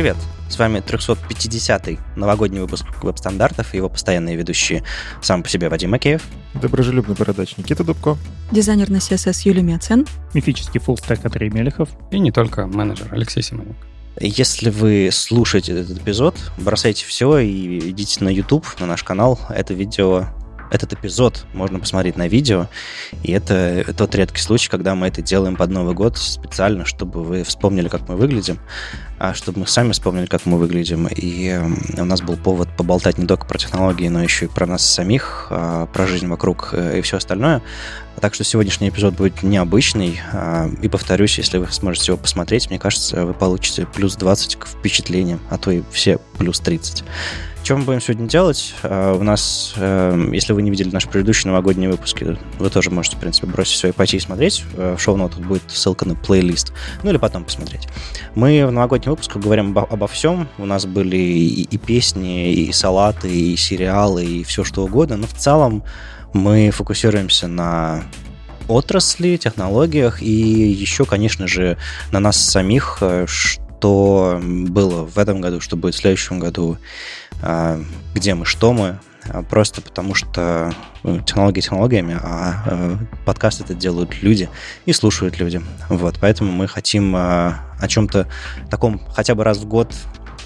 Привет! С вами 350-й новогодний выпуск веб-стандартов и его постоянные ведущие сам по себе Вадим Макеев. Доброжелюбный бородач Никита Дубко. Дизайнер на CSS Юлия Мяцен. Мифический фуллстек Андрей Мелехов. И не только менеджер Алексей Симоненко. Если вы слушаете этот эпизод, бросайте все и идите на YouTube, на наш канал. Это видео этот эпизод можно посмотреть на видео, и это тот редкий случай, когда мы это делаем под Новый год специально, чтобы вы вспомнили, как мы выглядим, а чтобы мы сами вспомнили, как мы выглядим. И у нас был повод поболтать не только про технологии, но еще и про нас самих, а, про жизнь вокруг э, и все остальное. Так что сегодняшний эпизод будет необычный. А, и повторюсь, если вы сможете его посмотреть, мне кажется, вы получите плюс 20 к впечатлениям, а то и все плюс 30. Что мы будем сегодня делать? Uh, у нас, uh, если вы не видели наши предыдущие новогодние выпуски, вы тоже можете, в принципе, бросить все и пойти и смотреть. Uh, в шоу-нотах будет ссылка на плейлист. Ну или потом посмотреть. Мы в новогоднем выпуске говорим обо, обо всем. У нас были и, и песни, и салаты, и сериалы, и все что угодно. Но в целом мы фокусируемся на отрасли, технологиях и еще, конечно же, на нас самих, что было в этом году, что будет в следующем году, а, где мы, что мы, а, просто потому что ну, технологии технологиями, а э, подкаст это делают люди и слушают люди. Вот, поэтому мы хотим о чем-то таком хотя бы раз в год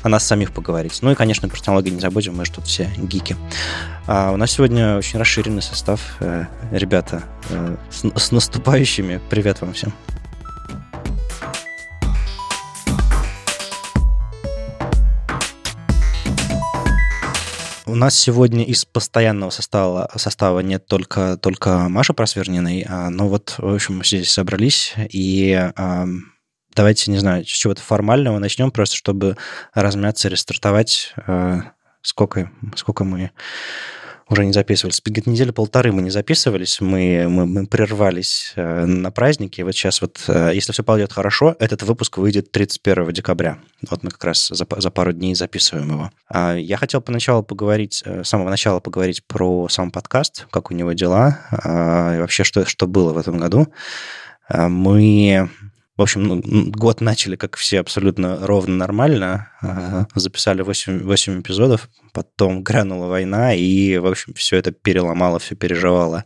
о нас самих поговорить. Ну и, конечно, про технологии не забудем, мы же тут все гики. А у нас сегодня очень расширенный состав. Э, ребята, э, с, с наступающими. Привет вам всем. У нас сегодня из постоянного состава, состава нет только, только Маша Просверниной, а, но вот, в общем, мы здесь собрались, и давайте, не знаю, с чего-то формального начнем, просто чтобы размяться, рестартовать. А, сколько, сколько мы уже не записывались. Где-то недели полторы мы не записывались, мы, мы, мы прервались э, на праздники. Вот сейчас вот, э, если все пойдет хорошо, этот выпуск выйдет 31 декабря. Вот мы как раз за, за пару дней записываем его. А я хотел поначалу поговорить, э, с самого начала поговорить про сам подкаст, как у него дела, и вообще, что, что было в этом году. Мы в общем, ну, год начали, как все, абсолютно ровно нормально. Записали 8, 8 эпизодов, потом грянула война, и, в общем, все это переломало, все переживало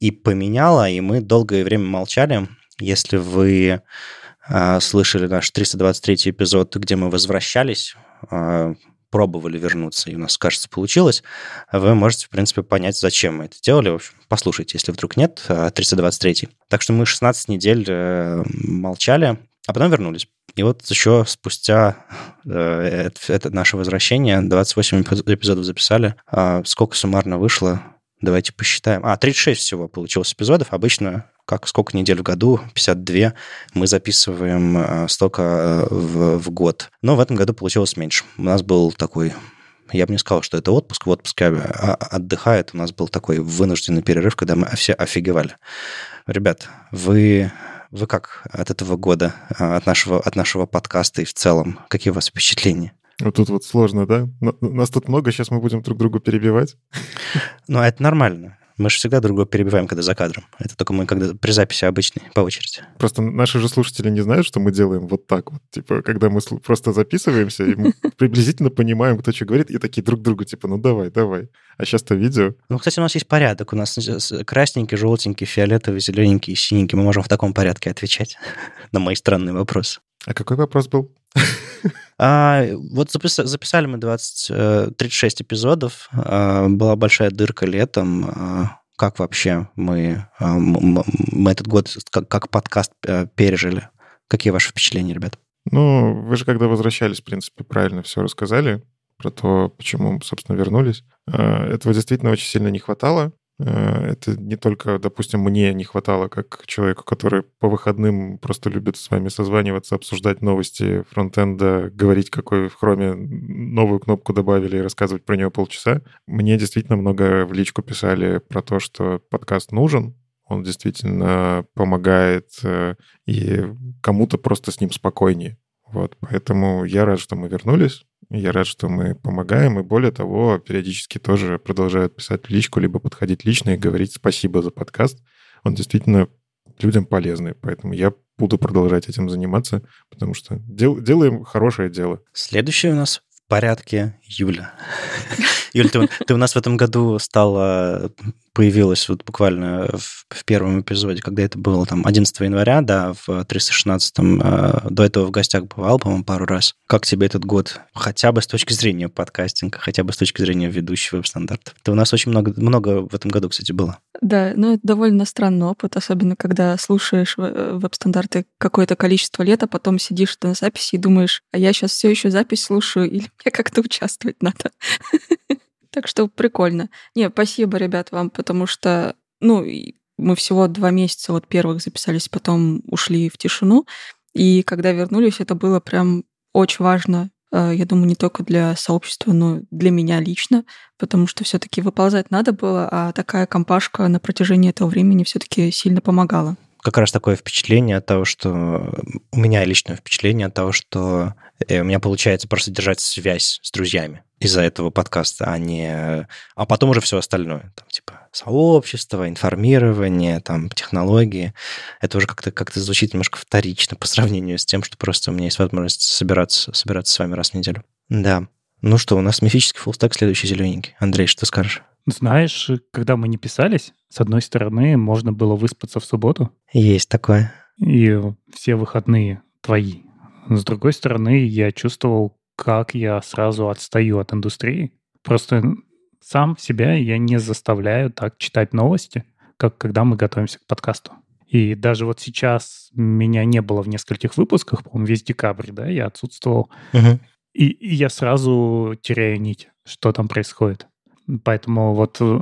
и поменяло, и мы долгое время молчали. Если вы а, слышали наш 323 эпизод, где мы возвращались а, пробовали вернуться, и у нас, кажется, получилось, вы можете, в принципе, понять, зачем мы это делали. В общем, послушайте, если вдруг нет, 323. А, так что мы 16 недель э, молчали, а потом вернулись. И вот еще спустя э, это, наше возвращение, 28 эпизодов записали. А сколько суммарно вышло? Давайте посчитаем. А, 36 всего получилось эпизодов. Обычно как сколько недель в году, 52, мы записываем э, столько э, в, в год. Но в этом году получилось меньше. У нас был такой я бы не сказал, что это отпуск. В отпуске а, отдыхает. У нас был такой вынужденный перерыв, когда мы все офигевали. Ребят, вы, вы как от этого года, э, от нашего, от нашего подкаста и в целом? Какие у вас впечатления? Вот тут вот сложно, да? Нас тут много, сейчас мы будем друг другу перебивать. Ну, это нормально. Мы же всегда друг друга перебиваем, когда за кадром. Это только мы когда при записи обычной, по очереди. Просто наши же слушатели не знают, что мы делаем вот так вот. Типа, когда мы просто записываемся, и мы приблизительно понимаем, кто что говорит, и такие друг другу, типа, ну давай, давай. А сейчас-то видео. Ну, кстати, у нас есть порядок. У нас красненький, желтенький, фиолетовый, зелененький, синенький. Мы можем в таком порядке отвечать на мои странные вопросы. А какой вопрос был? А, вот запис, записали мы 20, 36 э, эпизодов. А, была большая дырка летом. А, как вообще мы, а, мы этот год как, как подкаст э, пережили? Какие ваши впечатления, ребят? Ну, вы же когда возвращались, в принципе, правильно все рассказали про то, почему, собственно, вернулись. Этого действительно очень сильно не хватало. Э, это не только, допустим, мне не хватало, как человеку, который по выходным просто любит с вами созваниваться, обсуждать новости фронтенда, говорить, какой в хроме новую кнопку добавили и рассказывать про нее полчаса. Мне действительно много в личку писали про то, что подкаст нужен, он действительно помогает, э, и кому-то просто с ним спокойнее. Вот, поэтому я рад, что мы вернулись. Я рад, что мы помогаем, и более того, периодически тоже продолжают писать в личку, либо подходить лично и говорить спасибо за подкаст. Он действительно людям полезный, поэтому я буду продолжать этим заниматься, потому что дел, делаем хорошее дело. Следующий у нас в порядке Юля. Юля, ты, ты у нас в этом году стала появилась вот буквально в, в первом эпизоде, когда это было там 11 января, да, в 316-м. Э, до этого в гостях бывал, по-моему, пару раз. Как тебе этот год? Хотя бы с точки зрения подкастинга, хотя бы с точки зрения ведущего веб-стандартов. Ты у нас очень много, много в этом году, кстати, было. Да, ну это довольно странный опыт, особенно когда слушаешь э, веб-стандарты какое-то количество лет, а потом сидишь на записи и думаешь, а я сейчас все еще запись слушаю, или мне как-то участвовать надо. Так что прикольно. Не, спасибо, ребят, вам, потому что, ну, мы всего два месяца вот первых записались, потом ушли в тишину. И когда вернулись, это было прям очень важно. Э, я думаю, не только для сообщества, но для меня лично, потому что все-таки выползать надо было, а такая компашка на протяжении этого времени все-таки сильно помогала как раз такое впечатление от того, что у меня личное впечатление от того, что э, у меня получается просто держать связь с друзьями из-за этого подкаста, а не... А потом уже все остальное. Там, типа, сообщество, информирование, там, технологии. Это уже как-то как звучит немножко вторично по сравнению с тем, что просто у меня есть возможность собираться, собираться с вами раз в неделю. Да. Ну что, у нас мифический фуллстек, следующий зелененький. Андрей, что скажешь? Знаешь, когда мы не писались, с одной стороны, можно было выспаться в субботу. Есть такое. И все выходные твои. С другой стороны, я чувствовал, как я сразу отстаю от индустрии. Просто сам себя я не заставляю так читать новости, как когда мы готовимся к подкасту. И даже вот сейчас меня не было в нескольких выпусках, по-моему, весь декабрь, да, я отсутствовал. Угу. И, и я сразу теряю нить, что там происходит. Поэтому вот э,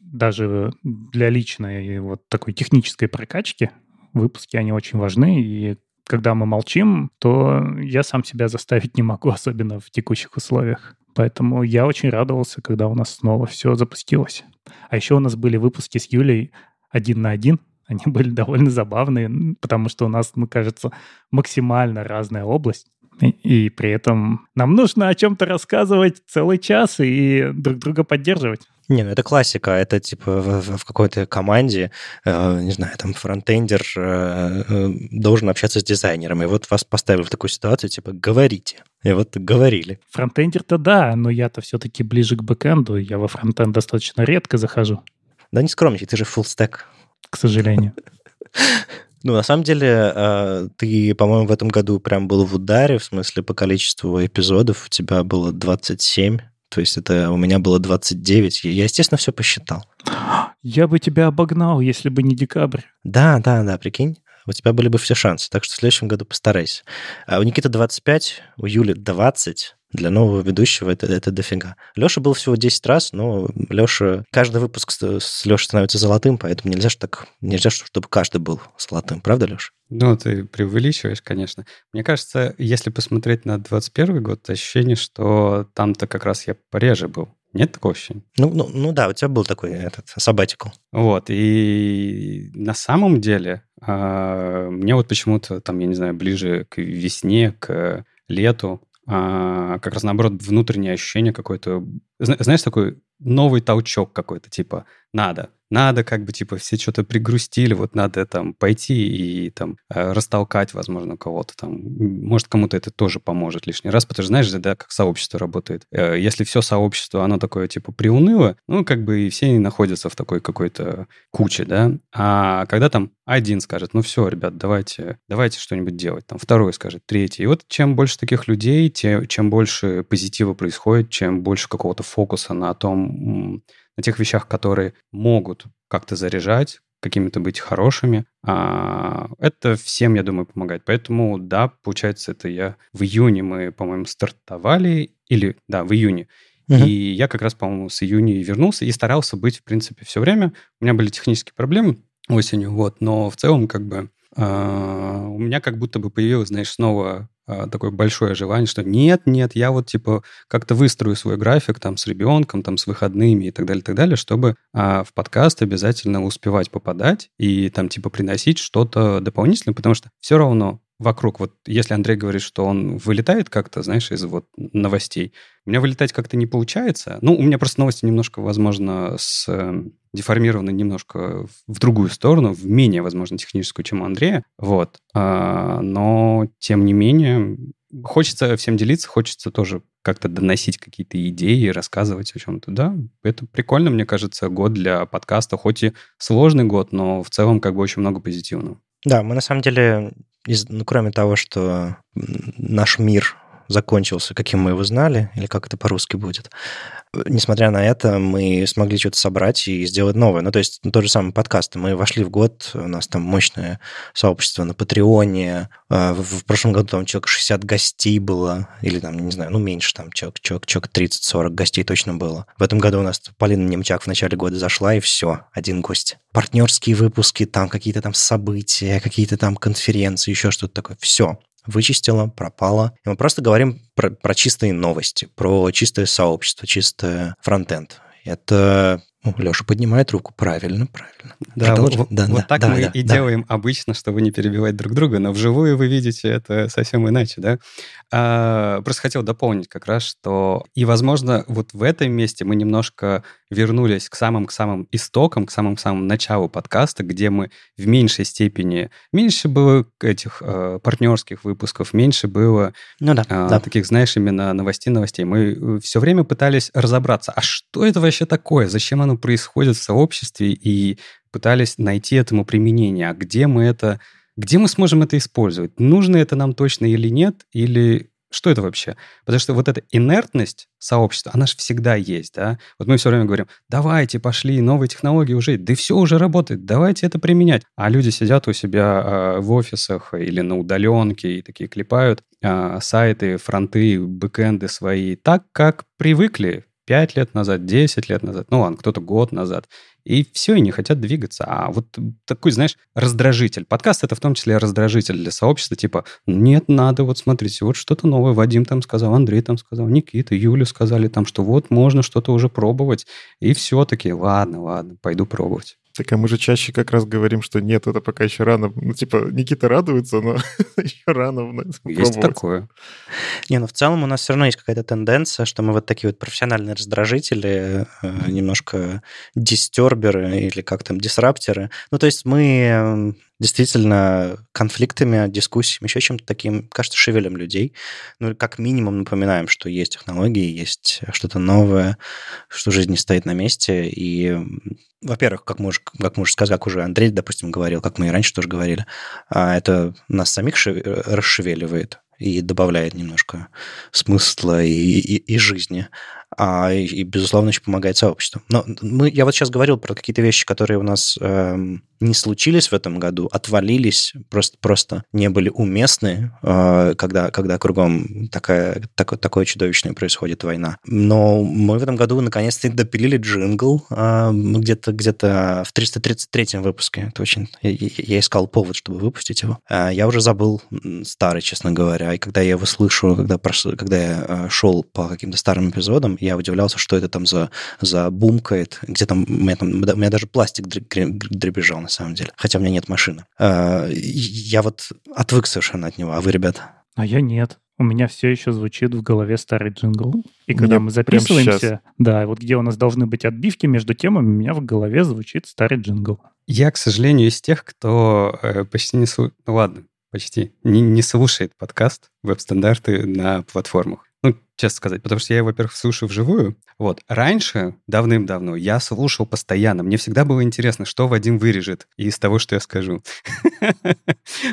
даже для личной вот такой технической прокачки выпуски, они очень важны. И когда мы молчим, то я сам себя заставить не могу, особенно в текущих условиях. Поэтому я очень радовался, когда у нас снова все запустилось. А еще у нас были выпуски с Юлей один на один. Они были довольно забавные, потому что у нас, ну, кажется, максимально разная область. И, при этом нам нужно о чем-то рассказывать целый час и друг друга поддерживать. Не, ну это классика, это типа в, в какой-то команде, э, не знаю, там фронтендер э, э, должен общаться с дизайнером, и вот вас поставили в такую ситуацию, типа, говорите. И вот говорили. Фронтендер-то да, но я-то все-таки ближе к бэкэнду, я во фронтенд достаточно редко захожу. Да не скромничай, ты же stack. К сожалению. Ну, на самом деле, э, ты, по-моему, в этом году прям был в ударе, в смысле, по количеству эпизодов у тебя было 27, то есть это у меня было 29. Я, естественно, все посчитал. Я бы тебя обогнал, если бы не декабрь. Да, да, да, прикинь. У тебя были бы все шансы. Так что в следующем году постарайся. А у Никиты 25, у Юли 20 для нового ведущего это, это дофига. Леша был всего 10 раз, но Леша... Каждый выпуск с, Лешей становится золотым, поэтому нельзя, что так, нельзя, чтобы каждый был золотым. Правда, Леша? Ну, ты преувеличиваешь, конечно. Мне кажется, если посмотреть на 21 год, ощущение, что там-то как раз я пореже был. Нет такого ощущения? Ну, ну, ну да, у тебя был такой этот sabbatical. Вот, и на самом деле э, мне вот почему-то там, я не знаю, ближе к весне, к лету а, как раз наоборот внутреннее ощущение какое-то, знаешь, такой новый толчок какой-то, типа, надо, надо как бы, типа, все что-то пригрустили, вот надо там пойти и там э, растолкать, возможно, кого-то там. Может, кому-то это тоже поможет лишний раз, потому что, знаешь, да, как сообщество работает. Э, если все сообщество, оно такое, типа, приуныло, ну, как бы и все находятся в такой какой-то куче, да. А когда там один скажет, ну, все, ребят, давайте, давайте что-нибудь делать, там, второй скажет, третий. И вот чем больше таких людей, тем, чем больше позитива происходит, чем больше какого-то фокуса на том, на тех вещах, которые могут как-то заряжать, какими-то быть хорошими. А, это всем, я думаю, помогает. Поэтому, да, получается, это я в июне мы, по-моему, стартовали, или, да, в июне. Uh-huh. И я как раз, по-моему, с июня вернулся и старался быть, в принципе, все время. У меня были технические проблемы осенью, вот, но в целом, как бы, у меня как будто бы появилось, знаешь, снова а, такое большое желание, что нет, нет, я вот типа как-то выстрою свой график там с ребенком, там с выходными и так далее, так далее, чтобы а, в подкаст обязательно успевать попадать и там типа приносить что-то дополнительное, потому что все равно вокруг. Вот если Андрей говорит, что он вылетает как-то, знаешь, из вот новостей, у меня вылетать как-то не получается. Ну, у меня просто новости немножко, возможно, с э, деформированы немножко в другую сторону, в менее, возможно, техническую, чем у Андрея. Вот. А, но, тем не менее, хочется всем делиться, хочется тоже как-то доносить какие-то идеи, рассказывать о чем-то. Да, это прикольно, мне кажется, год для подкаста, хоть и сложный год, но в целом как бы очень много позитивного. Да, мы на самом деле, из, ну, кроме того, что наш мир закончился, каким мы его знали, или как это по-русски будет. Несмотря на это, мы смогли что-то собрать и сделать новое. Ну, то есть ну, тот же самый подкаст. Мы вошли в год, у нас там мощное сообщество на Патреоне. А, в прошлом году там человек 60 гостей было, или там, не знаю, ну, меньше, там человек, человек, человек 30-40 гостей точно было. В этом году у нас Полина Немчак в начале года зашла, и все, один гость. Партнерские выпуски, там какие-то там события, какие-то там конференции, еще что-то такое. Все вычистила, пропала. И мы просто говорим про, про чистые новости, про чистое сообщество, чистое фронтенд. Это ну, Леша поднимает руку. Правильно, правильно. Да, вот, да, вот да, так да, мы да, и да. делаем обычно, чтобы не перебивать друг друга, но вживую вы видите это совсем иначе, да? А, просто хотел дополнить как раз, что и, возможно, вот в этом месте мы немножко вернулись к самым к самым истокам, к самым самым началу подкаста, где мы в меньшей степени меньше было этих э, партнерских выпусков, меньше было ну да, э, да. таких, знаешь, именно новостей новостей. Мы э, все время пытались разобраться, а что это вообще такое, зачем оно происходит в сообществе, и пытались найти этому применение, а где мы это где мы сможем это использовать? Нужно это нам точно или нет? Или что это вообще? Потому что вот эта инертность сообщества, она же всегда есть, да? Вот мы все время говорим, давайте, пошли, новые технологии уже, да все уже работает, давайте это применять. А люди сидят у себя э, в офисах или на удаленке и такие клепают э, сайты, фронты, бэкэнды свои так, как привыкли 5 лет назад, 10 лет назад, ну ладно, кто-то год назад и все, и не хотят двигаться. А вот такой, знаешь, раздражитель. Подкаст — это в том числе раздражитель для сообщества, типа, нет, надо, вот смотрите, вот что-то новое Вадим там сказал, Андрей там сказал, Никита, Юля сказали там, что вот можно что-то уже пробовать, и все-таки, ладно, ладно, пойду пробовать. Так а мы же чаще как раз говорим, что нет, это пока еще рано. Ну, типа, Никита радуется, но еще рано Есть такое. Не, ну в целом у нас все равно есть какая-то тенденция, что мы вот такие вот профессиональные раздражители, э, немножко дистерберы или как там, дисраптеры. Ну, то есть мы действительно конфликтами, дискуссиями, еще чем-то таким, кажется, шевелим людей. Ну, как минимум напоминаем, что есть технологии, есть что-то новое, что жизнь не стоит на месте. И, во-первых, как мы, уже, как мы уже сказали, как уже Андрей, допустим, говорил, как мы и раньше тоже говорили, а это нас самих расшевеливает и добавляет немножко смысла и, и, и жизни а, и, и, безусловно, еще помогает сообществу. Но мы, я вот сейчас говорил про какие-то вещи, которые у нас эм, не случились в этом году, отвалились, просто, просто не были уместны, э, когда, когда кругом такая, так, такое чудовищное происходит война. Но мы в этом году наконец-то допилили джингл э, где-то где в 333 выпуске. Это очень... Я, я искал повод, чтобы выпустить его. Э, я уже забыл старый, честно говоря. И когда я его слышу, когда, когда я шел по каким-то старым эпизодам, я удивлялся, что это там за, за бумкает, где там у, меня там... у меня даже пластик дребезжал, на самом деле, хотя у меня нет машины. А, я вот отвык совершенно от него, а вы, ребята? А я нет. У меня все еще звучит в голове старый джингл. И когда Мне мы записываемся, да, вот где у нас должны быть отбивки между темами, у меня в голове звучит старый джингл. Я, к сожалению, из тех, кто э, почти не слушает... Ну ладно, почти не, не слушает подкаст веб-стандарты на платформах. Ну, честно сказать, потому что я, во-первых, слушаю вживую. Вот. Раньше, давным-давно, я слушал постоянно. Мне всегда было интересно, что Вадим вырежет из того, что я скажу.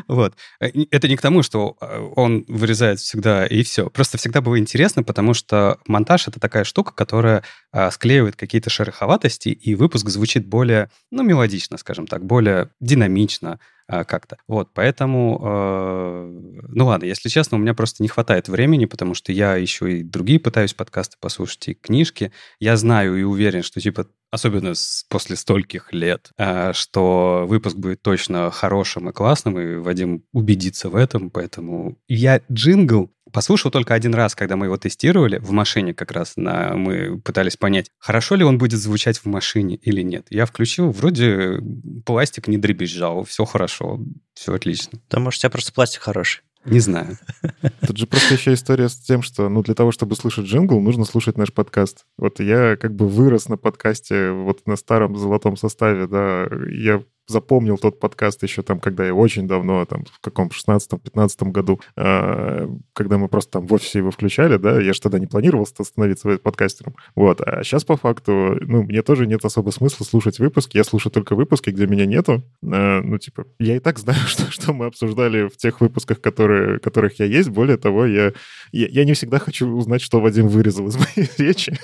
Вот. Э, это не к тому, что э, он вырезает всегда и все. Просто всегда было интересно, потому что монтаж — это такая штука, которая а, склеивает какие-то шероховатости, и выпуск звучит более, ну, мелодично, скажем так, более динамично, как-то. Вот, поэтому, э, ну ладно, если честно, у меня просто не хватает времени, потому что я еще и другие пытаюсь подкасты послушать, и книжки. Я знаю и уверен, что, типа, особенно с, после стольких лет, э, что выпуск будет точно хорошим и классным, и Вадим убедится в этом, поэтому я джингл послушал только один раз, когда мы его тестировали в машине как раз. На, мы пытались понять, хорошо ли он будет звучать в машине или нет. Я включил, вроде пластик не дребезжал, все хорошо, все отлично. Да, может, у тебя просто пластик хороший. Не знаю. Тут же просто еще история с тем, что ну, для того, чтобы слушать джингл, нужно слушать наш подкаст. Вот я как бы вырос на подкасте вот на старом золотом составе, да. Я запомнил тот подкаст еще там, когда я очень давно, там, в каком 16-15 году, э, когда мы просто там в офисе его включали, да, я же тогда не планировал становиться подкастером. Вот, а сейчас по факту, ну, мне тоже нет особо смысла слушать выпуски, я слушаю только выпуски, где меня нету. Э, ну, типа, я и так знаю, что, что мы обсуждали в тех выпусках, которые, которых я есть. Более того, я, я, я не всегда хочу узнать, что Вадим вырезал из моей речи.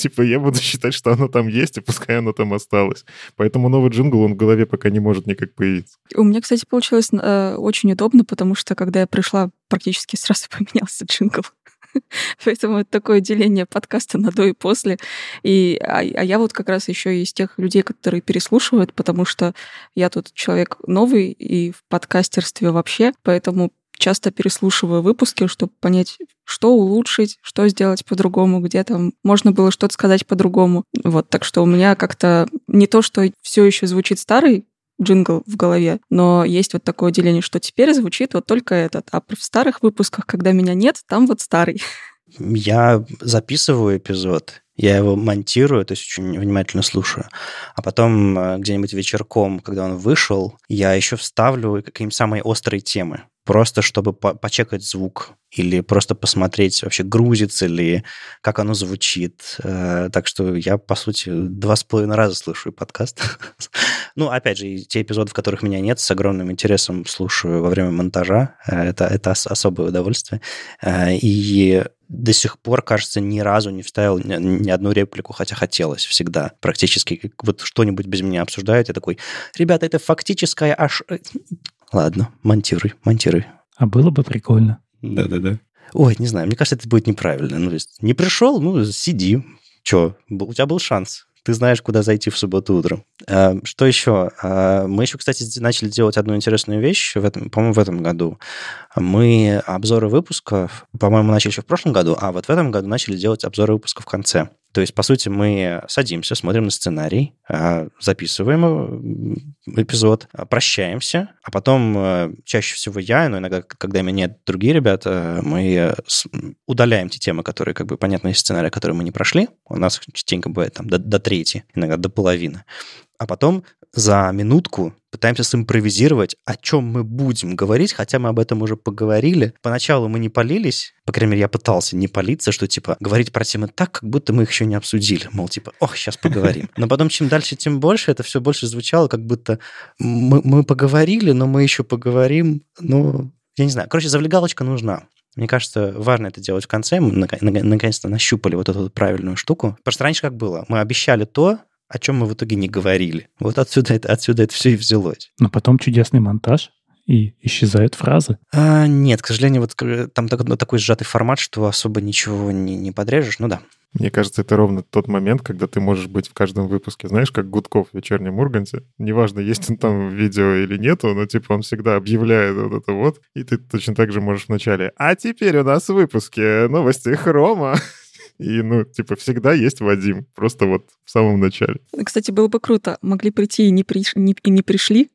Типа, я буду считать, что оно там есть, и пускай оно там осталось. Поэтому новый джингл, он голове пока не может никак появиться. У меня, кстати, получилось э, очень удобно, потому что когда я пришла, практически сразу поменялся джингл. Поэтому это такое деление подкаста на до и после. И, а, а я вот как раз еще из тех людей, которые переслушивают, потому что я тут человек новый и в подкастерстве вообще, поэтому часто переслушиваю выпуски, чтобы понять, что улучшить, что сделать по-другому, где там можно было что-то сказать по-другому. Вот, так что у меня как-то не то, что все еще звучит старый джингл в голове, но есть вот такое деление, что теперь звучит вот только этот, а в старых выпусках, когда меня нет, там вот старый. Я записываю эпизод, я его монтирую, то есть очень внимательно слушаю. А потом э, где-нибудь вечерком, когда он вышел, я еще вставлю какие-нибудь самые острые темы просто чтобы по почекать звук или просто посмотреть, вообще грузится ли, как оно звучит. Э, так что я, по сути, два с половиной раза слушаю подкаст. ну, опять же, те эпизоды, в которых меня нет, с огромным интересом слушаю во время монтажа. Э, это, это особое удовольствие. Э, и до сих пор, кажется, ни разу не вставил ни, ни одну реплику, хотя хотелось всегда практически. Вот что-нибудь без меня обсуждают, я такой, ребята, это фактическая аж... Ладно, монтируй, монтируй. А было бы прикольно. Да-да-да. Ой, не знаю, мне кажется, это будет неправильно. Ну, то есть не пришел, ну, сиди. Че, у тебя был шанс. Ты знаешь, куда зайти в субботу утром. А, что еще? А, мы еще, кстати, начали делать одну интересную вещь, в этом, по-моему, в этом году. Мы обзоры выпусков, по-моему, начали еще в прошлом году, а вот в этом году начали делать обзоры выпусков в конце. То есть, по сути, мы садимся, смотрим на сценарий, а, записываем э, эпизод, а, прощаемся, а потом э, чаще всего я, но иногда, когда меня нет другие ребята, мы э, удаляем те темы, которые, как бы, понятно, из сценария, которые мы не прошли. У нас частенько бывает там до, до трети, иногда до половины а потом за минутку пытаемся симпровизировать, о чем мы будем говорить, хотя мы об этом уже поговорили. Поначалу мы не полились, по крайней мере, я пытался не палиться, что, типа, говорить про темы так, как будто мы их еще не обсудили. Мол, типа, ох, сейчас поговорим. Но потом, чем дальше, тем больше, это все больше звучало, как будто мы, мы поговорили, но мы еще поговорим. Ну, я не знаю. Короче, завлекалочка нужна. Мне кажется, важно это делать в конце. Мы наконец-то нащупали вот эту правильную штуку. Просто раньше как было? Мы обещали то, о чем мы в итоге не говорили. Вот отсюда это, отсюда это все и взялось. Но потом чудесный монтаж, и исчезают фразы. А, нет, к сожалению, вот там такой, такой сжатый формат, что особо ничего не, не подрежешь. Ну да. Мне кажется, это ровно тот момент, когда ты можешь быть в каждом выпуске, знаешь, как Гудков в «Вечернем Урганте». Неважно, есть он там в видео или нету, но типа он всегда объявляет вот это вот, и ты точно так же можешь в начале «А теперь у нас в выпуске новости Хрома». И, ну, типа, всегда есть Вадим, просто вот в самом начале. Кстати, было бы круто. Могли прийти и не, приш... не... И не пришли.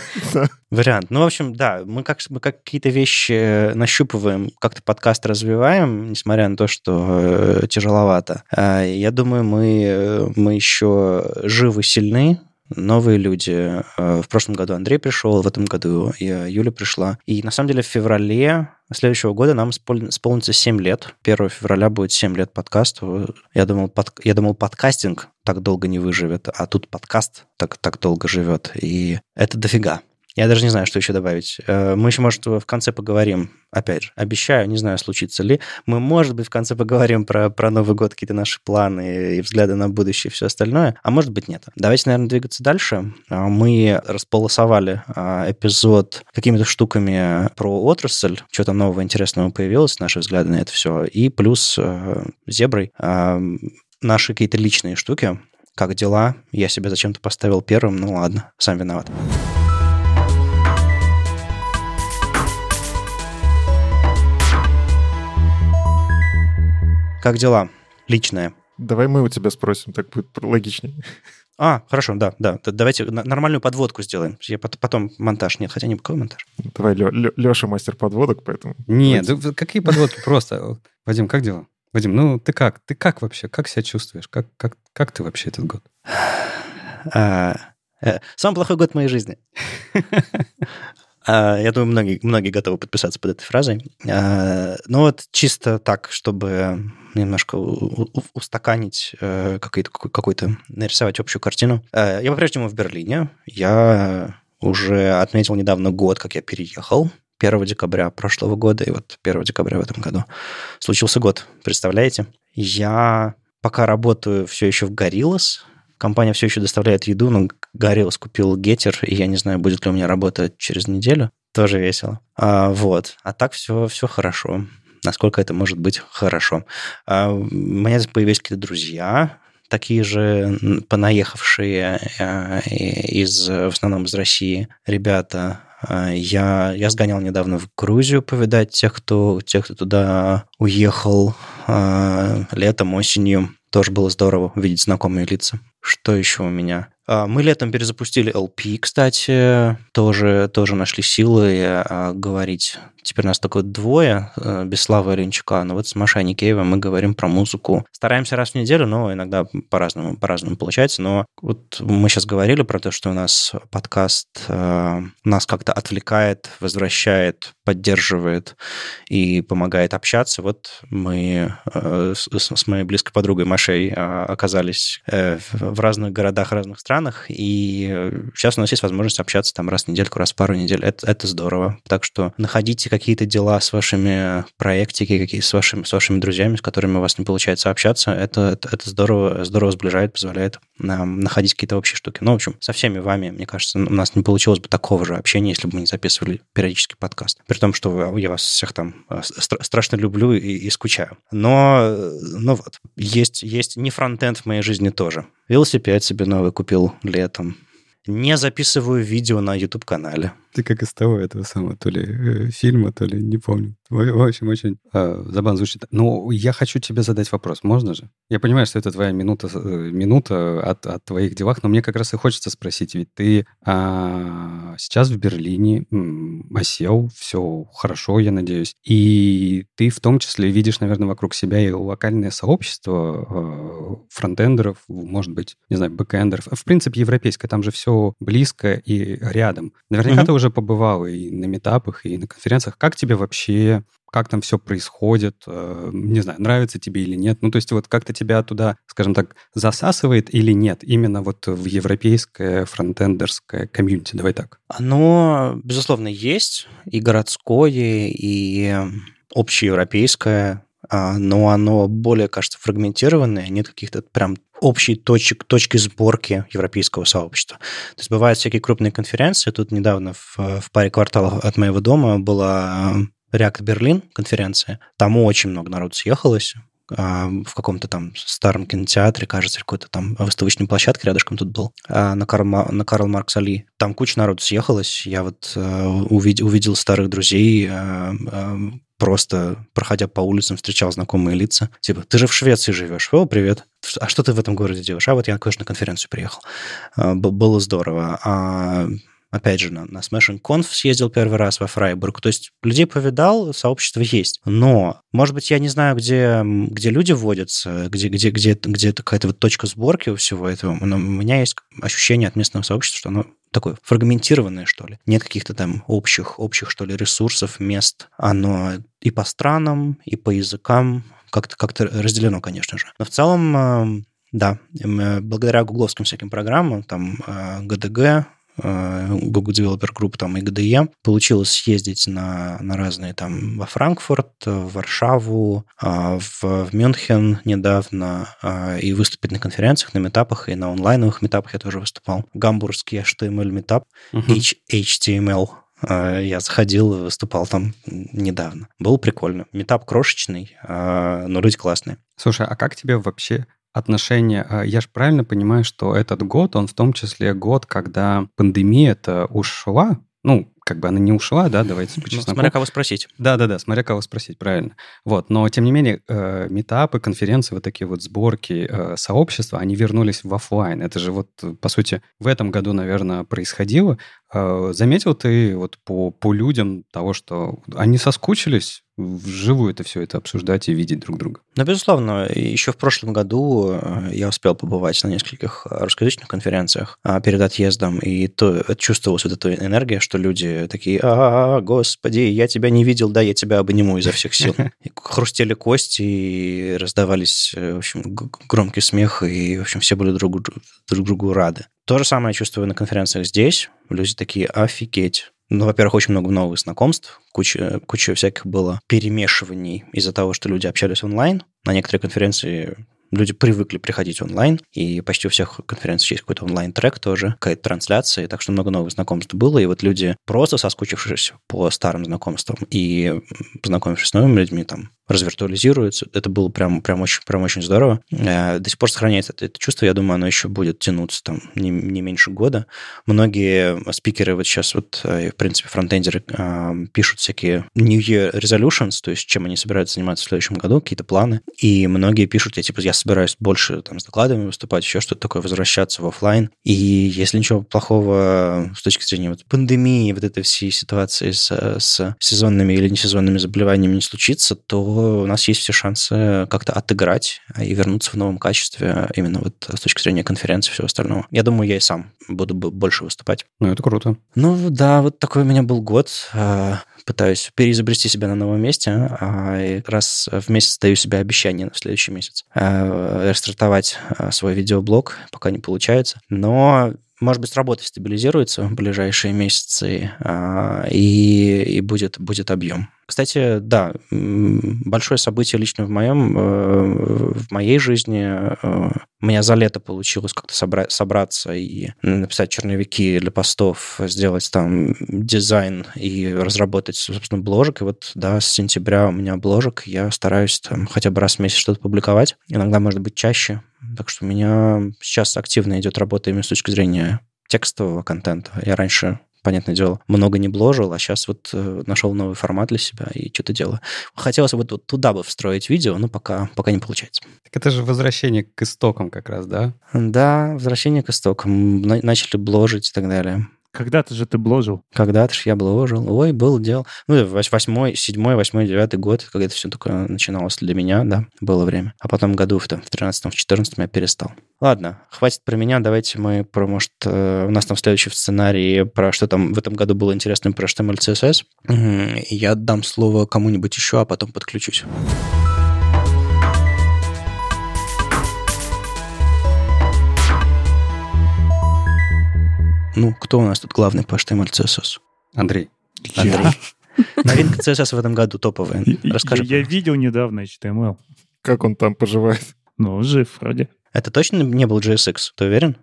Вариант. Ну, в общем, да, мы как, мы как какие-то вещи нащупываем, как-то подкаст развиваем, несмотря на то, что э, тяжеловато. А, я думаю, мы, э, мы еще живы, сильны, новые люди. Э, в прошлом году Андрей пришел, в этом году Юля пришла. И на самом деле в феврале следующего года нам исполнится 7 лет. 1 февраля будет 7 лет подкасту. Я думал, под, я думал подкастинг так долго не выживет, а тут подкаст так, так долго живет. И это дофига. Я даже не знаю, что еще добавить. Э, мы еще, может, в конце поговорим. Опять же, обещаю, не знаю, случится ли. Мы, может быть, в конце поговорим про, про Новый год, какие-то наши планы и взгляды на будущее и все остальное. А может быть, нет. Давайте, наверное, двигаться дальше. Э, мы располосовали э, эпизод какими-то штуками про отрасль. Что-то нового интересного появилось, наши взгляды на это все. И плюс зеброй наши какие-то личные штуки. Как дела? Я себя зачем-то поставил первым. Ну ладно, сам виноват. Как дела? Личное. Давай мы у тебя спросим, так будет логичнее. А, хорошо, да, да. Давайте нормальную подводку сделаем. Я потом монтаж. Нет, хотя не какой монтаж. Давай, Леша мастер подводок, поэтому... Нет, да, какие подводки? Просто. Вадим, как дела? Вадим, ну ты как? Ты как вообще? Как себя чувствуешь? Как, как, как ты вообще этот год? А, э, самый плохой год моей жизни. А, я думаю, многие, многие готовы подписаться под этой фразой. А, ну вот чисто так, чтобы немножко устаканить э, какой-то, нарисовать общую картину. Э, я по-прежнему в Берлине. Я уже отметил недавно год, как я переехал. 1 декабря прошлого года, и вот 1 декабря в этом году случился год. Представляете? Я пока работаю все еще в Gorillaz, Компания все еще доставляет еду, но Гориллас купил Гетер, и я не знаю, будет ли у меня работа через неделю. Тоже весело. А, вот. А так все, все хорошо. Насколько это может быть хорошо. А, у меня появились какие-то друзья, такие же понаехавшие а, из, в основном из России ребята. А, я, я сгонял недавно в Грузию повидать тех, кто, тех, кто туда уехал а, летом, осенью. Тоже было здорово увидеть знакомые лица. Что еще у меня? А, мы летом перезапустили LP, кстати, тоже, тоже нашли силы а, говорить. Теперь нас только двое, э, без Славы Оленчука, но вот с Машей Никеевой мы говорим про музыку. Стараемся раз в неделю, но иногда по-разному, по-разному получается. Но вот мы сейчас говорили про то, что у нас подкаст э, нас как-то отвлекает, возвращает, поддерживает и помогает общаться. Вот мы э, с моей близкой подругой Машей оказались в разных городах, разных странах, и сейчас у нас есть возможность общаться там раз в недельку, раз в пару недель. Это, это здорово. Так что находите какие-то дела с вашими проектики, какие с вашими, с вашими друзьями, с которыми у вас не получается общаться. Это, это, это здорово, здорово сближает, позволяет нам находить какие-то общие штуки. Ну, в общем, со всеми вами, мне кажется, у нас не получилось бы такого же общения, если бы мы не записывали периодически подкаст. При том, что я вас всех там э, стра- страшно люблю и, и скучаю. Но, ну вот, есть, есть не фронтенд в моей жизни тоже. Велосипед себе новый купил летом. Не записываю видео на YouTube-канале. Ты как из того этого самого, то ли э, фильма, то ли не помню. В общем, очень э, забавно звучит. Но я хочу тебе задать вопрос, можно же? Я понимаю, что это твоя минута, э, минута от, от твоих делах, но мне как раз и хочется спросить, ведь ты э, сейчас в Берлине м, осел, все хорошо, я надеюсь, и ты в том числе видишь, наверное, вокруг себя и локальное сообщество э, фронтендеров, может быть, не знаю, бэкэндеров, в принципе, европейское, там же все близко и рядом. Наверняка mm-hmm. ты уже побывал и на метапах, и на конференциях. Как тебе вообще как там все происходит, э, не знаю, нравится тебе или нет. Ну, то есть вот как-то тебя туда, скажем так, засасывает или нет, именно вот в европейское фронтендерское комьюнити, давай так. Оно, безусловно, есть, и городское, и общеевропейское, но оно более, кажется, фрагментированное, нет каких-то прям общей точек, точки сборки европейского сообщества. То есть бывают всякие крупные конференции. Тут недавно в, в паре кварталов от моего дома была React Берлин конференция. Там очень много народу съехалось а, в каком-то там старом кинотеатре, кажется, какой-то там выставочной площадке рядышком тут был, а, на Карл, на Карл Маркс Али. Там куча народу съехалась. Я вот увидел, увидел старых друзей, просто, проходя по улицам, встречал знакомые лица. Типа, ты же в Швеции живешь. О, привет. А что ты в этом городе делаешь? А вот я, конечно, на конференцию приехал. А, было здорово. А опять же, на, на Smashing Conf съездил первый раз во Фрайбург. То есть людей повидал, сообщество есть. Но, может быть, я не знаю, где, где люди водятся, где, где, где, где какая-то вот точка сборки у всего этого. Но у меня есть ощущение от местного сообщества, что оно такое фрагментированное, что ли. Нет каких-то там общих, общих, что ли, ресурсов, мест. Оно и по странам, и по языкам как-то как разделено, конечно же. Но в целом, э, да, э, благодаря гугловским всяким программам, там э, Google Developer Group там и GDE. Получилось съездить на, на разные там во Франкфурт, в Варшаву, в, в Мюнхен недавно и выступить на конференциях, на метапах и на онлайновых метапах я тоже выступал. Гамбургский HTML метап, uh-huh. HTML я заходил, выступал там недавно. Было прикольно. Метап крошечный, э, но люди классные. Слушай, а как тебе вообще отношение? Э, я же правильно понимаю, что этот год, он в том числе год, когда пандемия-то ушла, ну, как бы она не ушла, да, давайте по Ну, чесноку. смотря кого спросить. Да-да-да, смотря кого спросить, правильно. Вот, но тем не менее, э, метапы, конференции, вот такие вот сборки, э, сообщества, они вернулись в офлайн. Это же вот, по сути, в этом году, наверное, происходило. Э, заметил ты вот по, по людям того, что они соскучились вживую это все это обсуждать и видеть друг друга? Ну, безусловно, еще в прошлом году э, я успел побывать на нескольких русскоязычных конференциях а, перед отъездом, и то чувствовалась вот эта энергия, что люди такие, а, господи, я тебя не видел, да, я тебя обниму изо всех сил. И хрустели кости, и раздавались, э, в общем, громкий смех, и, в общем, все были друг, друг другу рады. То же самое я чувствую на конференциях здесь. Люди такие, офигеть. Ну, во-первых, очень много новых знакомств, куча, куча всяких было перемешиваний из-за того, что люди общались онлайн. На некоторые конференции люди привыкли приходить онлайн, и почти у всех конференций есть какой-то онлайн-трек тоже, какая-то трансляция, так что много новых знакомств было, и вот люди, просто соскучившись по старым знакомствам и познакомившись с новыми людьми, там, развиртуализируются. Это было прям, прям, очень, прям очень здорово. Э, До сих пор сохраняется это, это чувство. Я думаю, оно еще будет тянуться там не, не меньше года. Многие спикеры вот сейчас, вот, э, в принципе, фронтендеры э, пишут всякие New Year Resolutions, то есть чем они собираются заниматься в следующем году, какие-то планы. И многие пишут, я типа, я собираюсь больше там с докладами выступать, еще что-то такое, возвращаться в офлайн. И если ничего плохого с точки зрения вот пандемии, вот этой всей ситуации с, с сезонными или несезонными заболеваниями не случится, то у нас есть все шансы как-то отыграть и вернуться в новом качестве именно вот с точки зрения конференции и всего остального. Я думаю, я и сам буду больше выступать. Ну, это круто. Ну да, вот такой у меня был год. А, Пытаюсь переизобрести себя на новом месте. а, и Раз в месяц даю себе обещание на следующий месяц а, рестартовать а, свой видеоблог, пока не получается. Но может быть, работа стабилизируется в ближайшие месяцы, а, и, и будет, будет объем. Кстати, да, большое событие лично в моем, э, в моей жизни. э, У меня за лето получилось как-то собра- собраться и написать черновики для постов, сделать там дизайн и разработать, собственно, бложек. И вот, да, с сентября у меня бложек. Я стараюсь там хотя бы раз в месяц что-то публиковать. Иногда, может быть, чаще. Так что у меня сейчас активно идет работа именно с точки зрения текстового контента. Я раньше понятное дело, много не бложил, а сейчас вот э, нашел новый формат для себя и что-то делаю. Хотелось вот туда бы встроить видео, но пока, пока не получается. Так это же возвращение к истокам как раз, да? Да, возвращение к истокам. На- начали бложить и так далее. Когда-то же ты бложил. Когда-то ж я бложил. Ой, был дел. Ну, вось- восьмой, седьмой, восьмой, девятый год, когда это все такое начиналось для меня, да, было время. А потом году в, в 13 в 14 я перестал. Ладно, хватит про меня, давайте мы про, может, э, у нас там следующий сценарий про что там в этом году было интересно про HTML, CSS. Я дам слово кому-нибудь еще, а потом подключусь. Ну, кто у нас тут главный по HTML, CSS? Андрей. Андрей. Новинка CSS в этом году топовая. Я- Расскажи. Я, я видел недавно HTML. Как он там поживает? Ну, жив вроде. Это точно не был JSX, ты уверен?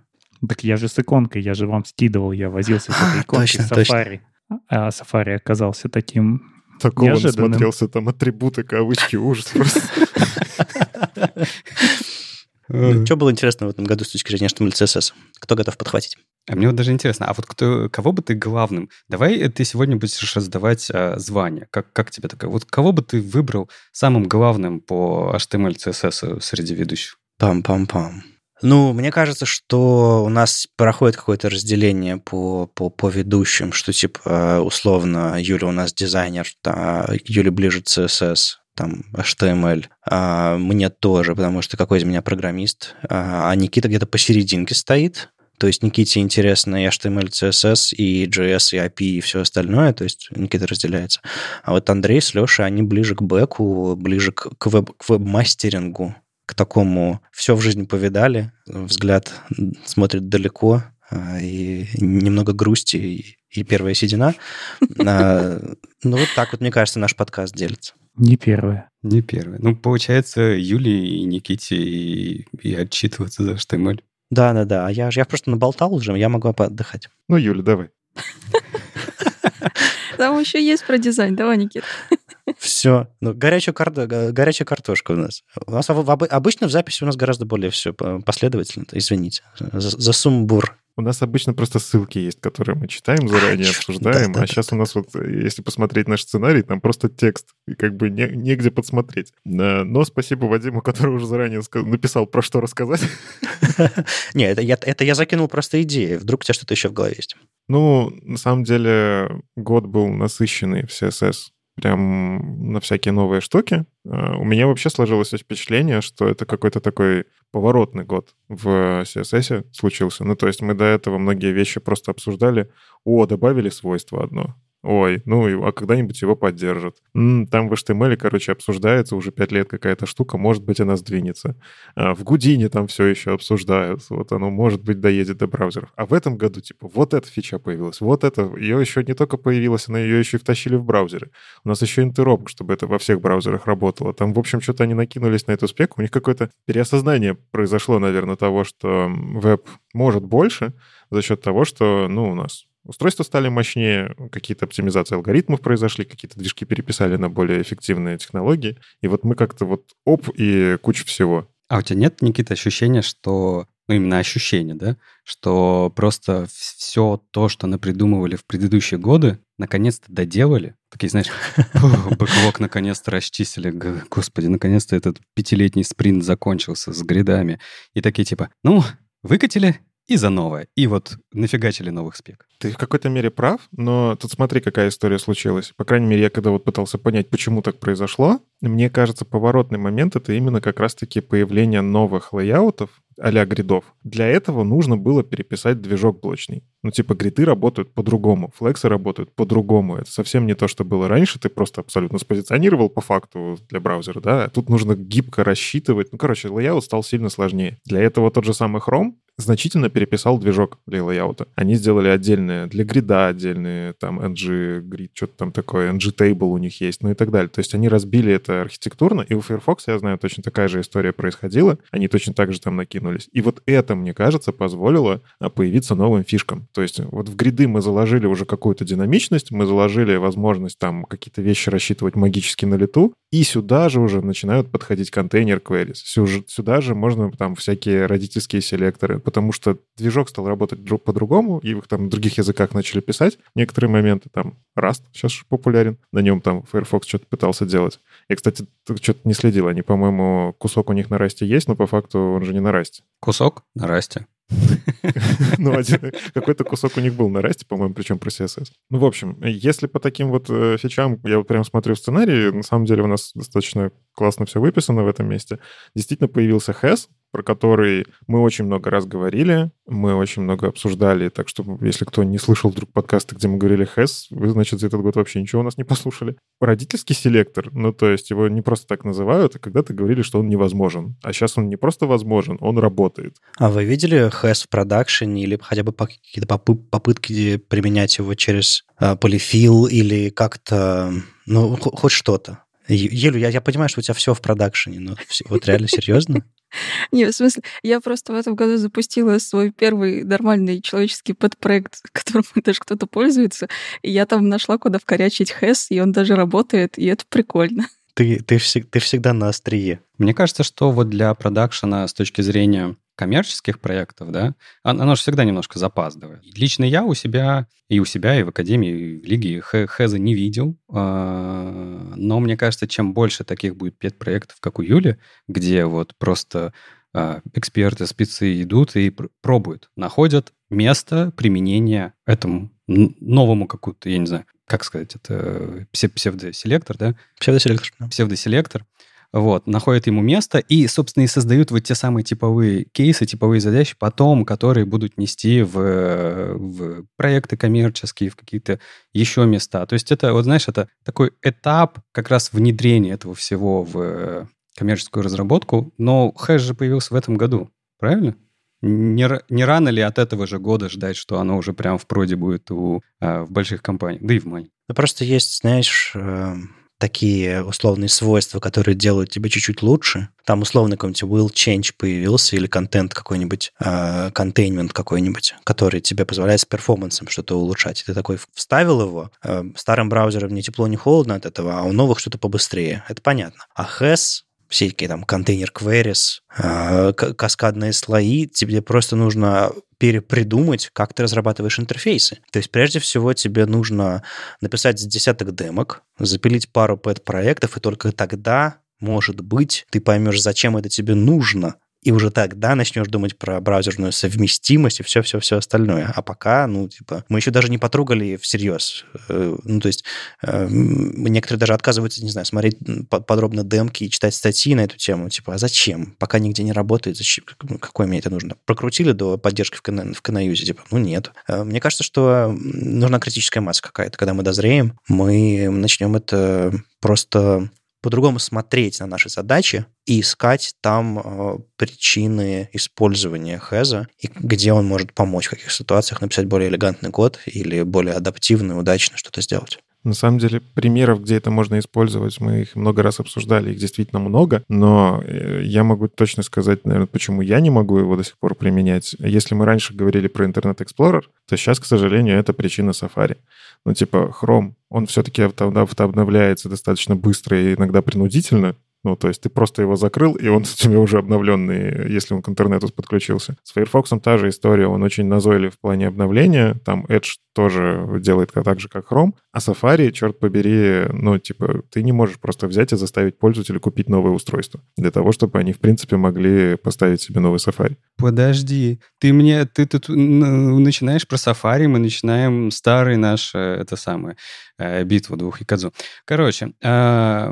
Так я же с иконкой, я же вам скидывал, я возился с этой А, иконкой точно, в точно. Safari. А Safari оказался таким... Такого он смотрелся, там атрибуты, кавычки, ужас просто. Что было интересно в этом году с точки зрения HTML, CSS? Кто готов подхватить? А мне вот даже интересно, а вот кто, кого бы ты главным? Давай э, ты сегодня будешь раздавать а, звание. Как, как тебе такое? Вот кого бы ты выбрал самым главным по HTML, CSS среди ведущих? Пам-пам-пам. Ну, мне кажется, что у нас проходит какое-то разделение по, по, по ведущим, что, типа, э, условно, Юля у нас дизайнер, а Юля ближе CSS, там, HTML. А мне тоже, потому что какой из меня программист. А а Никита где-то посерединке стоит, то есть Никите интересно и HTML, CSS, и JS, и API, и все остальное. То есть Никита разделяется. А вот Андрей с Лешей, они ближе к бэку, ближе к, к, веб, к веб-мастерингу, к такому все в жизни повидали, взгляд смотрит далеко, а, и немного грусти, и, и первая седина. А, Ну, вот так вот, мне кажется, наш подкаст делится. Не первое. Не первый. Ну, получается, Юлии и Никите и, и отчитываться за HTML. Да-да-да, а я, же- я просто наболтал уже, я могу поотдыхать. Ну, Юля, давай. Там еще есть про дизайн. Давай, Никит. Все. Ну, горячая, карта, го- горячая картошка у нас. У нас об- об- обычно в записи у нас гораздо более все последовательно. Извините за, за сумбур. У нас обычно просто ссылки есть, которые мы читаем заранее, А, обсуждаем, да, да, а сейчас у нас вот, э, если посмотреть наш сценарий, там просто текст, и как бы не, негде подсмотреть. Но спасибо Вадиму, который уже заранее написал, про что рассказать. Не, это я, это я закинул просто идеи. Вдруг у тебя что-то еще в голове есть. Ну, на самом деле, год был насыщенный в CSS. Прям на всякие новые штуки. Э, У меня вообще сложилось впечатление, что это какой-то такой поворотный год в CSS случился. Ну, то есть мы до этого многие вещи просто обсуждали. О, добавили свойство одно. Ой, ну, а когда-нибудь его поддержат. Там в HTML, короче, обсуждается уже пять лет какая-то штука, может быть, она сдвинется. А в Гудине там все еще обсуждают. Вот оно, может быть, доедет до браузеров. А в этом году, типа, вот эта фича появилась, вот это. Ее еще не только появилась, она ее еще и втащили в браузеры. У нас еще интероп, чтобы это во всех браузерах работало. Там, в общем, что-то они накинулись на эту спеку. У них какое-то переосознание произошло, наверное, того, что веб может больше за счет того, что, ну, у нас Устройства стали мощнее, какие-то оптимизации алгоритмов произошли, какие-то движки переписали на более эффективные технологии. И вот мы как-то вот оп, и куча всего. А у тебя нет, Никита, ощущения, что... Ну, именно ощущение, да? Что просто все то, что напридумывали в предыдущие годы, наконец-то доделали. Такие, знаешь, «Фу, бэклог наконец-то расчистили. Господи, наконец-то этот пятилетний спринт закончился с гридами. И такие типа, ну, выкатили и за новое. И вот нафигачили новых спек. Ты в какой-то мере прав, но тут смотри, какая история случилась. По крайней мере, я когда вот пытался понять, почему так произошло, мне кажется, поворотный момент — это именно как раз-таки появление новых лейаутов, а-ля grid ов. Для этого нужно было переписать движок блочный. Ну, типа, grid ы работают по-другому, flex ы работают по-другому. Это совсем не то, что было раньше. Ты просто абсолютно спозиционировал по факту для браузера, да? Тут нужно гибко рассчитывать. Ну, короче, layout стал сильно сложнее. Для этого тот же самый Chrome значительно переписал движок для layout а. Они сделали отдельные для grid а, отдельные там ng grid, что-то там такое, ng table у них есть, ну и так далее. То есть они разбили это архитектурно, и у Firefox, я знаю, точно такая же история происходила, они точно так же там накинулись. И вот это, мне кажется, позволило а, появиться новым фишкам. То есть вот в гриды мы заложили уже какую-то динамичность, мы заложили возможность там какие-то вещи рассчитывать магически на лету, и сюда же уже начинают подходить контейнер queries. Сюда же можно там всякие родительские селекторы, потому что движок стал работать друг по-другому, и их там в других языках начали писать некоторые моменты. Там Rust сейчас популярен, на нем там Firefox что-то пытался делать. Я, кстати, что-то не следил, они, по-моему, кусок у них на расте есть, но по факту он же не на расте. Кусок на расте. Ну, какой-то кусок у них был на расте, по-моему, причем про CSS. Ну, в общем, если по таким вот э, фичам, я вот прям смотрю в сценарии, на самом деле у нас достаточно классно все выписано в этом месте. Действительно появился HES, про который мы очень много раз говорили, мы очень много обсуждали, так что если кто не слышал вдруг подкасты, где мы говорили HES, вы, значит, за этот год вообще ничего у нас не послушали. Родительский селектор, ну, то есть его не просто так называют, а когда-то говорили, что он невозможен. А сейчас он не просто возможен, он работает. А вы видели HES в продакшене или хотя бы какие-то попы- попытки применять его через э, полифил или как-то, ну, хо- хоть что-то? Елю, я, я понимаю, что у тебя все в продакшене, но всё- вот реально серьезно? Не, в смысле, я просто в этом году запустила свой первый нормальный человеческий подпроект, которым даже кто-то пользуется, и я там нашла, куда вкорячить хэс, и он даже работает, и это прикольно. Ты, ты, всег- ты всегда на острие. Мне кажется, что вот для продакшена с точки зрения коммерческих проектов, да, он- оно же всегда немножко запаздывает. Лично я у себя, и у себя, и в Академии, и в Лиге Хэза не видел, а, но мне кажется, чем больше таких будет пет-проектов, как у Юли, где вот просто а, эксперты, спецы идут и пр- пробуют, находят место применения этому новому какую-то, я не знаю, как сказать, это псе- псевдоселектор, да, Псевдоселектор. да. псевдоселектор, вот, находят ему место и, собственно, и создают вот те самые типовые кейсы, типовые задачи потом, которые будут нести в, в проекты коммерческие, в какие-то еще места. То есть это, вот знаешь, это такой этап как раз внедрения этого всего в коммерческую разработку, но хэш же появился в этом году, правильно? Не, не рано ли от этого же года ждать, что оно уже прям в проде будет у, а, в больших компаниях, да и в маленьких? Ну, просто есть, знаешь, э, такие условные свойства, которые делают тебя чуть-чуть лучше. Там условно какой-нибудь will change появился или контент какой-нибудь, контейнмент какой-нибудь, который тебе позволяет с перформансом что-то улучшать. Ты такой вставил его, э, старым браузером не тепло, не холодно от этого, а у новых что-то побыстрее. Это понятно. А HES всякие там контейнер queries, к- каскадные слои, тебе просто нужно перепридумать, как ты разрабатываешь интерфейсы. То есть прежде всего тебе нужно написать десяток демок, запилить пару пэт-проектов, и только тогда может быть, ты поймешь, зачем это тебе нужно, и уже тогда начнешь думать про браузерную совместимость и все-все-все остальное. А пока, ну, типа, мы еще даже не потрогали всерьез. Э, ну, то есть э, некоторые даже отказываются, не знаю, смотреть подробно демки и читать статьи на эту тему. Типа, а зачем? Пока нигде не работает, зачем? Какое мне это нужно? Прокрутили до поддержки в, в Канаюзе? Типа, ну, нет. Э, мне кажется, что нужна критическая масса какая-то. Когда мы дозреем, мы начнем это просто по-другому смотреть на наши задачи и искать там э, причины использования Хэза и где он может помочь в каких ситуациях написать более элегантный код или более адаптивно, удачно что-то сделать. На самом деле, примеров, где это можно использовать, мы их много раз обсуждали, их действительно много, но э, я могу точно сказать, наверное, почему я не могу его до сих пор применять. Если мы раньше говорили про Internet Explorer, то сейчас, к сожалению, это причина Safari. Ну, типа, Chrome, он все-таки обновляется достаточно быстро и иногда принудительно, ну, то есть ты просто его закрыл, и он у тебя уже обновленный, если он к интернету подключился. С Firefox та же история, он очень назойлив в плане обновления. Там Edge тоже делает так же, как Chrome. А Safari, черт побери, ну, типа, ты не можешь просто взять и заставить пользователя купить новое устройство для того, чтобы они, в принципе, могли поставить себе новый Safari. Подожди, ты мне, ты тут начинаешь про Safari, мы начинаем старый наш, э, это самое, битву двух Якадзу. Короче, а,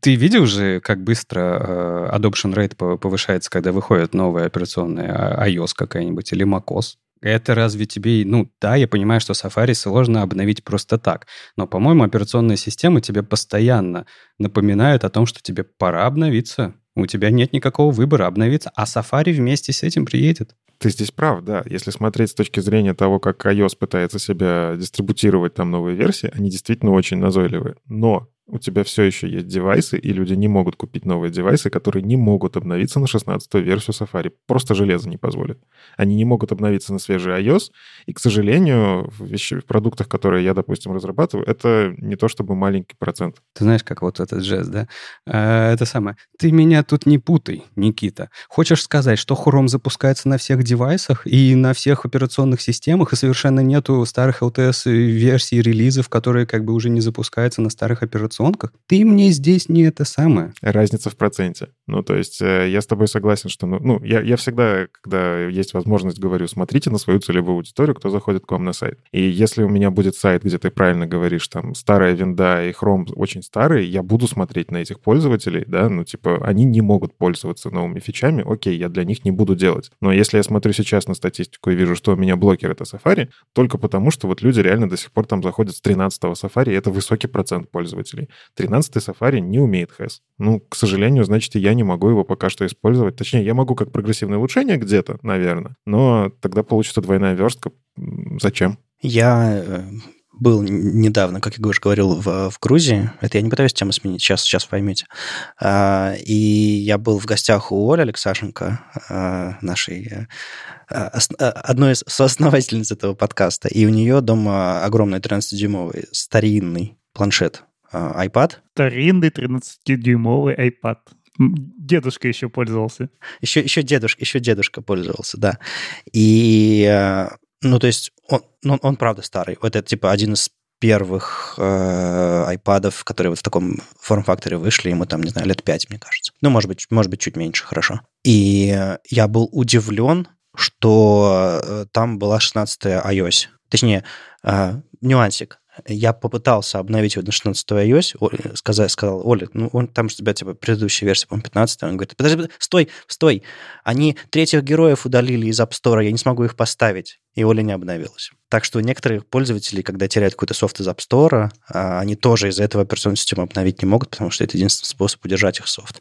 ты видел же, как быстро э, adoption rate повышается, когда выходит новая операционная а, iOS какая-нибудь или macOS? Это разве тебе... Ну, да, я понимаю, что Safari сложно обновить просто так, но, по-моему, операционная система тебе постоянно напоминает о том, что тебе пора обновиться. У тебя нет никакого выбора обновиться, а Safari вместе с этим приедет. Ты здесь прав, да. Если смотреть с точки зрения того, как iOS пытается себя дистрибутировать там новые версии, они действительно очень назойливые. Но у тебя все еще есть девайсы, и люди не могут купить новые девайсы, которые не могут обновиться на 16-ю версию Safari. Просто железо не позволит. Они не могут обновиться на свежий iOS, и, к сожалению, в, вещи, в продуктах, которые я, допустим, разрабатываю, это не то чтобы маленький процент. Ты знаешь, как вот этот жест, да? А, это самое. Ты меня тут не путай, Никита. Хочешь сказать, что Chrome запускается на всех девайсах и на всех операционных системах, и совершенно нету старых LTS-версий, релизов, которые как бы уже не запускаются на старых операционных операционках, ты мне здесь не это самое. Разница в проценте. Ну, то есть э, я с тобой согласен, что... Ну, ну я, я всегда, когда есть возможность, говорю, смотрите на свою целевую аудиторию, кто заходит к вам на сайт. И если у меня будет сайт, где ты правильно говоришь, там, старая винда и Chrome очень старые, я буду смотреть на этих пользователей, да, ну, типа, они не могут пользоваться новыми фичами, окей, я для них не буду делать. Но если я смотрю сейчас на статистику и вижу, что у меня блокер — это Safari, только потому, что вот люди реально до сих пор там заходят с 13-го Safari, это высокий процент пользователей. 13 Safari не умеет HES. Ну, к сожалению, значит, я не могу его пока что использовать. Точнее, я могу как прогрессивное улучшение где-то, наверное, но тогда получится двойная верстка. Зачем? Я э, был недавно, как я уже говорил, в, в Грузии. Это я не пытаюсь тему сменить, сейчас, сейчас поймете. А, и я был в гостях у Оли Алексашенко, а, нашей а, одной из соосновательниц этого подкаста. И у нее дома огромный 13-дюймовый старинный планшет а, iPad. Старинный 13-дюймовый iPad. Дедушка еще пользовался. Еще, еще, дедушка, еще дедушка пользовался, да. И, э, ну, то есть, он, он, он правда старый. Это, типа, один из первых э, айпадов, которые вот в таком форм-факторе вышли, ему там, не знаю, лет пять, мне кажется. Ну, может быть, может быть, чуть меньше, хорошо. И я был удивлен, что э, там была 16-я iOS. Точнее, э, нюансик я попытался обновить его на 16 iOS, сказал, сказал, Оля, ну, он, там же у тебя, типа, предыдущая версия, по-моему, 15 Он говорит, подожди, стой, стой, они третьих героев удалили из App Store, я не смогу их поставить. И Оля не обновилась. Так что некоторые пользователи, когда теряют какой-то софт из App Store, а, они тоже из-за этого операционную систему обновить не могут, потому что это единственный способ удержать их софт.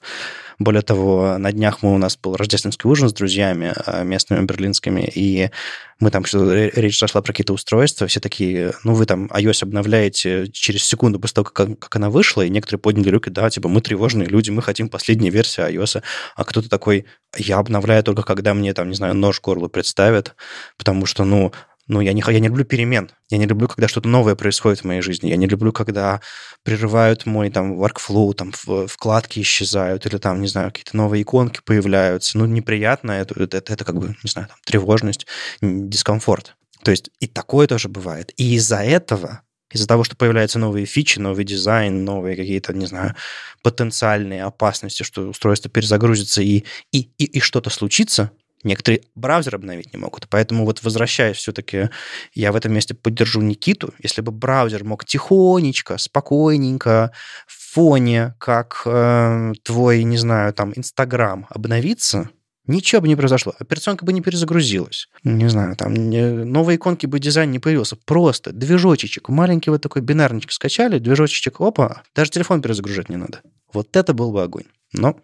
Более того, на днях мы, у нас был рождественский ужин с друзьями а, местными берлинскими, и мы там что речь зашла про какие-то устройства, все такие, ну, вы там iOS обновляете через секунду после того, как, как она вышла, и некоторые подняли руки, да, типа, мы тревожные люди, мы хотим последней версии iOS, а кто-то такой, я обновляю только когда мне, там, не знаю, нож горло представят, потому что, ну, Ну, я не, я не люблю перемен. Я не люблю, когда что-то новое происходит в моей жизни. Я не люблю, когда прерывают мой там workflow, там вкладки исчезают или там, не знаю, какие-то новые иконки появляются. Ну, неприятно. Это, это, это как бы, не знаю, там, тревожность, дискомфорт. То есть и такое тоже бывает. И из-за этого из-за того, что появляются новые фичи, новый дизайн, новые какие-то, не знаю, потенциальные опасности, что устройство перезагрузится и, и, и, и что-то случится, некоторые браузер обновить не могут. Поэтому вот возвращаясь все-таки, я в этом месте поддержу Никиту. Если бы браузер мог тихонечко, спокойненько, в фоне, как э, твой, не знаю, там, Инстаграм обновиться, Ничего бы не произошло. Операционка бы не перезагрузилась. Не знаю, там новые иконки бы дизайн не появился. Просто движочек. Маленький вот такой бинарничек скачали, движочек, опа, даже телефон перезагружать не надо. Вот это был бы огонь. Но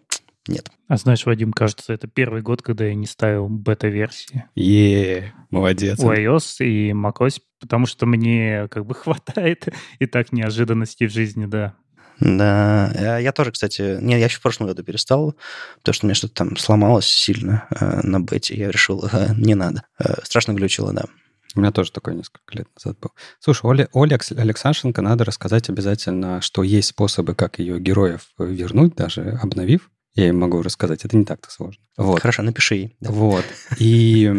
нет. А знаешь, Вадим, кажется, это первый год, когда я не ставил бета-версии. Е, молодец. У iOS и macOS, потому что мне как бы хватает и так неожиданностей в жизни, да. Да, я тоже, кстати, не, я еще в прошлом году перестал, потому что у меня что-то там сломалось сильно э, на бете, я решил, э, не надо. Э, страшно глючило, да. У меня тоже такое несколько лет назад был. Слушай, Оля, Оля Алексашенко надо рассказать обязательно, что есть способы, как ее героев вернуть, даже обновив. Я им могу рассказать. Это не так-то сложно. Вот. Хорошо, напиши ей. Да. Вот. И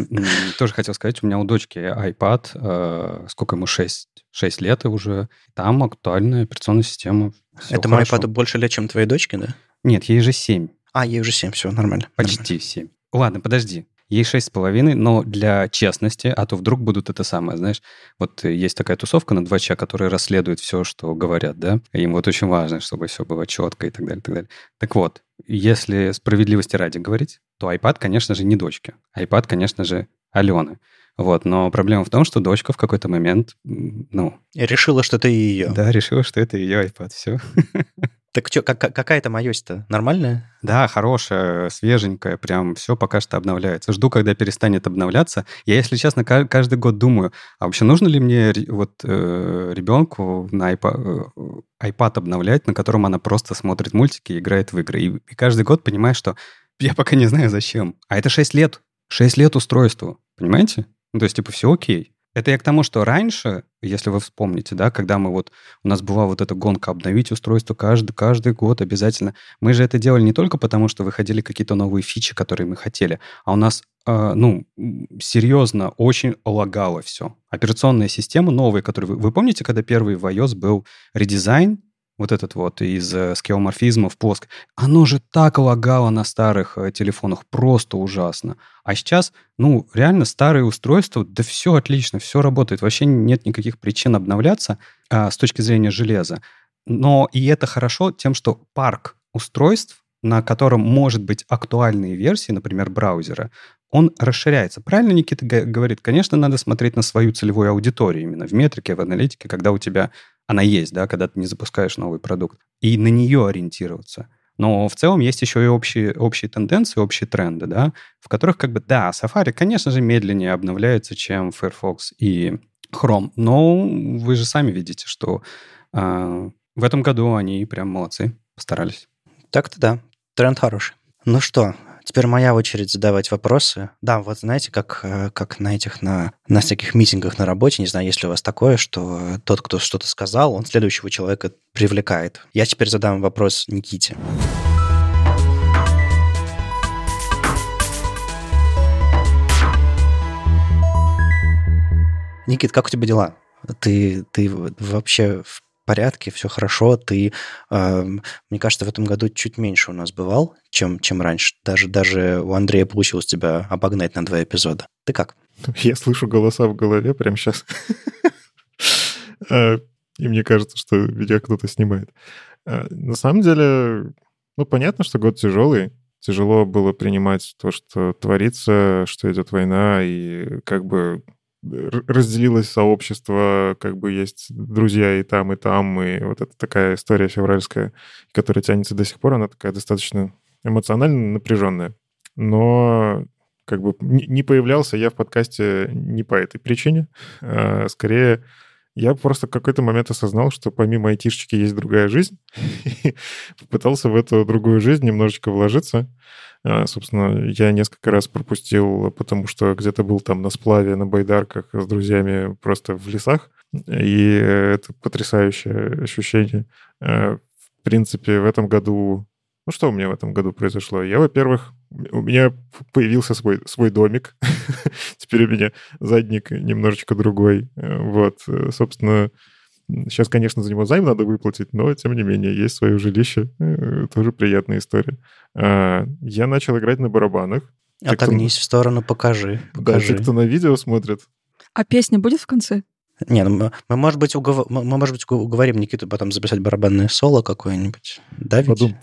тоже хотел сказать, у меня у дочки iPad, э, сколько ему, 6, 6 лет и уже. Там актуальная операционная система. Все Это моему iPad больше лет, чем твоей дочке, да? Нет, ей же 7. А, ей уже 7, все, нормально. Почти нормально. 7. Ладно, подожди. Ей шесть с половиной, но для честности, а то вдруг будут это самое, знаешь, вот есть такая тусовка на 2 ча, которые расследуют все, что говорят, да, им вот очень важно, чтобы все было четко и так далее, и так далее. Так вот, если справедливости ради говорить, то iPad, конечно же, не дочки. iPad, конечно же, Алены. Вот, но проблема в том, что дочка в какой-то момент, ну... Решила, что это ее. Да, решила, что это ее iPad, все. Так что, как, какая там iOS-то? Нормальная? Да, хорошая, свеженькая, прям все пока что обновляется. Жду, когда перестанет обновляться. Я, если честно, каждый год думаю, а вообще нужно ли мне вот э, ребенку на iPad, э, iPad обновлять, на котором она просто смотрит мультики и играет в игры. И, и каждый год понимаю, что я пока не знаю, зачем. А это 6 лет. 6 лет устройству. Понимаете? Ну, то есть, типа, все окей. Это я к тому, что раньше, если вы вспомните, да, когда мы вот, у нас была вот эта гонка обновить устройство каждый, каждый год обязательно, мы же это делали не только потому, что выходили какие-то новые фичи, которые мы хотели, а у нас, э, ну, серьезно, очень лагало все. Операционная система новая, которую... Вы, вы помните, когда первый в iOS был редизайн, вот этот вот из э, скеоморфизма в плоск, оно же так лагало на старых э, телефонах, просто ужасно. А сейчас, ну, реально старые устройства, да все отлично, все работает, вообще нет никаких причин обновляться а, с точки зрения железа. Но и это хорошо тем, что парк устройств, на котором может быть актуальные версии, например, браузера, он расширяется. Правильно Никита говорит? Конечно, надо смотреть на свою целевую аудиторию именно в метрике, в аналитике, когда у тебя она есть, да, когда ты не запускаешь новый продукт, и на нее ориентироваться. Но в целом есть еще и общие, общие тенденции, общие тренды, да, в которых как бы, да, Safari, конечно же, медленнее обновляется, чем Firefox и Chrome, но вы же сами видите, что э, в этом году они прям молодцы, постарались. Так-то да, тренд хороший. Ну что, Теперь моя очередь задавать вопросы. Да, вот знаете, как, э, как на этих, на, на всяких митингах на работе, не знаю, есть ли у вас такое, что тот, кто что-то сказал, он следующего человека привлекает. Я теперь задам вопрос Никите. Никит, как у тебя дела? Ты, ты вообще в порядке, все хорошо. Ты, э, мне кажется, в этом году чуть меньше у нас бывал, чем, чем раньше. Даже, даже у Андрея получилось тебя обогнать на два эпизода. Ты как? Я слышу голоса в голове прямо сейчас. Э, и мне кажется, что меня кто-то снимает. Э, на самом деле, ну, понятно, что год тяжелый. Тяжело было принимать то, что творится, что идет война, и как бы разделилось сообщество, как бы есть друзья и там, и там, и вот это такая история февральская, которая тянется до сих пор, она такая достаточно эмоционально напряженная. Но как бы не появлялся я в подкасте не по этой причине, а скорее я просто в какой-то момент осознал, что помимо айтишечки есть другая жизнь. Попытался в эту другую жизнь немножечко вложиться. А, собственно, я несколько раз пропустил, потому что где-то был там на сплаве, на байдарках с друзьями просто в лесах. И это потрясающее ощущение. А, в принципе, в этом году... Ну, что у меня в этом году произошло? Я, во-первых, у меня появился свой, свой домик. Теперь у меня задник немножечко другой. Э, вот, э, собственно, сейчас, конечно, за него займ надо выплатить, но, тем не менее, есть свое жилище. Э, тоже приятная история. А, я начал играть на барабанах. Отогнись в сторону, покажи. покажи. Да, те, кто на видео смотрит. А песня будет в конце? Не, ну мы, мы, может быть, угов... мы, может быть, уговорим Никиту потом записать барабанное соло какое-нибудь. Да, ведь? Подум...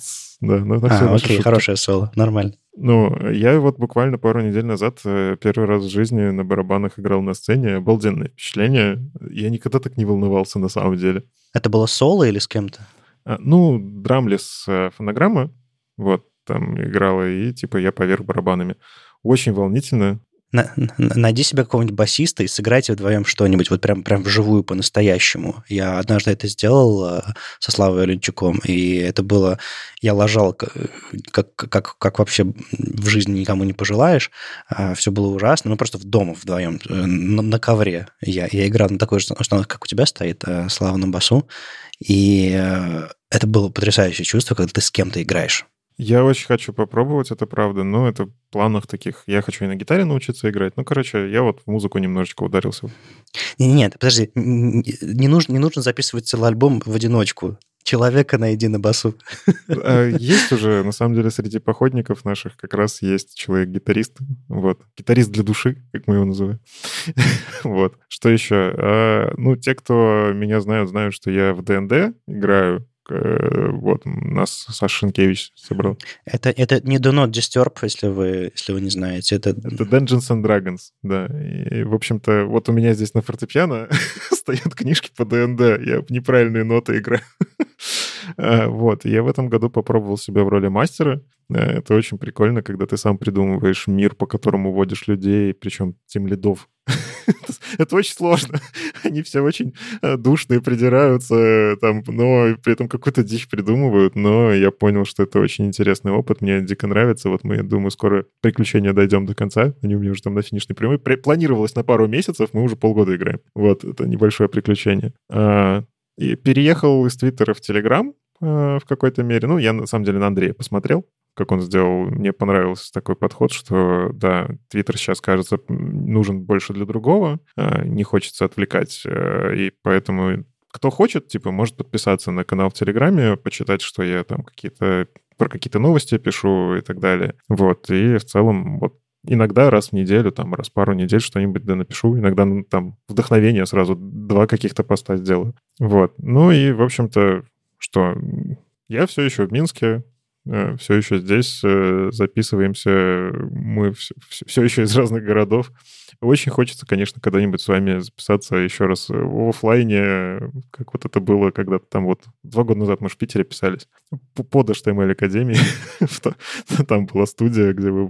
Да, ну, на а, окей, шутка. хорошее соло, нормально. Ну, я вот буквально пару недель назад э, первый раз в жизни на барабанах играл на сцене. Обалденное впечатление. Я никогда так не волновался на самом деле. Это было соло или с кем-то? А, ну, драмлес э, фонограмма. Вот, там играла, и типа я поверх барабанами. Очень волнительно на, найди себе какого-нибудь басиста и сыграйте вдвоем что-нибудь вот прям, прям вживую по-настоящему. Я однажды это сделал э, со Славой Оленчуком, и это было... Я ложал, как, как, как вообще в жизни никому не пожелаешь. А, Все было ужасно. Мы просто в дома вдвоем э, на, на ковре. Я, я играл на такой же установке, как у тебя стоит, э, Слава на басу. И это было потрясающее чувство, когда ты с кем-то играешь. Я очень хочу попробовать, это правда, но это в планах таких. Я хочу и на гитаре научиться играть. Ну, короче, я вот в музыку немножечко ударился. Нет, подожди, не нужно, не нужно записывать целый альбом в одиночку. Человека найди на басу. А, есть уже, на самом деле, среди походников наших как раз есть человек-гитарист. Вот. Гитарист для души, как мы его называем. Вот. Что еще? А, ну, те, кто меня знают, знают, что я в ДНД играю. Э, вот, нас Саша Шенкевич собрал. Это, это не Do Not Disturb, если вы, если вы не знаете. Это... это Dungeons and Dragons, да. И, в общем-то, вот у меня здесь на фортепиано стоят книжки по ДНД. Я неправильные ноты играю. А, вот, я в этом году попробовал себя в роли мастера. Э, это очень прикольно, когда ты сам придумываешь мир, по которому водишь людей, причем тем лидов. Это очень сложно. Они все очень э, душные, придираются, там, но при этом какую-то дичь придумывают. Но я понял, что это очень интересный опыт. Мне дико нравится. Вот мы, думаю, скоро приключения дойдем до конца. Они у меня уже там на финишной прямой. Планировалось на пару месяцев, мы уже полгода играем. Вот, это небольшое приключение. А, и переехал из Твиттера в Телеграм э, в какой-то мере. Ну, я на самом деле на Андрея посмотрел, как он сделал. Мне понравился такой подход, что, да, Твиттер сейчас, кажется, нужен больше для другого, э, не хочется отвлекать, э, и поэтому кто хочет, типа, может подписаться на канал в Телеграме, почитать, что я там какие-то про какие-то новости пишу и так далее. Вот, и в целом вот иногда раз в неделю, там, раз в пару недель что-нибудь да напишу. Иногда ну, там вдохновение сразу два каких-то поста сделаю. Вот. Ну и, в общем-то, что я все еще в Минске, все еще здесь э, записываемся. Мы все, все еще из разных городов. Очень хочется, конечно, когда-нибудь с вами записаться еще раз в офлайне, как вот это было когда-то там вот два года назад мы в Питере писались под HTML Академией. Там была студия, где вы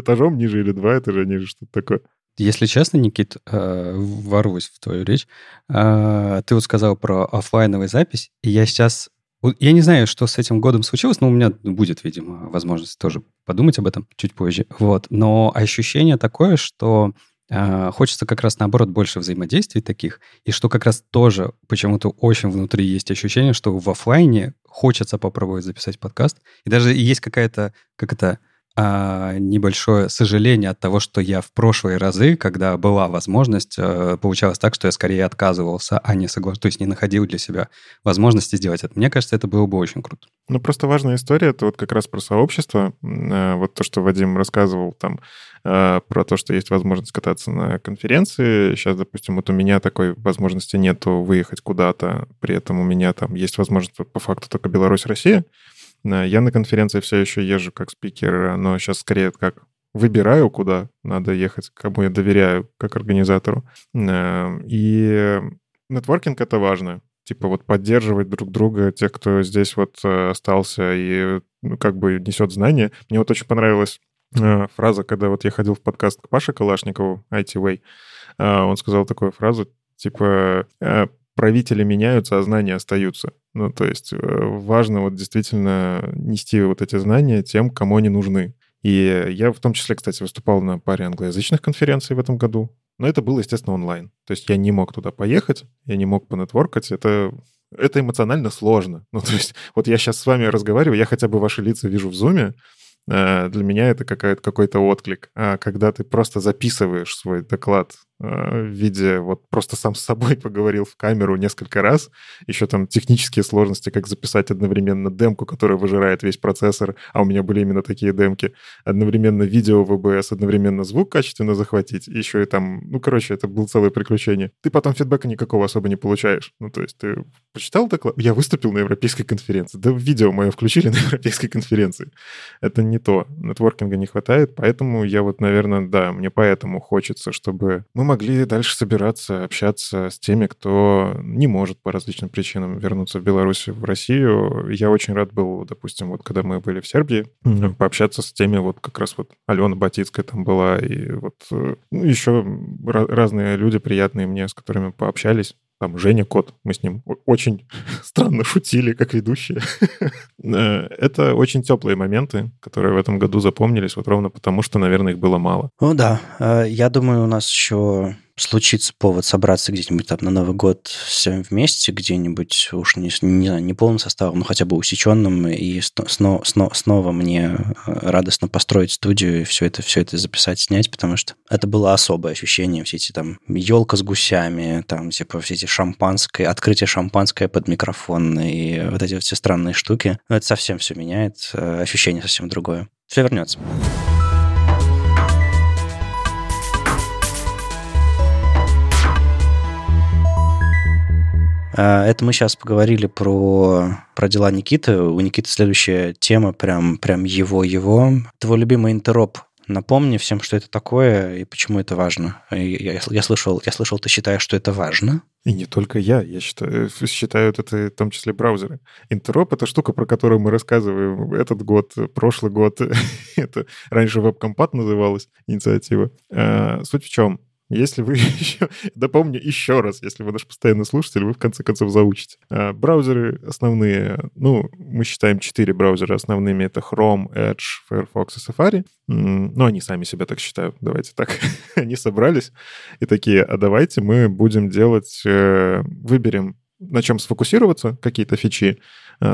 этажом ниже или два этажа ниже, что-то такое. Если честно, Никит, э, ворвусь в твою речь. Э, ты вот сказал про офлайновую запись, и я сейчас я не знаю, что с этим годом случилось, но у меня будет, видимо, возможность тоже подумать об этом чуть позже. Вот. Но ощущение такое, что а, хочется как раз наоборот больше взаимодействий таких, и что как раз тоже почему-то очень внутри есть ощущение, что в офлайне хочется попробовать записать подкаст, и даже есть какая-то, как это, а, небольшое сожаление от того, что я в прошлые разы, когда была возможность, а, получалось так, что я скорее отказывался, а не соглашался, то есть не находил для себя возможности сделать это. Мне кажется, это было бы очень круто. Ну, просто важная история, это вот как раз про сообщество, а, вот то, что Вадим рассказывал там, про то, что есть возможность кататься на конференции. Сейчас, допустим, вот у меня такой возможности нету выехать куда-то, при этом у меня там есть возможность по факту только Беларусь-Россия. Я на конференции все еще езжу как спикер, но сейчас скорее как выбираю, куда надо ехать, кому я доверяю как организатору. Эм, и нетворкинг — это важно. Типа вот поддерживать друг друга, тех, кто здесь вот э, остался и ну, как бы несет знания. Мне вот очень понравилась э, фраза, когда вот я ходил в подкаст к Паше Калашникову, IT Way, э, он сказал такую фразу, Типа, э, правители меняются, а знания остаются. Ну, то есть э, важно вот действительно нести вот эти знания тем, кому они нужны. И я в том числе, кстати, выступал на паре англоязычных конференций в этом году. Но это было, естественно, онлайн. То есть я не мог туда поехать, я не мог понетворкать. Это, это эмоционально сложно. Ну, то есть вот я сейчас с вами разговариваю, я хотя бы ваши лица вижу в зуме, э, для меня это какой-то отклик. А когда ты просто записываешь свой доклад в виде вот просто сам с собой поговорил в камеру несколько раз. Еще там технические сложности, как записать одновременно демку, которая выжирает весь процессор, а у меня были именно такие демки. Одновременно видео в OBS, одновременно звук качественно захватить. Еще и там, ну, короче, это было целое приключение. Ты потом фидбэка никакого особо не получаешь. Ну, то есть ты почитал доклад? Я выступил на европейской конференции. Да видео мое включили на европейской конференции. Это не то. Нетворкинга не хватает, поэтому я вот, наверное, да, мне поэтому хочется, чтобы мы могли дальше собираться, общаться с теми, кто не может по различным причинам вернуться в Беларусь, в Россию. Я очень рад был, допустим, вот когда мы были в Сербии, mm-hmm. пообщаться с теми, вот как раз вот Алена Батицкая там была, и вот э, ну, еще разные люди приятные мне, с которыми пообщались там Женя Кот, мы с ним очень странно шутили, как ведущие. Э, это очень теплые моменты, которые в этом году запомнились, вот ровно потому, что, наверное, их было мало. Ну да, э, я думаю, у нас еще случится повод собраться где-нибудь там на Новый год всем вместе, где-нибудь, уж не, не знаю, не полным составом, но хотя бы усеченным, и снова, снова, снова мне э, радостно построить студию и все это, все это записать, снять, потому что это было особое ощущение, все эти там елка с гусями, там типа все эти шампанское, открытие шампанское под микрофон и вот эти вот все странные штуки. Но это совсем все меняет, э, ощущение совсем другое. Все вернется. Это мы сейчас поговорили про, про дела Никиты. У Никиты следующая тема, прям, прям его-его. Твой любимый интероп Напомни всем, что это такое и почему это важно. Я, я, я, слышал, я слышал, ты считаешь, что это важно? И не только я, я считаю, считают это в том числе браузеры. Интероп — это штука, про которую мы рассказываем этот год, прошлый год. это раньше WebCompat называлась инициатива. А, суть в чем? Если вы еще... Допомню еще раз, если вы наш постоянный слушатель, вы в конце концов заучите. А, браузеры основные, ну, мы считаем четыре браузера основными. Это Chrome, Edge, Firefox и Safari. Ну, они сами себя так считают. Давайте так. они собрались и такие, а давайте мы будем делать... Э, выберем на чем сфокусироваться, какие-то фичи,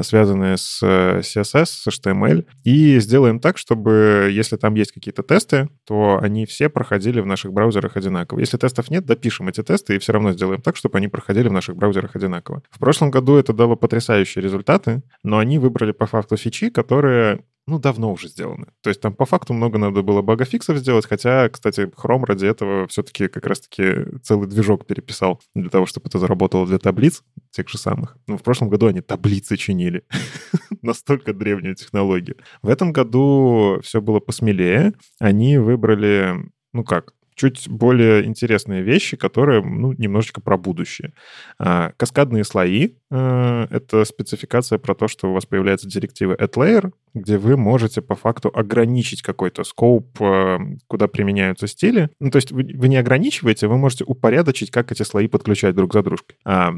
связанные с э, CSS, с HTML, и сделаем так, чтобы если там есть какие-то тесты, то они все проходили в наших браузерах одинаково. Если тестов нет, допишем эти тесты и все равно сделаем так, чтобы они проходили в наших браузерах одинаково. В прошлом году это дало потрясающие результаты, но они выбрали по факту фичи, которые ну, давно уже сделаны. То есть там по факту много надо было багафиксов сделать, хотя, кстати, Chrome ради этого все-таки как раз-таки целый движок переписал для того, чтобы это заработало для таблиц тех же самых. Но в прошлом году они таблицы чинили. Настолько древнюю технологию. В этом году все было посмелее. Они выбрали, ну как, чуть более интересные вещи, которые, ну, немножечко про будущее. А, каскадные слои э, — это спецификация про то, что у вас появляется директива addLayer, где вы можете по факту ограничить какой-то скоп, э, куда применяются стили. Ну, то есть вы, не ограничиваете, вы можете упорядочить, как эти слои подключать друг за дружкой. А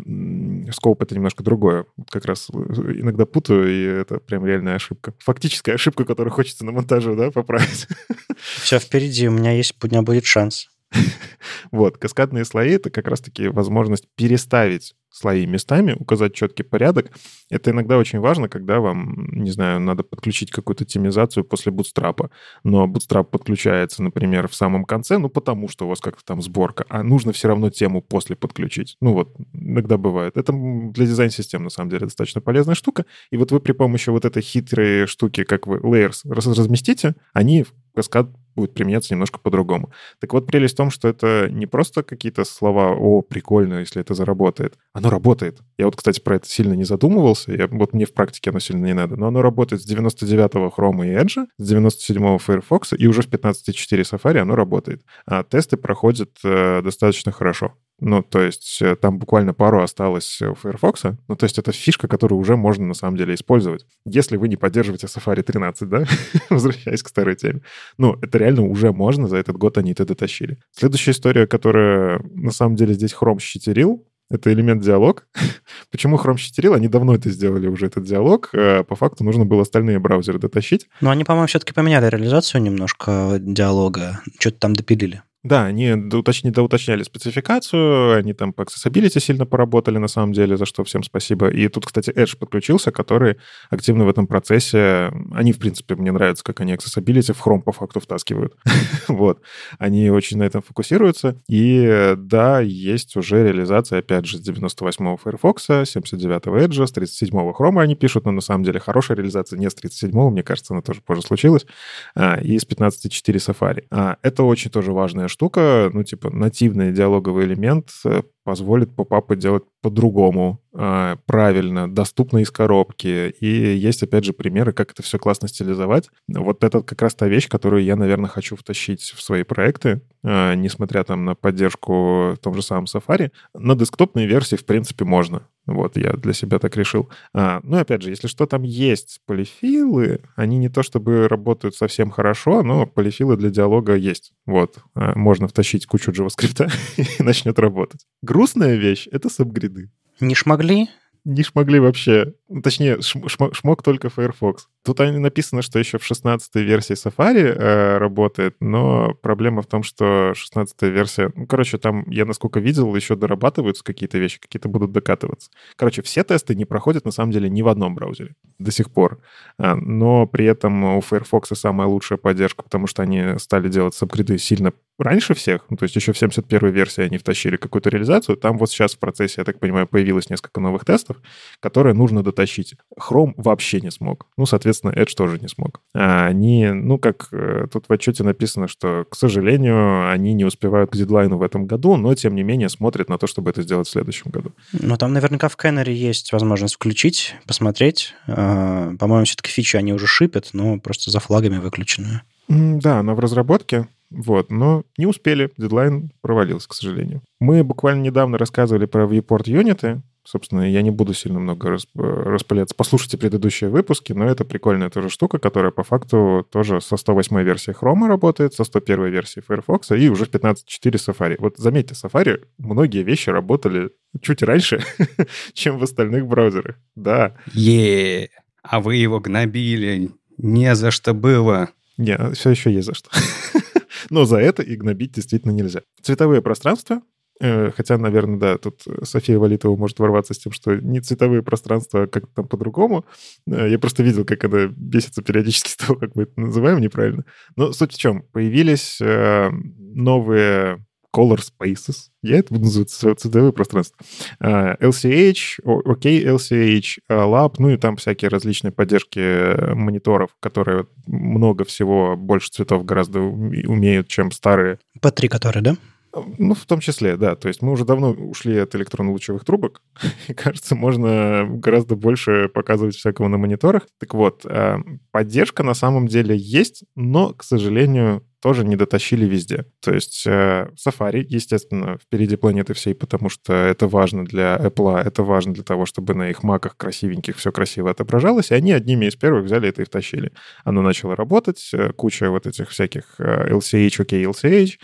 скоп — это немножко другое. Как раз э, иногда путаю, и это прям реальная ошибка. Фактическая ошибка, которую хочется на монтаже, да, поправить. Все впереди, у меня есть, у меня будет шанс. Вот, каскадные слои — это как раз-таки возможность переставить слои местами, указать четкий порядок. Это иногда очень важно, когда вам, не знаю, надо подключить какую-то темизацию после бутстрапа. Но бутстрап подключается, например, в самом конце, ну, потому что у вас как-то там сборка, а нужно все равно тему после подключить. Ну, вот, иногда бывает. Это для дизайн-систем, на самом деле, достаточно полезная штука. И вот вы при помощи вот этой хитрой штуки, как вы layers разместите, они каскад будет применяться немножко по-другому. Так вот, прелесть в том, что это не просто какие-то слова «О, прикольно, если это заработает». Оно работает. Я вот, кстати, про это сильно не задумывался. Я, вот мне в практике оно сильно не надо. Но оно работает с 99-го Chrome и Edge, с 97-го Firefox, и уже в 15.4 Safari оно работает. А тесты проходят э, достаточно хорошо. Ну, то есть э, там буквально пару осталось у Firefox. Ну, то есть это фишка, которую уже можно на самом деле использовать. Если вы не поддерживаете Safari 13, да, возвращаясь к старой теме. Ну, это реально уже можно, за этот год они это дотащили. Следующая история, которая на самом деле здесь Chrome щитерил, это элемент диалог. Почему Chrome щитерил? Они давно это сделали уже, этот диалог. А по факту нужно было остальные браузеры дотащить. Но они, по-моему, все-таки поменяли реализацию немножко диалога. Что-то там допилили. Да, они доуточни, доуточняли спецификацию, они там по accessibility сильно поработали на самом деле, за что всем спасибо. И тут, кстати, Edge подключился, который активно в этом процессе... Они, в принципе, мне нравится, как они accessibility в Chrome по факту втаскивают. вот. Они очень на этом фокусируются. И да, есть уже реализация, опять же, с 98-го Firefox, 79-го Edge, с 37-го Chrome они пишут, но на самом деле хорошая реализация не с 37-го, мне кажется, она тоже позже случилась, а, и с 15.4 Safari. А, это очень тоже важная штука, ну, типа, нативный диалоговый элемент э, позволит попапы делать по-другому, э, правильно, доступно из коробки. И есть, опять же, примеры, как это все классно стилизовать. Вот это как раз та вещь, которую я, наверное, хочу втащить в свои проекты, э, несмотря там на поддержку в том же самом Safari. На десктопной версии, в принципе, можно. Вот, я для себя так решил. А, ну, опять же, если что там есть полифилы, они не то чтобы работают совсем хорошо, но полифилы для диалога есть. Вот, а, можно втащить кучу JavaScript и начнет работать. Грустная вещь — это сабгриды. Не шмогли? не шмогли вообще. Ну, точнее, шм, шмог только Firefox. Тут написано, что еще в 16 версии Safari э, работает, но проблема в том, что 16 версия... Ну, короче, там, я насколько видел, еще дорабатываются какие-то вещи, какие-то будут докатываться. Короче, все тесты не проходят, на самом деле, ни в одном браузере до сих пор. А, но при этом у Firefox самая лучшая поддержка, потому что они стали делать сабгриды сильно раньше всех, ну, то есть еще в 71 версии они втащили какую-то реализацию, там вот сейчас в процессе, я так понимаю, появилось несколько новых тестов, которые нужно дотащить. Chrome вообще не смог. Ну, соответственно, Edge тоже не смог. А они, ну, как э, тут в отчете написано, что, к сожалению, они не успевают к дедлайну в этом году, но, тем не менее, смотрят на то, чтобы это сделать в следующем году. Ну, там наверняка в Canary есть возможность включить, посмотреть. А, по-моему, все-таки фичи они уже шипят, но просто за флагами выключенную. Да, она в разработке. Вот, но не успели, дедлайн провалился, к сожалению. Мы буквально недавно рассказывали про viewport юниты. Собственно, я не буду сильно много расп... распыляться. Послушайте предыдущие выпуски, но это прикольная тоже штука, которая по факту тоже со 108 версии Chrome работает, со 101 версии Firefox и уже в 15.4 Safari. Вот заметьте, Safari многие вещи работали чуть раньше, чем в остальных браузерах. Да. е а вы его гнобили. Не за что было. Не, все еще есть за что. Но за это и гнобить действительно нельзя. Цветовые пространства, э, Хотя, наверное, да, тут София Валитова может ворваться с тем, что не цветовые пространства, а как там по-другому. Э, я просто видел, как она бесится периодически с того, как мы это называем неправильно. Но суть в чем? Появились э, новые color spaces. Я это буду называть цветовые пространства. LCH, OK LCH, Lab, ну и там всякие различные поддержки мониторов, которые много всего, больше цветов гораздо умеют, чем старые. P3 которые, да? Ну, в том числе, да. То есть мы уже давно ушли от электронно-лучевых трубок. И, кажется, можно гораздо больше показывать всякого на мониторах. Так вот, поддержка на самом деле есть, но, к сожалению, тоже не дотащили везде. То есть э, Safari, естественно, впереди планеты всей, потому что это важно для Apple, это важно для того, чтобы на их маках красивеньких все красиво отображалось, и они одними из первых взяли это и втащили. Оно начало работать, э, куча вот этих всяких э, LCH, OK LCH,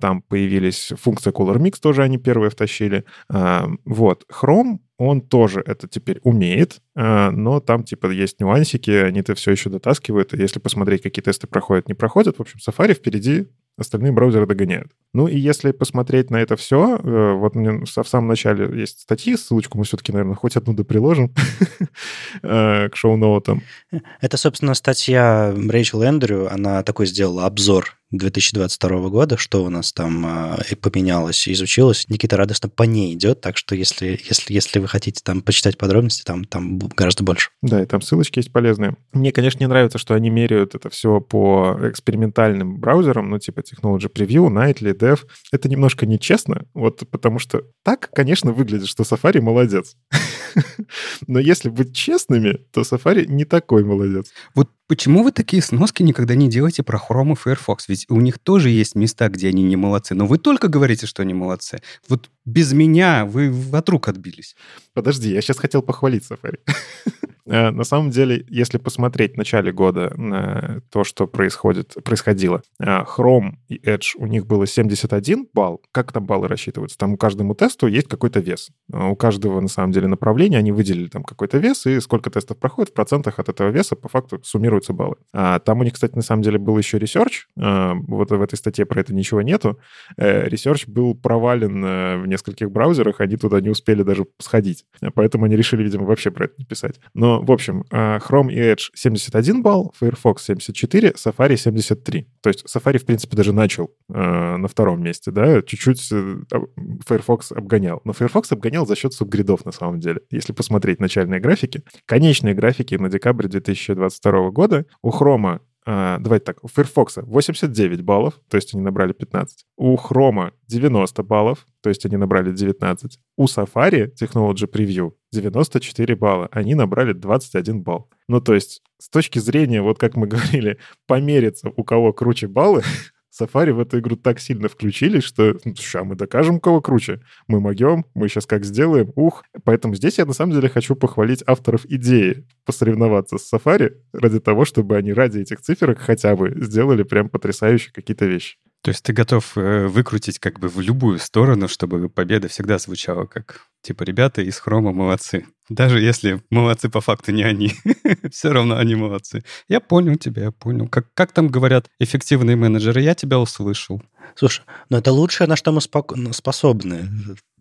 там появились функция Color Mix, тоже они первые втащили. Вот. Chrome он тоже это теперь умеет, а, но там, типа, есть нюансики, они это все еще дотаскивают, и если посмотреть, какие тесты проходят, не проходят, в общем, Safari впереди остальные браузеры догоняют. Ну и если посмотреть на это все, э, вот мне в самом начале есть статьи, ссылочку мы все-таки, наверное, хоть одну да приложим э, к шоу-ноутам. Это, собственно, статья Рэйчел Эндрю, она такой сделала обзор 2022 года, что у нас там э, поменялось, изучилось. Никита радостно по ней идет, так что если, если, если вы хотите там почитать подробности, там, там гораздо больше. Да, и там ссылочки есть полезные. Мне, конечно, не нравится, что они меряют это все по экспериментальным браузерам, ну, типа Technology Preview, Nightly, Dev. Это немножко нечестно, вот потому что так, конечно, выглядит, что Safari молодец. Но если быть честными, то Safari не такой молодец. Вот Почему вы такие сноски никогда не делаете про Chrome и Firefox? Ведь у них тоже есть места, где они не молодцы. Но вы только говорите, что они молодцы. Вот без меня вы от рук отбились. Подожди, я сейчас хотел похвалить Safari. Э, на самом деле, если посмотреть в начале года на то, что происходит, происходило, э, Chrome и Edge, у них было 71 балл. Как там баллы рассчитываются? Там каждому тесту есть какой-то вес. Э, у каждого, на самом деле, направления они выделили там какой-то вес, и сколько тестов проходит, в процентах от этого веса по факту суммируются баллы. А там у них, кстати, на самом деле был еще research. Вот в этой статье про это ничего нету. Ресерч был провален в нескольких браузерах, они туда не успели даже сходить. Поэтому они решили, видимо, вообще про это не писать. Но в общем, э, Chrome и Edge 71 балл, Firefox 74, Safari 73. То есть Safari, в принципе, даже начал э, на втором месте, да, чуть-чуть э, Firefox обгонял. Но Firefox обгонял за счет субгридов на самом деле. Если посмотреть начальные графики, конечные графики на декабрь 2022 года у Chrome давайте так, у Firefox 89 баллов, то есть они набрали 15. У Chrome 90 баллов, то есть они набрали 19. У Safari Technology Preview 94 балла, они набрали 21 балл. Ну, то есть с точки зрения, вот как мы говорили, помериться, у кого круче баллы, Safari в эту игру так сильно включились, что сейчас мы докажем, кого круче. Мы могем, мы сейчас как сделаем, ух. Поэтому здесь я на самом деле хочу похвалить авторов идеи посоревноваться с Safari ради того, чтобы они ради этих циферок хотя бы сделали прям потрясающие какие-то вещи. То есть ты готов э, выкрутить как бы в любую сторону, чтобы победа всегда звучала как, типа, ребята из Хрома молодцы. Даже если молодцы по факту не они, все равно они молодцы. Я понял тебя, я понял. Как, как там говорят эффективные менеджеры, я тебя услышал. Слушай, ну это лучшее, на что мы спок- ну, способны.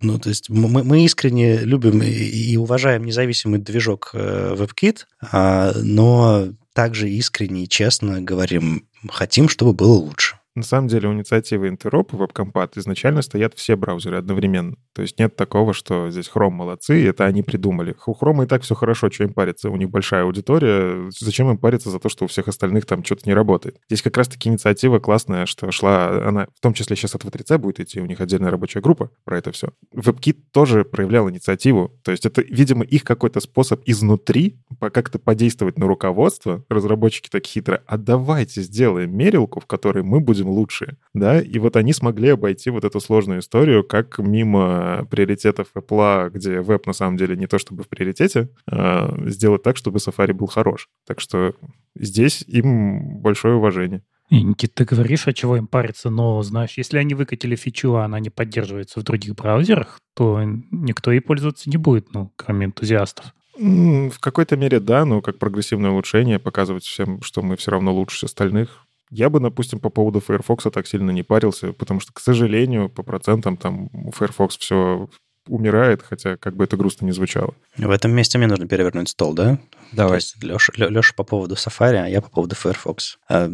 Ну, то есть мы, мы искренне любим и уважаем независимый движок э, WebKit, а, но также искренне и честно говорим, хотим, чтобы было лучше. На самом деле у инициативы Interop и WebCompat изначально стоят все браузеры одновременно. То есть нет такого, что здесь Chrome молодцы, это они придумали. У Chrome и так все хорошо, что им париться. У них большая аудитория. Зачем им париться за то, что у всех остальных там что-то не работает? Здесь как раз-таки инициатива классная, что шла, она в том числе сейчас от V3C будет идти, у них отдельная рабочая группа про это все. WebKit тоже проявлял инициативу. То есть это, видимо, их какой-то способ изнутри как-то подействовать на руководство. Разработчики так хитро, а давайте сделаем мерилку, в которой мы будем лучшие. Да, и вот они смогли обойти вот эту сложную историю, как мимо приоритетов Apple, где веб на самом деле не то чтобы в приоритете, а сделать так, чтобы Safari был хорош. Так что здесь им большое уважение. И, Никит, ты говоришь, а чего им париться, но, знаешь, если они выкатили фичу, а она не поддерживается в других браузерах, то никто и пользоваться не будет, ну, кроме энтузиастов. В какой-то мере да, но как прогрессивное улучшение показывать всем, что мы все равно лучше остальных, я бы, допустим, по поводу Firefox так сильно не парился, потому что, к сожалению, по процентам там у Firefox все умирает, хотя как бы это грустно не звучало. В этом месте мне нужно перевернуть стол, да? Давай. Леша, Леша по поводу Safari, а я по поводу Firefox. А,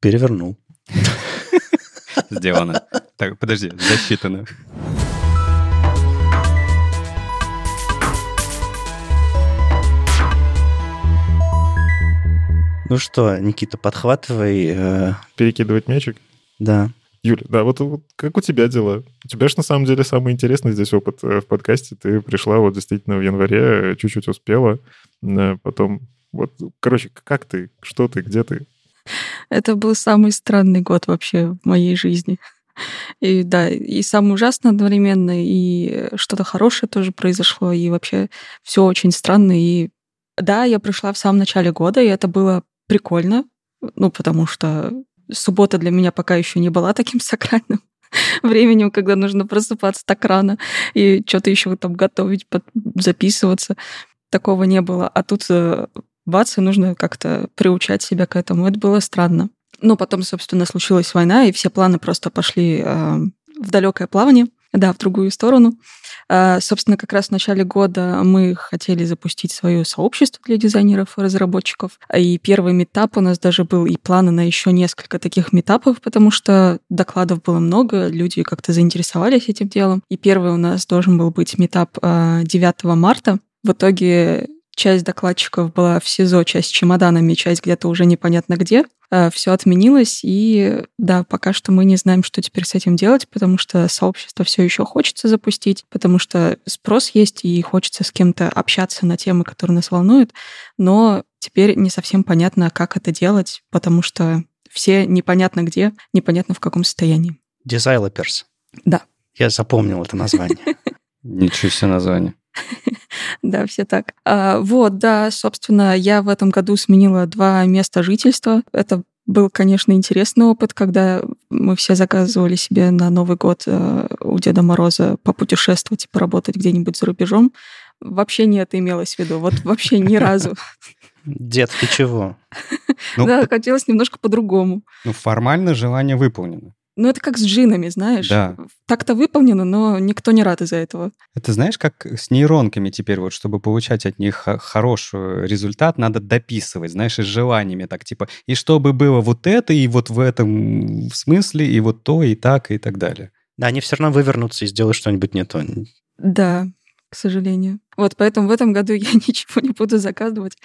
перевернул. Сделано. Так, подожди, засчитано. Ну что, Никита, подхватывай. Э... Перекидывать мячик? Да. Юля, да, вот, вот как у тебя дела? У тебя же на самом деле самый интересный здесь опыт э, в подкасте. Ты пришла вот действительно в январе, э, чуть-чуть успела, э, потом вот, короче, как ты, что ты, где ты? Это был самый странный год вообще в моей жизни. И да, и самое ужасное одновременно, и что-то хорошее тоже произошло, и вообще все очень странно. И да, я пришла в самом начале года, и это было прикольно, ну, потому что суббота для меня пока еще не была таким сакральным временем, когда нужно просыпаться так рано и что-то еще там готовить, записываться. Такого не было. А тут э, бац, и нужно как-то приучать себя к этому. Это было странно. Но потом, собственно, случилась война, и все планы просто пошли э, в далекое плавание, да, в другую сторону. А, собственно, как раз в начале года мы хотели запустить свое сообщество для дизайнеров и разработчиков. И первый метап у нас даже был, и планы на еще несколько таких метапов, потому что докладов было много, люди как-то заинтересовались этим делом. И первый у нас должен был быть метап 9 а, марта. В итоге часть докладчиков была в СИЗО, часть чемоданами, часть где-то уже непонятно где. Э, все отменилось, и да, пока что мы не знаем, что теперь с этим делать, потому что сообщество все еще хочется запустить, потому что спрос есть, и хочется с кем-то общаться на темы, которые нас волнуют, но теперь не совсем понятно, как это делать, потому что все непонятно где, непонятно в каком состоянии. Developers. Да. Я запомнил это название. Ничего себе название. Да, все так. А, вот, да, собственно, я в этом году сменила два места жительства. Это был, конечно, интересный опыт, когда мы все заказывали себе на Новый год э, у Деда Мороза попутешествовать и поработать где-нибудь за рубежом. Вообще не это имелось в виду. Вот вообще ни разу. Дед, ты чего? Ну, Да, хотелось немножко по-другому. Ну, формально желание выполнено. Ну, это как с джинами, знаешь. Да. Так-то выполнено, но никто не рад из-за этого. Это знаешь, как с нейронками теперь, вот чтобы получать от них хороший результат, надо дописывать, знаешь, и с желаниями так, типа, и чтобы было вот это, и вот в этом смысле, и вот то, и так, и так далее. Да, они все равно вывернутся и сделают что-нибудь не то. Да, к сожалению. Вот поэтому в этом году я ничего не буду заказывать.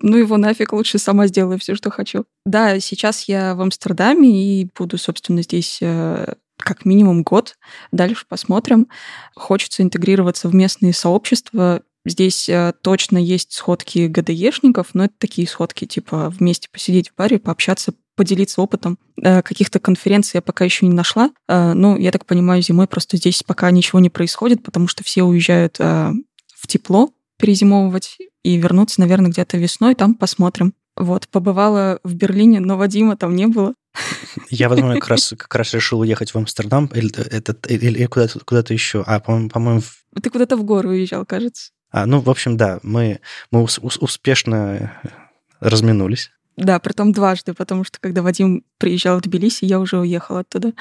Ну его нафиг, лучше сама сделаю все, что хочу. Да, сейчас я в Амстердаме и буду, собственно, здесь э, как минимум год. Дальше посмотрим. Хочется интегрироваться в местные сообщества. Здесь э, точно есть сходки ГДЕшников, но это такие сходки, типа вместе посидеть в баре, пообщаться, поделиться опытом. Э, Каких-то конференций я пока еще не нашла. Ну, я так понимаю, зимой просто здесь пока ничего не происходит, потому что все уезжают э, в тепло перезимовывать и вернуться, наверное, где-то весной, там посмотрим. Вот, побывала в Берлине, но Вадима там не было. Я, возможно, как раз, как раз решил уехать в Амстердам или, этот, или, куда-то, куда-то еще. А, по-моему, в- Ты куда-то в горы уезжал, кажется. а, ну, в общем, да, мы, мы ус- успешно разминулись. Да, притом дважды, потому что когда Вадим приезжал в Тбилиси, я уже уехала оттуда.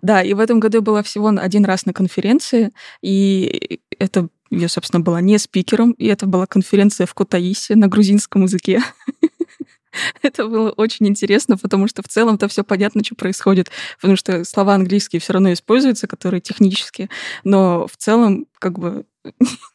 Да, и в этом году я была всего один раз на конференции, и это я, собственно, была не спикером, и это была конференция в Кутаисе на грузинском языке. Это было очень интересно, потому что в целом-то все понятно, что происходит, потому что слова английские все равно используются, которые технические, но в целом как бы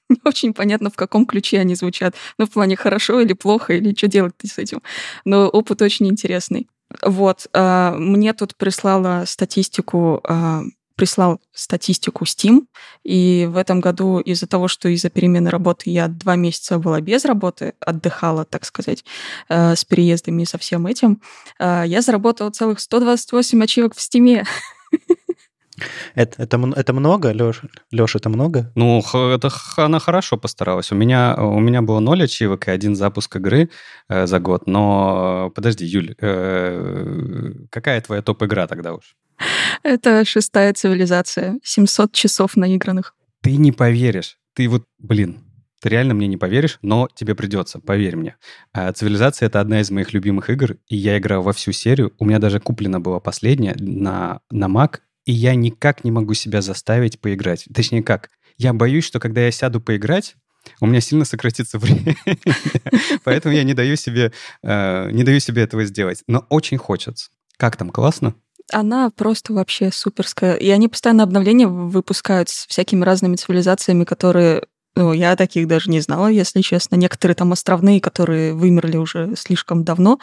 не очень понятно, в каком ключе они звучат. Ну, в плане хорошо или плохо, или что делать с этим. Но опыт очень интересный. Вот, а, мне тут прислала статистику, а, прислал статистику Steam, и в этом году из-за того, что из-за перемены работы я два месяца была без работы, отдыхала, так сказать, э, с переездами и со всем этим, я заработала целых 128 ачивок в Steam. Это, это, это много, Леш? Леш, это много? Ну, это она хорошо постаралась. У меня, у меня было ноль ачивок и один запуск игры э, за год. Но подожди, Юль, э, какая твоя топ-игра тогда уж? Это шестая цивилизация, 700 часов наигранных. Ты не поверишь. Ты вот, блин, ты реально мне не поверишь, но тебе придется, поверь мне. А, Цивилизация — это одна из моих любимых игр, и я играл во всю серию. У меня даже куплена была последняя на, на Mac, и я никак не могу себя заставить поиграть. Точнее, как? Я боюсь, что когда я сяду поиграть, у меня сильно сократится время. Поэтому я не даю себе, э, не даю себе этого сделать. Но очень хочется. Как там, классно? Она просто вообще суперская. И они постоянно обновления выпускают с всякими разными цивилизациями, которые ну, я таких даже не знала, если честно. Некоторые там островные, которые вымерли уже слишком давно.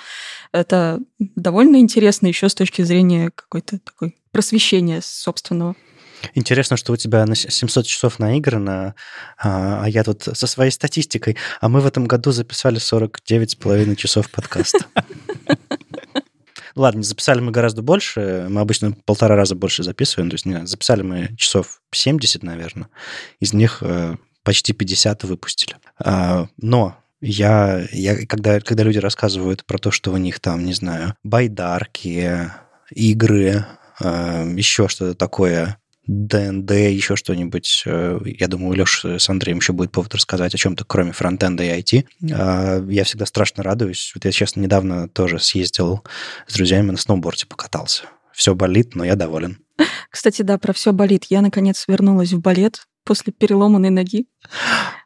Это довольно интересно еще с точки зрения какой-то такой просвещения собственного. Интересно, что у тебя на с- 700 часов наиграно, а, а я тут со своей статистикой. А мы в этом году записали 49,5 часов подкаста. Ладно, записали мы гораздо больше. Мы обычно полтора раза больше записываем. То есть записали мы часов 70, наверное. Из них э, почти 50 выпустили. А, Но я, я когда, когда люди рассказывают про то, что у них там, не знаю, байдарки, игры, э, еще что-то такое, ДНД, еще что-нибудь. э, Я думаю, у Леши с Андреем еще будет повод рассказать о чем-то, кроме фронтенда и IT. А, Я всегда страшно радуюсь. Вот я, честно, недавно тоже съездил с друзьями на сноуборде, покатался. Все болит, но я доволен. Кстати, да, про все болит. Я, наконец, вернулась в балет после переломанной ноги.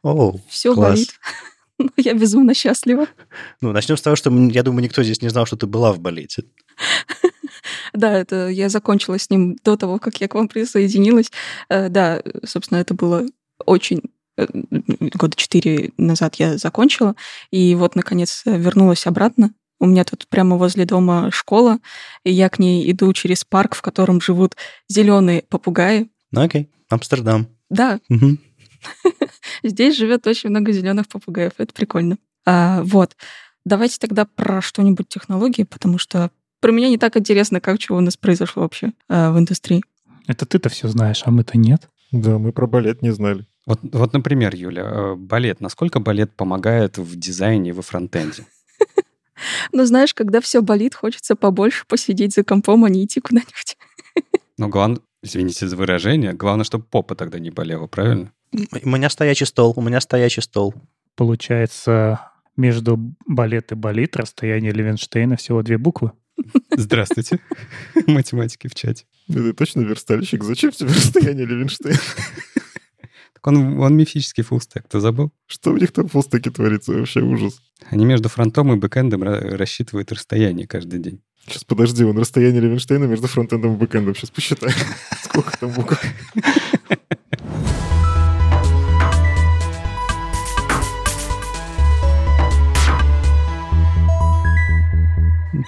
О, Все класс. болит. Но я безумно счастлива. Ну, начнем с того, что я думаю, никто здесь не знал, что ты была в балете. Да, это я закончила с ним до того, как я к вам присоединилась. Э, Да, собственно, это было очень э, года четыре назад я закончила, и вот, наконец, вернулась обратно. У меня тут прямо возле дома школа, и я к ней иду через парк, в котором живут зеленые попугаи. Ну, окей, Амстердам. Да, Мгм. здесь живет очень много зеленых попугаев, это прикольно. А, вот. Давайте тогда про что-нибудь технологии, потому что про меня не так интересно, как чего у нас произошло вообще э, в индустрии. Это ты-то все знаешь, а мы-то нет. Да, мы про балет не знали. Вот, вот, например, Юля, э, балет. Насколько балет помогает в дизайне и во фронтенде? Но знаешь, когда все болит, хочется побольше посидеть за компом, а не идти куда-нибудь. Ну, главное, извините за выражение, главное, чтобы попа тогда не болела, правильно? У меня стоячий стол, у меня стоячий стол. Получается, между балет и болит расстояние Левенштейна всего две буквы. Здравствуйте, математики в чате. Это точно верстальщик? Зачем тебе расстояние Левенштейна? Он, он мифический фуллстек, ты забыл? Что у них там в фуллстеке творится? Вообще ужас. Они между фронтом и бэкэндом ра- рассчитывают расстояние каждый день. Сейчас подожди, вон расстояние Левенштейна между фронтендом и бэкэндом. Сейчас посчитаем, сколько там букв.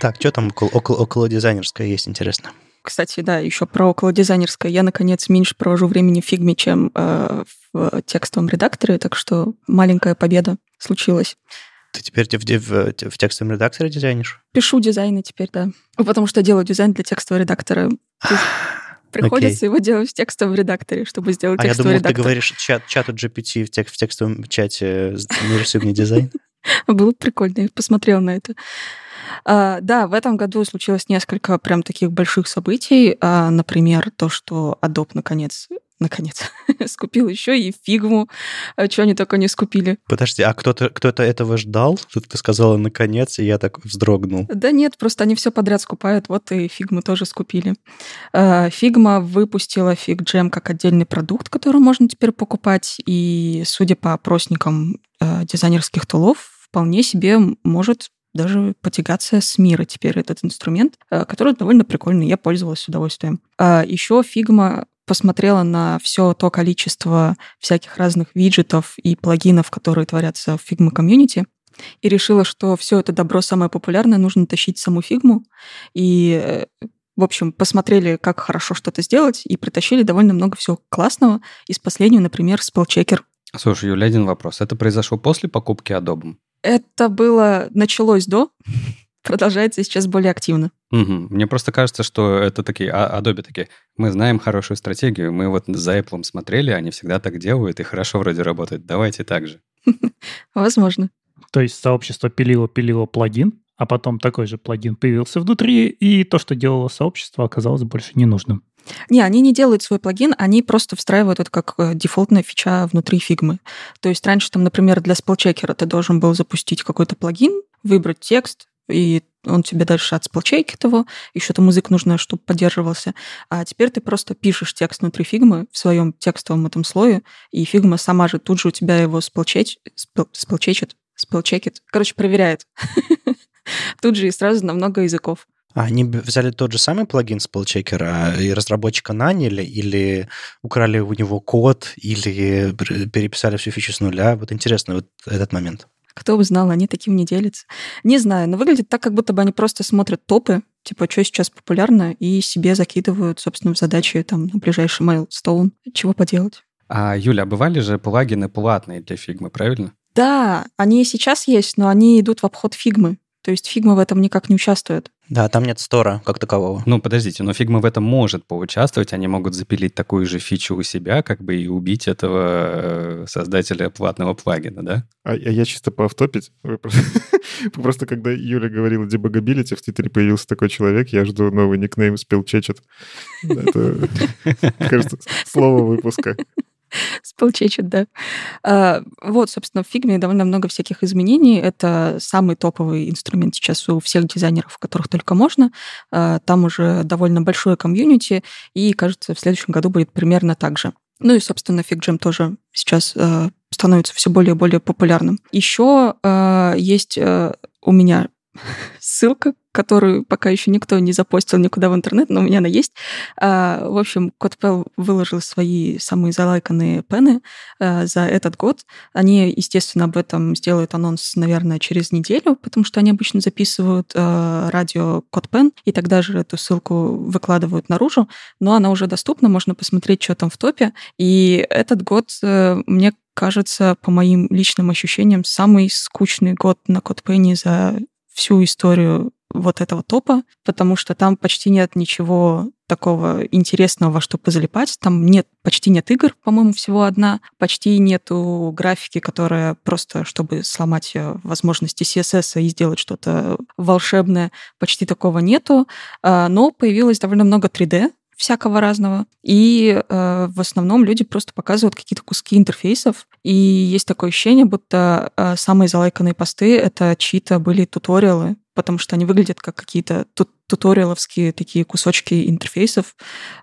Так, что там около, около, около дизайнерское есть, интересно? Кстати, да, еще про около дизайнерское. Я, наконец, меньше провожу времени в фигме, чем э, в текстовом редакторе, так что маленькая победа случилась. Ты теперь в, в, в текстовом редакторе дизайнишь? Пишу дизайны теперь, да. Потому что делаю дизайн для текстового редактора. Приходится Окей. его делать в текстовом редакторе, чтобы сделать А я текстовый думал, ты редактор. говоришь чат, чату GPT в, тек- в текстовом чате иммерсивный дизайн. Было бы прикольно, я посмотрела на это. А, да, в этом году случилось несколько прям таких больших событий. А, например, то, что Adobe наконец, наконец, скупил еще и фигму. А, Что они только не скупили. Подожди, а кто-то кто-то этого ждал? Тут ты сказала наконец, и я так вздрогнул. Да нет, просто они все подряд скупают, вот и фигму тоже скупили. Фигма выпустила FigJam как отдельный продукт, который можно теперь покупать, и, судя по опросникам дизайнерских тулов, вполне себе может даже потягаться с мира теперь этот инструмент, а, который довольно прикольный, я пользовалась с удовольствием. А, Еще Figma посмотрела на все то количество всяких разных виджетов и плагинов, которые творятся в Figma комьюнити, и решила, что все это добро самое популярное, нужно тащить саму фигму. И, э, в общем, посмотрели, как хорошо что-то сделать, и притащили довольно много всего классного. Из последнего, например, спелчекер. Слушай, Юля, один вопрос. Это произошло после покупки Adobe? Это было, началось до, продолжается сейчас более активно. Мгм. Мне просто кажется, что это такие, а, Adobe такие, мы знаем хорошую стратегию, мы вот за Apple смотрели, они всегда так делают, и хорошо вроде работает, давайте так же. Возможно. То есть сообщество пилило-пилило плагин, а потом такой же плагин появился внутри, и то, что делало сообщество, оказалось больше ненужным. Не, они не делают свой плагин, они просто встраивают это как э, дефолтная фича внутри фигмы. То есть раньше там, например, для спелчекера ты должен был запустить какой-то плагин, выбрать текст, и он тебе дальше от спелчекит его, еще там язык нужно, чтобы поддерживался. А теперь ты просто пишешь текст внутри фигмы в своем текстовом этом слое, и Figma сама же тут же у тебя его спелчеч... спел- спелчечит, спелчекит, короче, проверяет. Тут же и сразу на много языков. А они взяли тот же самый плагин spellchecker а и разработчика наняли, или украли у него код, или переписали всю фичу с нуля? Вот интересно вот этот момент. Кто бы знал, они таким не делятся. Не знаю, но выглядит так, как будто бы они просто смотрят топы, типа, что сейчас популярно, и себе закидывают, собственно, в задачи там на ближайший milestone. Чего поделать? А, Юля, а бывали же плагины платные для Figma, правильно? Да, они и сейчас есть, но они идут в обход Figma. То есть Figma в этом никак не участвует. Да, там нет стора как такового. Ну, подождите, но Figma в этом может поучаствовать, они могут запилить такую же фичу у себя, как бы и убить этого э, создателя платного плагина, да? А, а я чисто пооффтопить. Просто, просто когда Юля говорила debuggability, в Твиттере появился такой человек, я жду новый никнейм спелчечет. Это, кажется, слово выпуска. Спелчечет, да. А, Вот, собственно, в фигме довольно много всяких изменений. Это самый топовый инструмент сейчас у всех дизайнеров, которых только можно. А, Там уже довольно большое комьюнити, и, кажется, в следующем году будет примерно так же. Ну и, собственно, FigJam тоже сейчас э, становится все более и более популярным. Еще есть у меня ссылка, которую пока еще никто не запостил никуда в интернет, но у меня она есть. А, В общем, CodePel выложил свои самые залайканные пены э, за этот год. Они, естественно, об этом сделают анонс, наверное, через неделю, потому что они обычно записывают э, радио CodePen, и тогда же эту ссылку выкладывают наружу, но она уже доступна, можно посмотреть, что там в топе. И этот год э, мне кажется, по моим личным ощущениям, самый скучный год на CodePenny за всю историю вот этого топа, потому что там почти нет ничего такого интересного, во что позалипать. Там нет, почти нет игр, по-моему, всего одна. Почти нету графики, которая просто, чтобы сломать э, возможности CSS и сделать что-то волшебное, почти такого нету. А, но появилось довольно много 3D, всякого разного. И э, в основном люди просто показывают какие-то куски интерфейсов. И есть такое ощущение, будто э, самые залайканные посты — это чьи-то были туториалы, потому что они выглядят как какие-то ту туториаловские такие кусочки интерфейсов.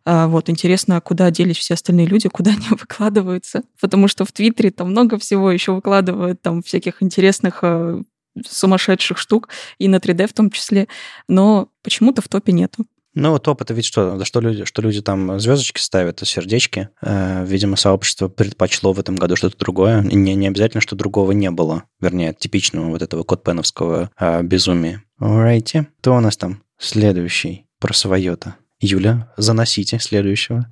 Э, вот, интересно, куда делись все остальные люди, куда они выкладываются. Потому что в Твиттере там много всего еще выкладывают, там всяких интересных э, сумасшедших штук, и на 3D в том числе, но почему-то в топе нету. Ну, вот топ это ведь что? Да что люди, что люди там звездочки ставят, сердечки. Э, видимо, сообщество предпочло в этом году что-то другое. Не, не обязательно, что другого не было. Вернее, типичного вот этого код-пеновского э, безумия. Alrighty. Кто у нас там следующий про свое-то? Юля, заносите следующего.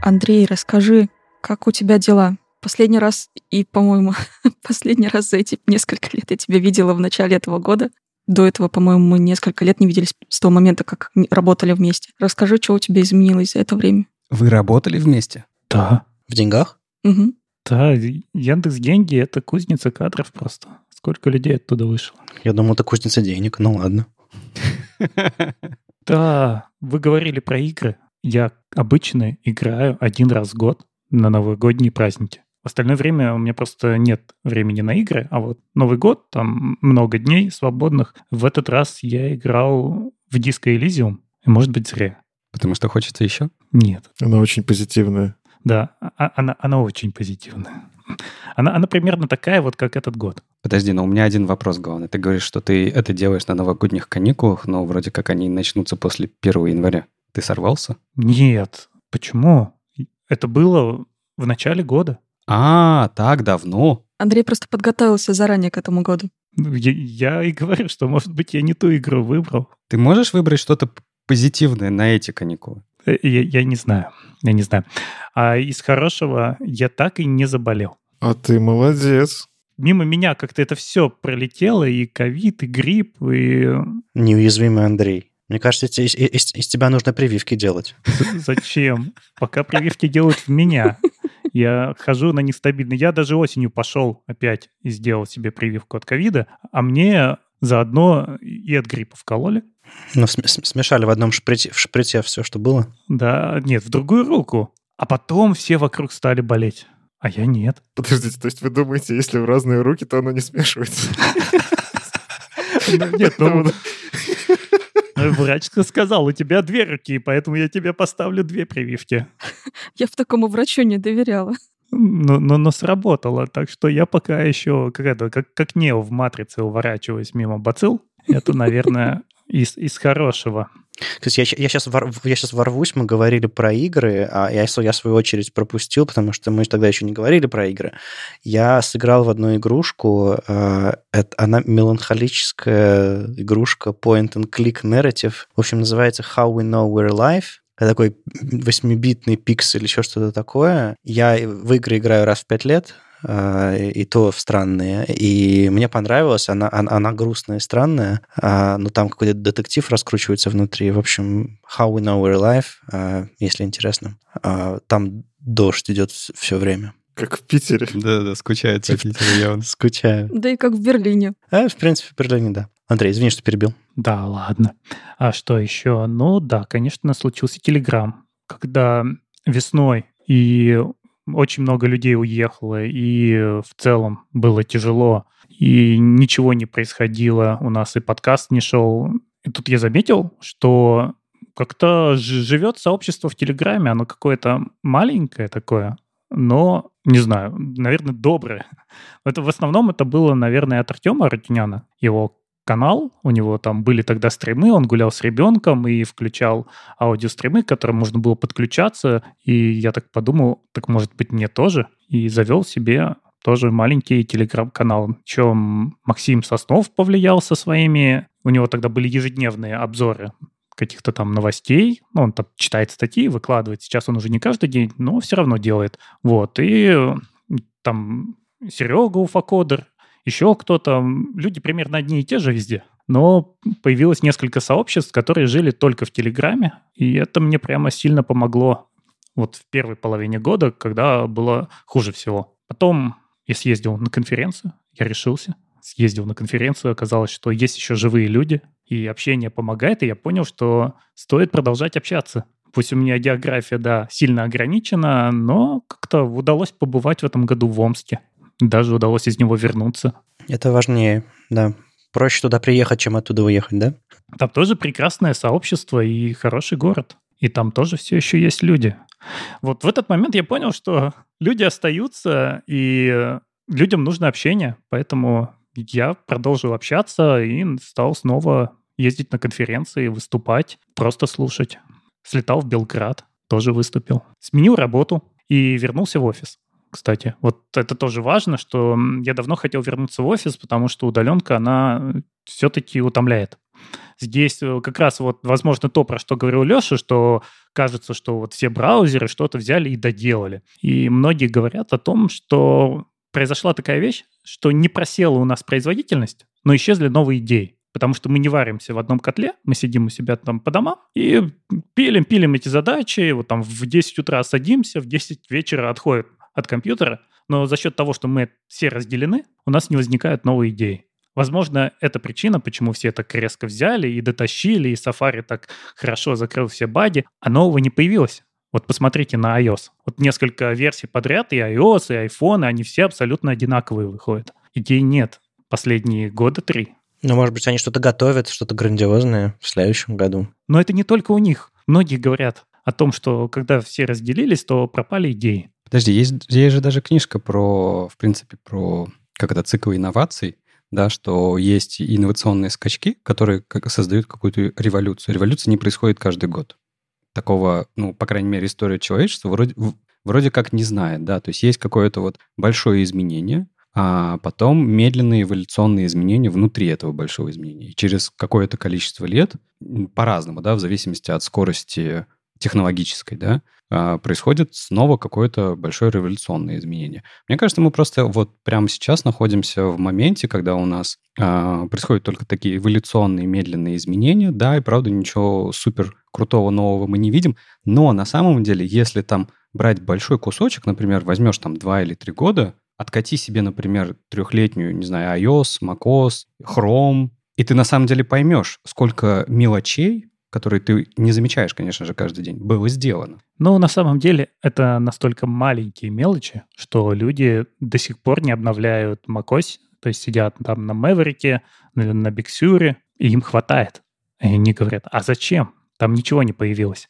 Андрей, расскажи, как у тебя дела? Последний раз, и, по-моему, последний раз за эти несколько лет я тебя видела в начале этого года. До этого, по-моему, мы несколько лет не виделись с того момента, как работали вместе. Расскажи, что у тебя изменилось за это время. Вы работали вместе? Да. В деньгах? Угу. Да, Яндекс деньги это кузница кадров просто. Сколько людей оттуда вышло? Я думал, это кузница денег. Ну ладно. Да, вы говорили про игры. Я обычно играю один раз в год на новогодние праздники. В остальное время у меня просто нет времени на игры, а вот Новый год, там много дней свободных. В этот раз я играл в Disco Elysium, и может быть зря. Потому что хочется еще? Нет. Она очень позитивная. Да, а- она, она очень позитивная. Она, она примерно такая вот, как этот год. Подожди, но у меня один вопрос главный. Ты говоришь, что ты это делаешь на новогодних каникулах, но вроде как они начнутся после 1 января. Ты сорвался? Нет. Почему? Это было в начале года. А, так давно. Андрей просто подготовился заранее к этому году. Ну, Я, я и говорю, что, может быть, я не ту игру выбрал. Ты можешь выбрать что-то позитивное на эти каникулы? Э, Я, я не знаю. Я не знаю. А из хорошего я так и не заболел. А ты молодец. Мимо меня как-то это все пролетело, и ковид, и грипп, и Неуязвимый Андрей. Мне кажется, из, из- из тебя нужно прививки делать. зачем? Пока прививки делают в меня. Я хожу на нестабильный. Я даже осенью пошел опять и сделал себе прививку от ковида, а мне заодно и от гриппа вкололи. Ну, см- см- смешали в одном шприте, в шприте все, что было. Да, нет, в другую руку. А потом все вокруг стали болеть. А я нет. Подождите, то есть вы думаете, если в разные руки, то оно не смешивается? Нет, ну, врач сказал, у тебя две руки, поэтому я тебе поставлю две прививки. Я в такому врачу не доверяла. Но, но, но сработало, так что я пока еще как, это, как, как Нео в «Матрице» уворачиваюсь мимо бацилл. Это, наверное, из, из хорошего. Кстати, я, я, сейчас я сейчас ворвусь, мы говорили про игры, а я, я свою очередь пропустил, потому что мы тогда еще не говорили про игры. Я сыграл в одну игрушку, э, это, она меланхолическая игрушка Point and Click Narrative. В общем, называется How We Know We're Alive. Это такой восьмибитный пиксель, еще что-то такое. Я в игры играю раз в пять лет, и то в странные. И мне понравилось, она, она, она грустная и странная, а, но там какой-то детектив раскручивается внутри. В общем, How We Know We're Alive, а, если интересно. А, Там дождь идет все время. Как в Питере. Да-да, скучает по Питеру явно. Скучаю. Да и как в Берлине. А, в принципе, в Берлине, да. Андрей, извини, что перебил. Да, ладно. А что еще? Ну да, конечно, случился Телеграм. Когда весной и очень много людей уехало, и в целом было тяжело, и ничего не происходило, у нас и подкаст не шел. И тут я заметил, что как-то живет сообщество в Телеграме, оно какое-то маленькое такое, но, не знаю, наверное, доброе. Это в основном это было, наверное, от Артема Рутюняна, его канал, у него там были тогда стримы, он гулял с ребенком и включал аудиостримы, к которым можно было подключаться, и я так подумал, так может быть мне тоже, и завел себе тоже маленький телеграм-канал. Чем Максим Соснов повлиял со своими, у него тогда были ежедневные обзоры каких-то там новостей. Ну, он там читает статьи, выкладывает. Сейчас он уже не каждый день, но все равно делает. Вот. И там Серега Уфакодер, еще кто-то. Люди примерно одни и те же везде. Но появилось несколько сообществ, которые жили только в Телеграме, и это мне прямо сильно помогло вот в первой половине года, когда было хуже всего. Потом я съездил на конференцию, я решился, съездил на конференцию, оказалось, что есть еще живые люди, и общение помогает, и я понял, что стоит продолжать общаться. Пусть у меня география, да, сильно ограничена, но как-то удалось побывать в этом году в Омске. Даже удалось из него вернуться. Это важнее, да. Проще туда приехать, чем оттуда уехать, да? Там тоже прекрасное сообщество и хороший город. И там тоже все еще есть люди. Вот в этот момент я понял, что люди остаются, и людям нужно общение. Поэтому я продолжил общаться и стал снова ездить на конференции, выступать, просто слушать. Слетал в Белград, тоже выступил. Сменил работу и вернулся в офис кстати. Вот это тоже важно, что я давно хотел вернуться в офис, потому что удаленка, она все-таки утомляет. Здесь э, как раз вот, возможно, то, про что говорил Леша, что кажется, что вот все браузеры что-то взяли и доделали. И многие говорят о том, что произошла такая вещь, что не просела у нас производительность, но исчезли новые идеи. Потому что мы не варимся в одном котле, мы сидим у себя там по домам и пилим, пилим эти задачи, вот там в 10 утра садимся, в 10 вечера отходим от компьютера, но за счет того, что мы все разделены, у нас не возникают новые идеи. Возможно, это причина, почему все так резко взяли и дотащили, и Safari так хорошо закрыл все баги, а нового не появилось. Вот посмотрите на iOS. Вот несколько версий подряд, и iOS, и iPhone, они все абсолютно одинаковые выходят. Идей нет. Последние года три. Ну, может быть, они что-то готовят, что-то грандиозное в следующем году. Но это не только у них. Многие говорят о том, что когда все разделились, то пропали идеи. Подожди, есть, есть же даже книжка про, в принципе, про как это, цикл инноваций, да, что есть инновационные скачки, которые создают какую-то революцию. Революция не происходит каждый год. Такого, ну, по крайней мере, история человечества вроде, вроде как не знает, да, то есть есть какое-то вот большое изменение, а потом медленные эволюционные изменения внутри этого большого изменения. И через какое-то количество лет, по-разному, да, в зависимости от скорости технологической, да, а, происходит снова какое-то большое революционное изменение. Мне кажется, мы просто вот прямо сейчас находимся в моменте, когда у нас э, происходят только такие эволюционные медленные изменения, да, и правда ничего супер крутого нового мы не видим, но на самом деле, если там брать большой кусочек, например, возьмешь там два или три года, откати себе, например, трехлетнюю, не знаю, iOS, macOS, Chrome, и ты на самом деле поймешь, сколько мелочей которые ты не замечаешь, конечно же, каждый день, было сделано. Но на самом деле это настолько маленькие мелочи, что люди до сих пор не обновляют macOS, то есть сидят там на Maverick, на Sur, и им хватает. И они говорят, а зачем? Там ничего не появилось.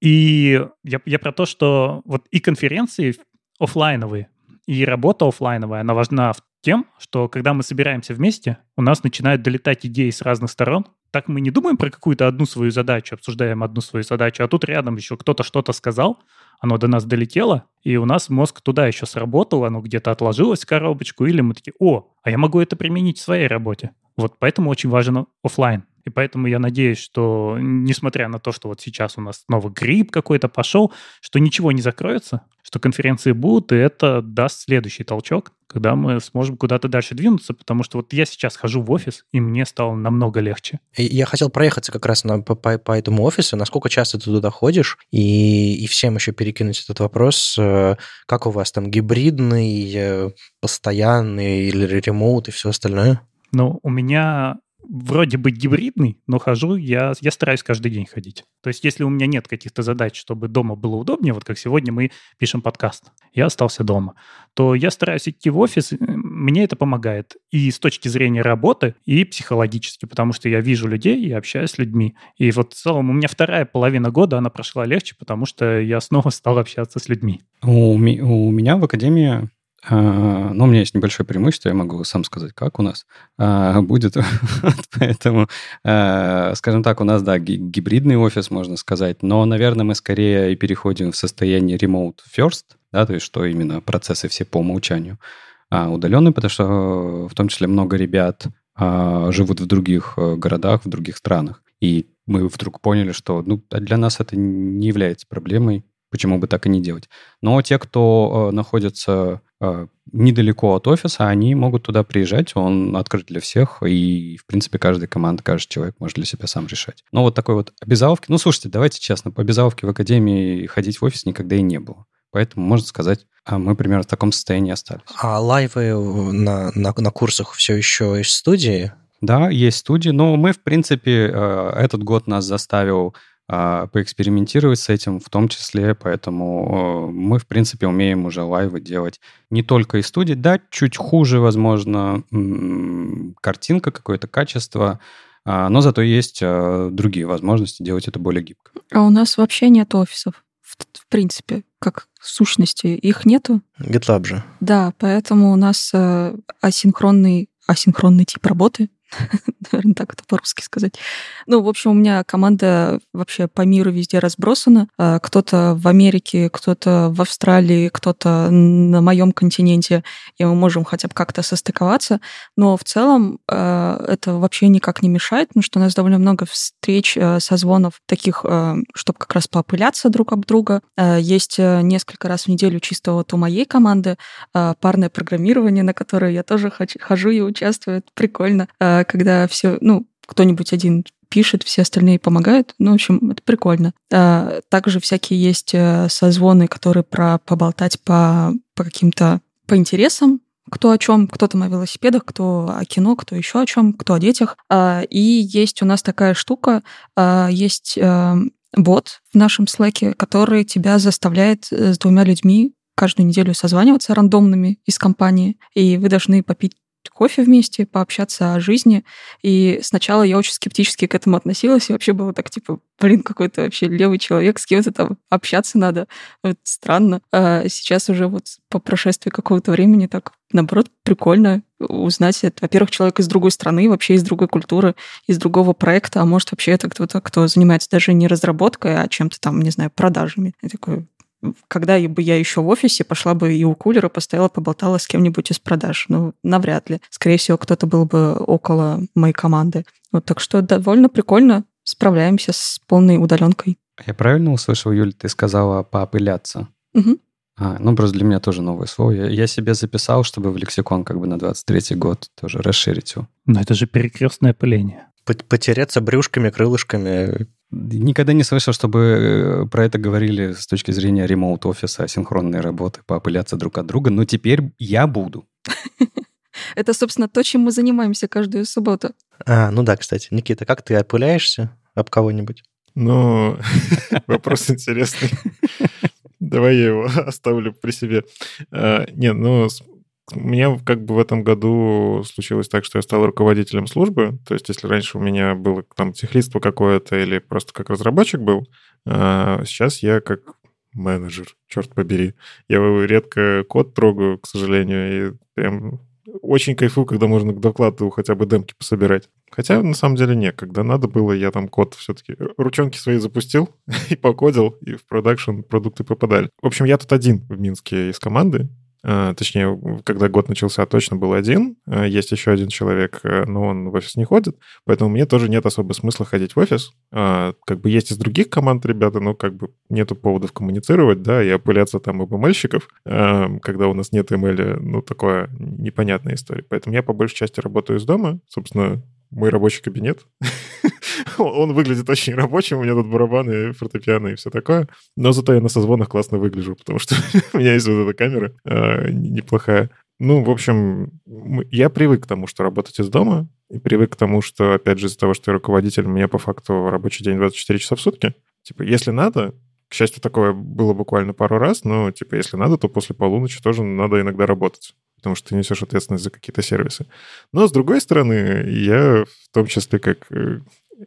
И я, я про то, что вот и конференции офлайновые, и работа офлайновая, она важна в тем, что когда мы собираемся вместе, у нас начинают долетать идеи с разных сторон, так мы не думаем про какую-то одну свою задачу, обсуждаем одну свою задачу, а тут рядом еще кто-то что-то сказал, оно до нас долетело, и у нас мозг туда еще сработал, оно где-то отложилось в коробочку, или мы такие, о, а я могу это применить в своей работе. Вот поэтому очень важен офлайн. И поэтому я надеюсь, что, несмотря на то, что вот сейчас у нас снова грипп какой-то пошел, что ничего не закроется, что конференции будут, и это даст следующий толчок, когда мы сможем куда-то дальше двинуться, потому что вот я сейчас хожу в офис, и мне стало намного легче. Я хотел проехаться как раз на, по, по, по этому офису, насколько часто ты туда ходишь, и, и всем еще перекинуть этот вопрос, э, как у вас там гибридный, э, постоянный или ремоут и все остальное? Ну, у меня вроде бы гибридный, но хожу, я, я стараюсь каждый день ходить. То есть если у меня нет каких-то задач, чтобы дома было удобнее, вот как сегодня мы пишем подкаст, я остался дома, то я стараюсь идти в офис, мне это помогает и с точки зрения работы, и психологически, потому что я вижу людей и общаюсь с людьми. И вот в целом у меня вторая половина года, она прошла легче, потому что я снова стал общаться с людьми. У, у меня в академии а, ну, у меня есть небольшое преимущество, я могу сам сказать, как у нас а, будет. Поэтому, а, скажем так, у нас, да, гибридный офис, можно сказать, но, наверное, мы скорее и переходим в состояние remote first, да, то есть что именно процессы все по умолчанию удаленные, потому что в том числе много ребят живут в других э, городах, в других странах. И мы вдруг поняли, что ну, для нас это не является проблемой, почему бы так и не делать. Но те, кто э, находится э, недалеко от офиса, они могут туда приезжать, он открыт для всех, и, в принципе, каждая команда, каждый человек может для себя сам решать. Но вот такой вот обязаловки, ну, слушайте, давайте честно, по обязаловке в академии ходить в офис никогда и не было. Поэтому, можно сказать, а мы примерно в таком состоянии остались. А лайвы на, на, на курсах все еще из студии? Да, есть студии, но мы, в принципе, э, этот год нас заставил поэкспериментировать с этим в том числе, поэтому э, мы, в принципе, умеем уже лайвы делать не только из студии, да, чуть хуже, возможно, картинка, какое-то качество, а, но зато есть э, другие возможности делать это более гибко. А у нас вообще нет офисов, в, в принципе, как сущности. Их нету. GitLab же. Да, поэтому у нас э, асинхронный асинхронный тип работы, наверное, так это по-русски сказать. Ну, в общем, у меня команда вообще по миру везде разбросана. А, кто-то в Америке, кто-то в Австралии, кто-то на моем континенте, и мы можем хотя бы как-то состыковаться. Но в целом а, это вообще никак не мешает, потому что у нас довольно много встреч, а, созвонов таких, чтобы как раз поопыляться друг об друга. Есть несколько раз в неделю чисто вот у моей команды парное программирование, на которое я тоже хожу и участвую. Прикольно когда все, ну, кто-нибудь один пишет, все остальные помогают. Ну, в общем, это прикольно. А, также всякие есть э, созвоны, которые про поболтать по, по каким-то по интересам, кто о чем, кто там о велосипедах, кто о кино, кто еще о чем, кто о детях. А, и есть у нас такая штука, а, есть э, бот в нашем слэке, который тебя заставляет э, с двумя людьми каждую неделю созваниваться рандомными из компании, и вы должны попить кофе вместе, пообщаться о жизни. И сначала я очень скептически к этому относилась, и вообще было так, типа, блин, какой-то вообще левый человек, с кем-то там общаться надо. Это странно. А сейчас уже вот по прошествии какого-то времени так, наоборот, прикольно узнать, во-первых, человек из другой страны, вообще из другой культуры, из другого проекта, а может вообще это кто-то, кто занимается даже не разработкой, а чем-то там, не знаю, продажами. Я такой, когда бы я еще в офисе, пошла бы и у кулера, постояла, поболтала с кем-нибудь из продаж. Ну, навряд ли. Скорее всего, кто-то был бы около моей команды. Вот, так что довольно прикольно справляемся с полной удаленкой. Я правильно услышал, Юль, ты сказала поопыляться? Угу. А, ну, просто для меня тоже новое слово. Я, я себе записал, чтобы в лексикон как бы на 23-й год тоже расширить его. Но это же перекрестное опыление. Потеряться брюшками, крылышками, Никогда не слышал, чтобы э, про это говорили с точки зрения ремоут-офиса, синхронной работы, поопыляться друг от друга, но теперь я буду. Это, собственно, то, чем мы занимаемся каждую субботу. А, ну да, кстати. Никита, как ты опыляешься об кого-нибудь? Ну, вопрос интересный. Давай я его оставлю при себе. А, не, ну, меня как бы в этом году случилось так, что я стал руководителем службы. То есть если раньше у меня было там техлиство какое-то или просто как разработчик был, а сейчас я как менеджер, черт побери. Я редко код трогаю, к сожалению, и прям очень кайфую, когда можно к докладу хотя бы демки пособирать. Хотя, на самом деле, нет. Когда надо было, я там код все-таки ручонки свои запустил и покодил, и в продакшн продукты попадали. В общем, я тут один в Минске из команды. А, точнее, когда год начался, точно был один. А, есть еще один человек, э, но он в офис не ходит, поэтому мне тоже нет особо смысла ходить в офис. Как бы есть из других команд ребята, но как бы нету поводов коммуницировать, да, и опыляться там об ML-щиков, когда у нас нет ML, ну, такое непонятная история. Поэтому я по большей части работаю из дома. Собственно, мой рабочий кабинет. Он выглядит очень рабочим, у меня тут барабаны, фортепиано и все такое. Но зато я на созвонах классно выгляжу, потому что у меня есть вот эта камера э, неплохая. Ну, в общем, я привык к тому, что работать из дома, и привык к тому, что, опять же, из-за того, что я руководитель, у меня по факту рабочий день 24 часа в сутки. Типа, если надо, к счастью, такое было буквально пару раз, но, типа, если надо, то после полуночи тоже надо иногда работать потому что ты несешь ответственность за какие-то сервисы. Но, с другой стороны, я в том числе как... Э,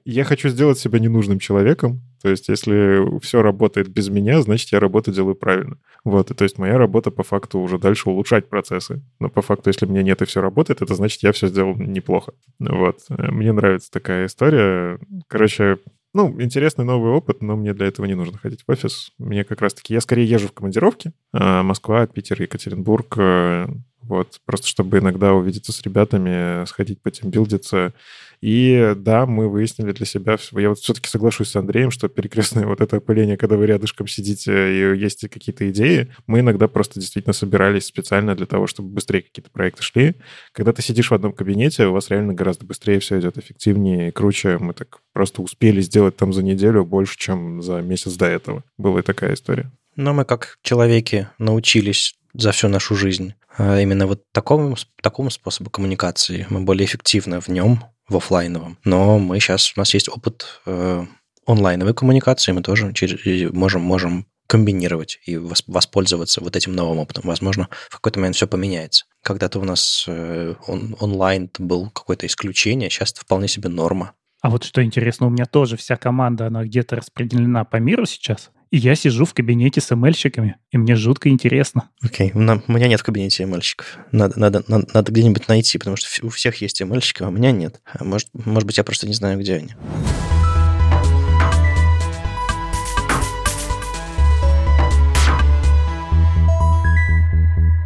я хочу сделать себя ненужным человеком, то есть если все работает без меня, значит, я работу делаю правильно. Вот, и то есть моя работа по факту уже дальше улучшать процессы. Но по факту, если меня нет и все работает, это значит, я все сделал неплохо. Вот. Мне нравится такая история. Короче, ну, интересный новый опыт, но мне для этого не нужно ходить в офис. Мне как раз-таки... Я скорее езжу в командировки. А, Москва, Питер, Екатеринбург, э, вот, просто чтобы иногда увидеться с ребятами, сходить по тимбилдиться. И да, мы выяснили для себя, я вот все-таки соглашусь с Андреем, что перекрестное вот это опыление, когда вы рядышком сидите и есть какие-то идеи, мы иногда просто действительно собирались специально для того, чтобы быстрее какие-то проекты шли. Когда ты сидишь в одном кабинете, у вас реально гораздо быстрее все идет, эффективнее и круче. Мы так просто успели сделать там за неделю больше, чем за месяц до этого. Была и такая история. Но мы как человеки научились за всю нашу жизнь именно вот такому, такому способу коммуникации. Мы более эффективны в нем, в офлайновом. Но мы сейчас, у нас есть опыт э, онлайновой коммуникации, мы тоже через, можем, можем комбинировать и воспользоваться вот этим новым опытом. Возможно, в какой-то момент все поменяется. Когда-то у нас э, он, онлайн был какое-то исключение, сейчас это вполне себе норма. А вот что интересно, у меня тоже вся команда, она где-то распределена по миру сейчас. И я сижу в кабинете с ML-щиками, и мне жутко интересно. Окей, okay. у меня нет в кабинете ML-щиков. Надо, надо, надо, надо где-нибудь найти, потому что у всех есть ML-щики, а у меня нет. Может, может быть, я просто не знаю, где они.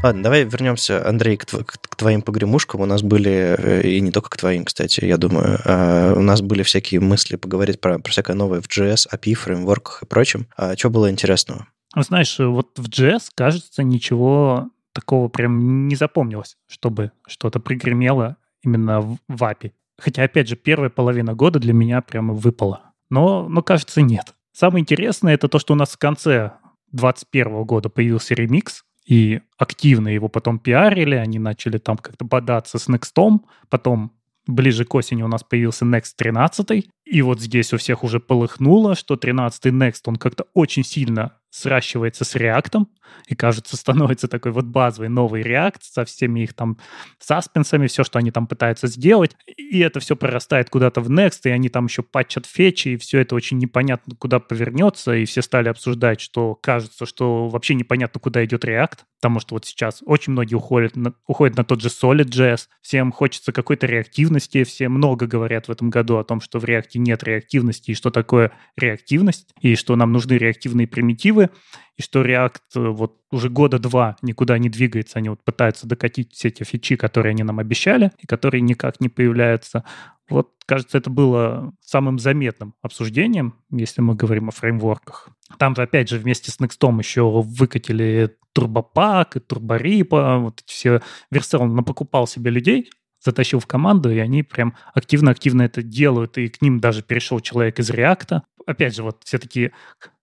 Ладно, давай вернемся, Андрей, к, тв- к твоим погремушкам. У нас были, э, и не только к твоим, кстати, я думаю, а у нас были всякие мысли поговорить про, про всякое новое в JS, API, фреймворках и прочем. А что было интересного? Знаешь, вот в JS, кажется, ничего такого прям не запомнилось, чтобы что-то пригремело именно в API. Хотя, опять же, первая половина года для меня прямо выпала. Но, но кажется, нет. Самое интересное это то, что у нас в конце 2021 года появился ремикс, и активно его потом пиарили, они начали там как-то бодаться с Next, потом ближе к осени у нас появился Next 13, и вот здесь у всех уже полыхнуло, что 13 Next, он как-то очень сильно сращивается с React, и, кажется, становится такой вот базовый новый React со всеми их там саспенсами, все, что они там пытаются сделать, и это все прорастает куда-то в Next, и они там еще патчат фетчи, и все это очень непонятно, куда повернется, и все стали обсуждать, что кажется, что вообще непонятно, куда идет React, потому что вот сейчас очень многие уходят на, уходят на тот же Solid.js, всем хочется какой-то реактивности, все много говорят в этом году о том, что в React нет реактивности, и что такое реактивность, и что нам нужны реактивные примитивы, и что React э, вот уже года два никуда не двигается, они вот пытаются докатить все эти фичи, которые они нам обещали, и которые никак не появляются. Вот, кажется, это было самым заметным обсуждением, если мы говорим о фреймворках. Там же, опять же, вместе с Next еще выкатили турбопак и турборипа, вот эти все Версел напокупал себе людей, затащил в команду, и они прям активно-активно это делают, и к ним даже перешел человек из React. Опять же, вот все такие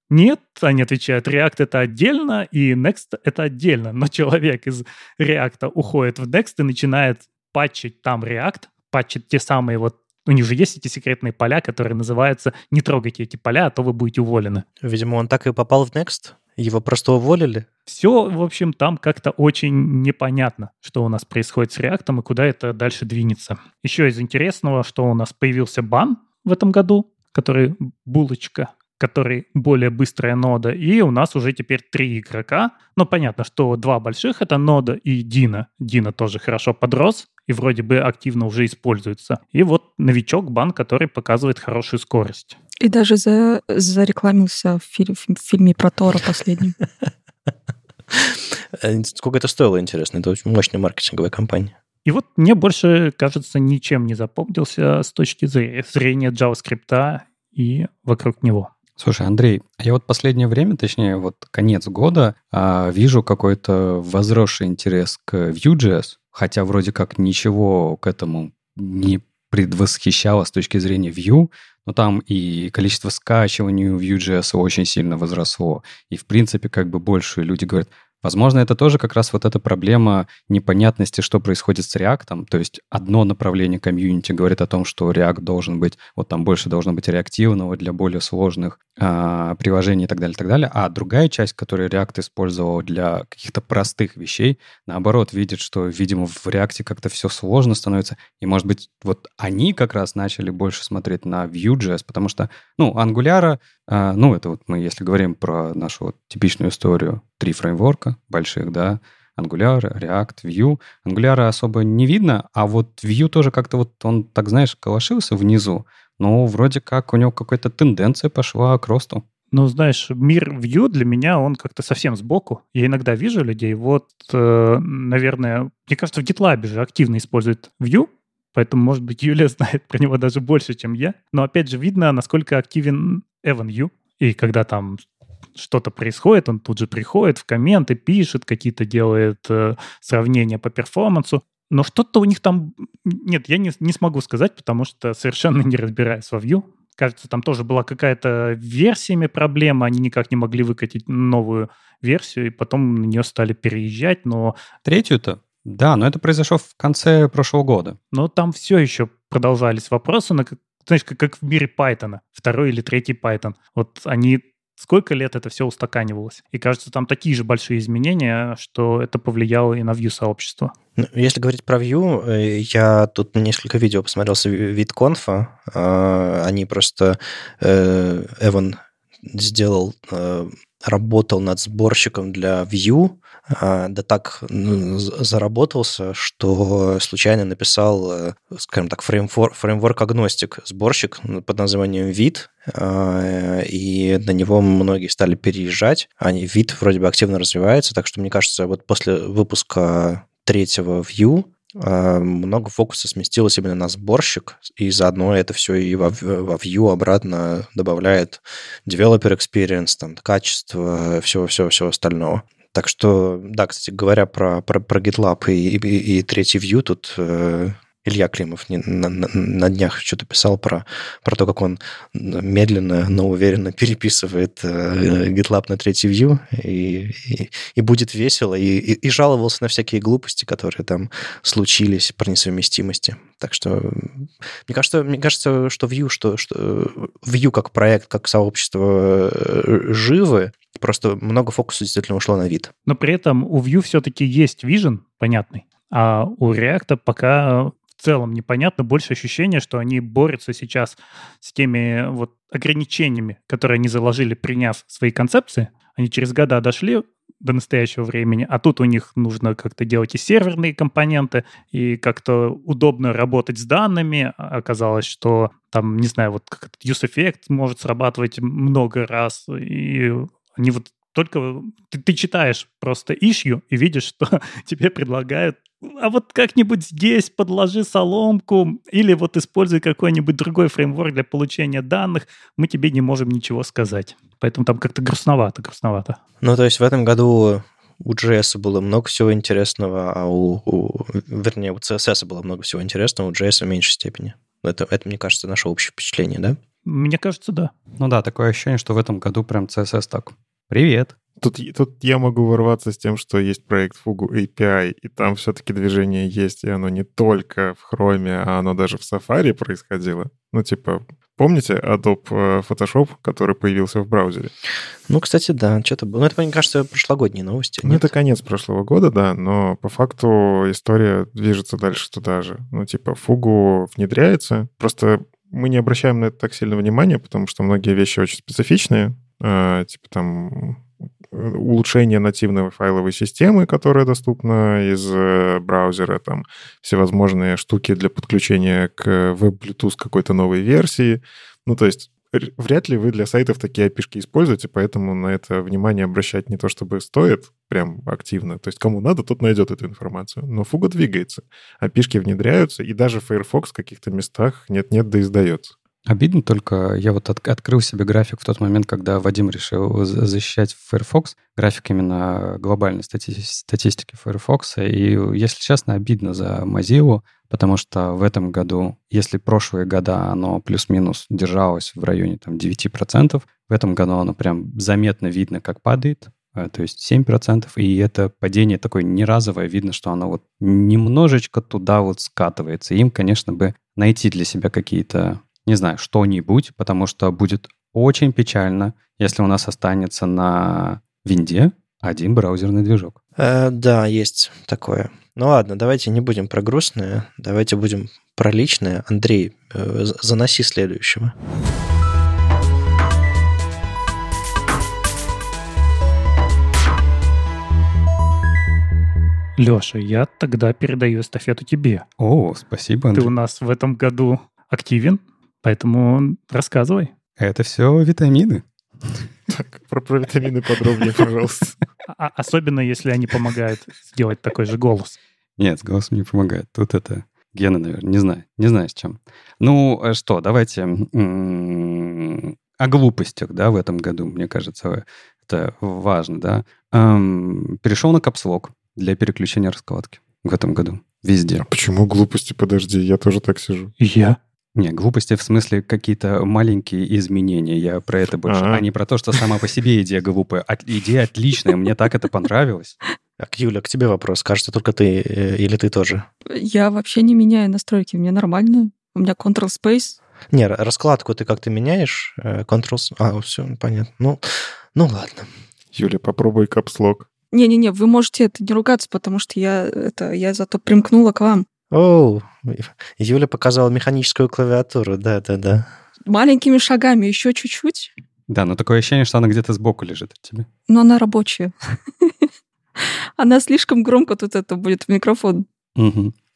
нет, они отвечают, React это отдельно, и Next это отдельно. Но человек из React уходит в Next и начинает патчить там React, патчить те самые вот у них же есть эти секретные поля, которые называются «не трогайте эти поля, а то вы будете уволены». Видимо, он так и попал в Next? Его просто уволили? Все, в общем, там как-то очень непонятно, что у нас происходит с React и куда это дальше двинется. Еще из интересного, что у нас появился бан в этом году, который булочка, который более быстрая нода, и у нас уже теперь три игрока. Но понятно, что два больших — это нода и Дина. Дина тоже хорошо подрос, и вроде бы активно уже используется. И вот новичок бан, который показывает хорошую скорость. И даже за, зарекламился в, фильм, в фильме про Тора последнем. Сколько это стоило, интересно? Это очень мощная маркетинговая компания. И вот мне больше, кажется, ничем не запомнился с точки зрения JavaScript и вокруг него. Слушай, Андрей, я вот последнее время, точнее, вот конец года, а, вижу какой-то возросший интерес к Vue.js, хотя вроде как ничего к этому не предвосхищало с точки зрения Vue, но там и количество скачиваний у Vue.js очень сильно возросло. И, в принципе, как бы больше люди говорят, Возможно, это тоже как раз вот эта проблема непонятности, что происходит с React. То есть одно направление комьюнити говорит о том, что React должен быть, вот там больше должно быть реактивного для более сложных а, приложений и так далее, и так далее. А другая часть, которую React использовал для каких-то простых вещей, наоборот, видит, что, видимо, в React как-то все сложно становится. И, может быть, вот они как раз начали больше смотреть на Vue.js, потому что, ну, Angular, а, ну, это вот мы, если говорим про нашу вот типичную историю, три фреймворка больших, да, Angular, React, Vue. Angular особо не видно, а вот Vue тоже как-то вот он, так знаешь, колошился внизу, но вроде как у него какая-то тенденция пошла к росту. Ну, знаешь, мир Vue для меня, он как-то совсем сбоку. Я иногда вижу людей, вот, э, наверное, мне кажется, в GitLab же активно используют Vue, поэтому, может быть, Юлия знает про него даже больше, чем я. Но, опять же, видно, насколько активен Эван Ю. И когда там что-то происходит, он тут же приходит в комменты, пишет, какие-то делает э, сравнения по перформансу. Но что-то у них там... Нет, я не, не смогу сказать, потому что совершенно не разбираюсь во Vue. Кажется, там тоже была какая-то версиями проблема, они никак не могли выкатить новую версию, и потом на нее стали переезжать, но... Третью-то? Да, но это произошло в конце прошлого года. Но там все еще продолжались вопросы, на, знаешь, как, как в мире Python, второй или третий Python. Вот они сколько лет это все устаканивалось. И кажется, там такие же большие изменения, что это повлияло и на Vue-сообщество. Ну, если говорить про Vue, э, я тут несколько видео посмотрел с VidConf. А, они просто... Э, Эван сделал э, работал над сборщиком для Vue, а, да так ну, заработался, что случайно написал, э, скажем так, фреймворк, фреймворк агностик сборщик под названием вид, а, и на него многие стали переезжать. Они вид вроде бы активно развивается, так что мне кажется, вот после выпуска третьего Vue много фокуса сместилось именно на сборщик, и заодно это все и во, во Vue обратно добавляет developer experience, там, качество, всего-всего-всего остального. Так что, да, кстати говоря, про, про, про GitLab и, и, и третий Vue тут э, Илья Климов на, на, на днях что-то писал про, про то, как он медленно, но уверенно переписывает э, GitLab на третий view, и, и, и будет весело, и, и, и жаловался на всякие глупости, которые там случились про несовместимости. Так что мне кажется, мне кажется, что Vue, что, что Vue как проект, как сообщество э, живы, просто много фокуса действительно ушло на вид. Но при этом у Vue все-таки есть vision понятный, а у React пока в целом непонятно, больше ощущение, что они борются сейчас с теми вот ограничениями, которые они заложили, приняв свои концепции. Они через года дошли до настоящего времени, а тут у них нужно как-то делать и серверные компоненты, и как-то удобно работать с данными. Оказалось, что там, не знаю, вот как use effect может срабатывать много раз, и они вот только ты, ты читаешь просто ищу и видишь, что тебе предлагают а вот как-нибудь здесь подложи соломку или вот используй какой-нибудь другой фреймворк для получения данных, мы тебе не можем ничего сказать. Поэтому там как-то грустновато, грустновато. Ну, то есть в этом году у JS было много всего интересного, а у, у вернее, у CSS было много всего интересного, у JS в меньшей степени. Это, это, мне кажется, наше общее впечатление, да? Мне кажется, да. Ну да, такое ощущение, что в этом году прям CSS так. Привет. Тут, тут я могу ворваться с тем, что есть проект Fugu API, и там все-таки движение есть, и оно не только в Chrome, а оно даже в Safari происходило. Ну, типа, помните Adobe э, Photoshop, который появился в браузере? Ну, кстати, да, что-то было. Ну, это, мне кажется, прошлогодние новости. Ну, это конец прошлого года, да, но по факту история движется дальше туда же. Ну, типа, Fugu внедряется, просто мы не обращаем на это так сильно внимания, потому что многие вещи очень специфичные, типа там улучшение нативной файловой системы, которая доступна из э, браузера, там всевозможные штуки для подключения к веб-Bluetooth какой-то новой версии. Ну, то есть вряд ли вы для сайтов такие api используете, поэтому на это внимание обращать не то чтобы стоит прям активно. То есть кому надо, тот найдет эту информацию. Но фуга двигается. api внедряются, и даже Firefox в каких-то местах нет-нет да издается. Обидно только, я вот от, открыл себе график в тот момент, когда Вадим решил защищать Firefox, график именно глобальной стати статистики Firefox, и, если честно, обидно за Mozilla, потому что в этом году, если прошлые года оно плюс-минус держалось в районе там, 9%, в этом году оно прям заметно видно, как падает, э, то есть 7%, и это падение такое не разовое, видно, что оно вот немножечко туда вот скатывается. Им, конечно, бы найти для себя какие-то не знаю, что-нибудь, потому что будет очень печально, если у нас останется на винде один браузерный движок. Э, да, есть такое. Ну ладно, давайте не будем про грустное, давайте будем про личное. Андрей, э, заноси следующего. Леша, я тогда передаю эстафету тебе. О, спасибо, Андрей. Ты у нас в этом году активен, Поэтому рассказывай. Это все витамины. Так, про, про витамины подробнее, пожалуйста. А- особенно, если они помогают сделать такой же голос. Нет, с голосом не помогает. Тут это гены, наверное. Не знаю. Не знаю, с чем. Ну, э, что, давайте о глупостях, да, в этом году, мне кажется, это важно, да. Эм, перешел на капслог для переключения раскладки в этом году. Везде. А почему глупости? Подожди, я тоже так сижу. Я? Не, глупости в смысле какие-то маленькие изменения. Я про это больше. А. А не про то, что сама по себе идея глупая. От- идея отличная, мне так это понравилось. Так, Юля, к тебе вопрос. Кажется, только ты э, или ты тоже? Я вообще не меняю настройки, мне нормально. У меня Control Space. Не, раскладку ты как-то меняешь? Э, Ctrl... с- А, все, понятно. Ну, ну ладно. Юля, попробуй капслог. Не-не-не, вы можете это не ругаться, потому что я, это, я зато примкнула к вам. Оу, Юля показала механическую клавиатуру, да-да-да. Маленькими шагами, еще чуть-чуть, Да, но такое ощущение, что она где-то сбоку лежит от тебя. но она рабочая. Она слишком громко тут это будет в микрофон.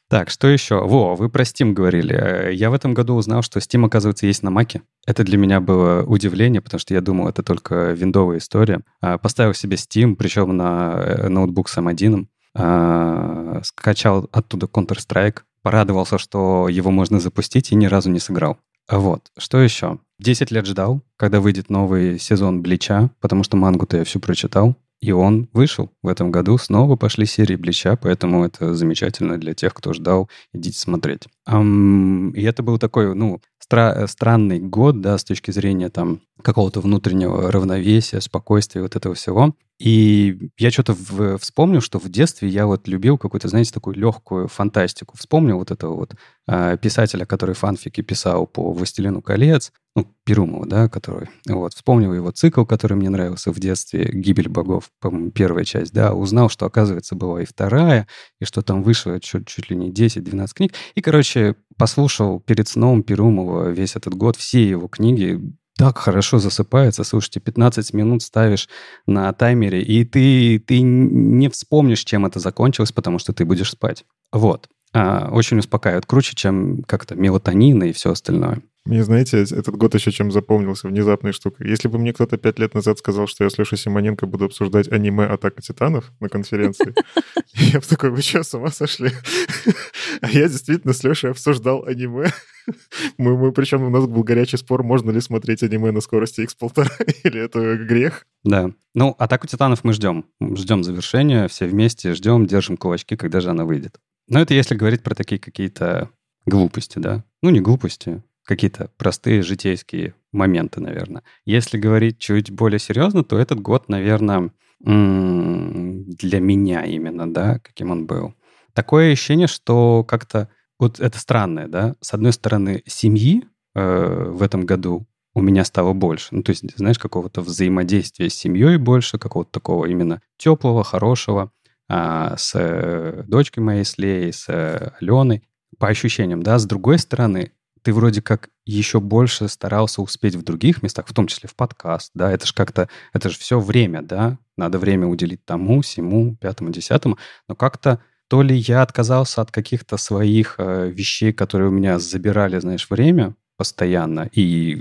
Так, что еще? Во, вы про Steam говорили. Э, Я в этом году узнал, что Steam, оказывается, есть на Маке. Это для меня было удивление, потому что я думал, это только виндовая история. А, Поставил себе Steam, причем на э, ноутбук с M1. А, Скачал оттуда Counter-Strike. Порадовался, что его можно запустить, и ни разу не сыграл. Вот, что еще? 10 лет ждал, когда выйдет новый сезон Блича, потому что мангу-то я всю прочитал. И он вышел в этом году. Снова пошли серии Блича, поэтому это замечательно для тех, кто ждал. Идите смотреть. Ам, и это был такой, ну, стра- странный год, да, с точки зрения там какого-то внутреннего равновесия, спокойствия, вот этого всего. И я что-то вспомнил, что в детстве я вот любил какую-то, знаете, такую легкую фантастику. Вспомнил вот этого вот а, писателя, который фанфики писал по «Властелину колец», ну, Перумова, да, который, вот, вспомнил его цикл, который мне нравился в детстве, «Гибель богов», по-моему, первая часть, да, узнал, что, оказывается, была и вторая, и что там вышло чуть, чуть ли не 10-12 книг. И, короче, послушал перед сном Перумова весь этот год, все его книги, так хорошо засыпается. Слушайте, 15 минут ставишь на таймере, и ты, ты не вспомнишь, чем это закончилось, потому что ты будешь спать. Вот. А, очень успокаивает. Круче, чем как-то мелатонин и все остальное. Мне, знаете, этот год еще чем запомнился, внезапной штукой. Если бы мне кто-то пять лет назад сказал, что я с Лешей Симоненко буду обсуждать аниме «Атака титанов» на конференции, я бы такой, вы что, с ума сошли? А я действительно с Лешей обсуждал аниме. Мы, мы, причем у нас был горячий спор, можно ли смотреть аниме на скорости x1,5, или это грех. Да. Ну, «Атаку титанов» мы ждем. Ждем завершения, все вместе ждем, держим кулачки, когда же она выйдет. Но это если говорить про такие какие-то глупости, да? Ну, не глупости, какие-то простые житейские моменты, наверное. Если говорить чуть более серьезно, то этот год, наверное, для меня именно, да, каким он был. Такое ощущение, что как-то... Вот это странное, да? С одной стороны, семьи э, в этом году у меня стало больше. Ну, то есть, знаешь, какого-то взаимодействия с семьей больше, какого-то такого именно теплого, хорошего, а, с э, дочкой моей, с Леей, с э, Аленой. По ощущениям, да. С другой стороны, ты вроде как еще больше старался успеть в других местах, в том числе в подкаст, да, это же как-то, это же все время, да, надо время уделить тому, всему, пятому, десятому, но как-то то ли я отказался от каких-то своих э, вещей, которые у меня забирали, знаешь, время постоянно, и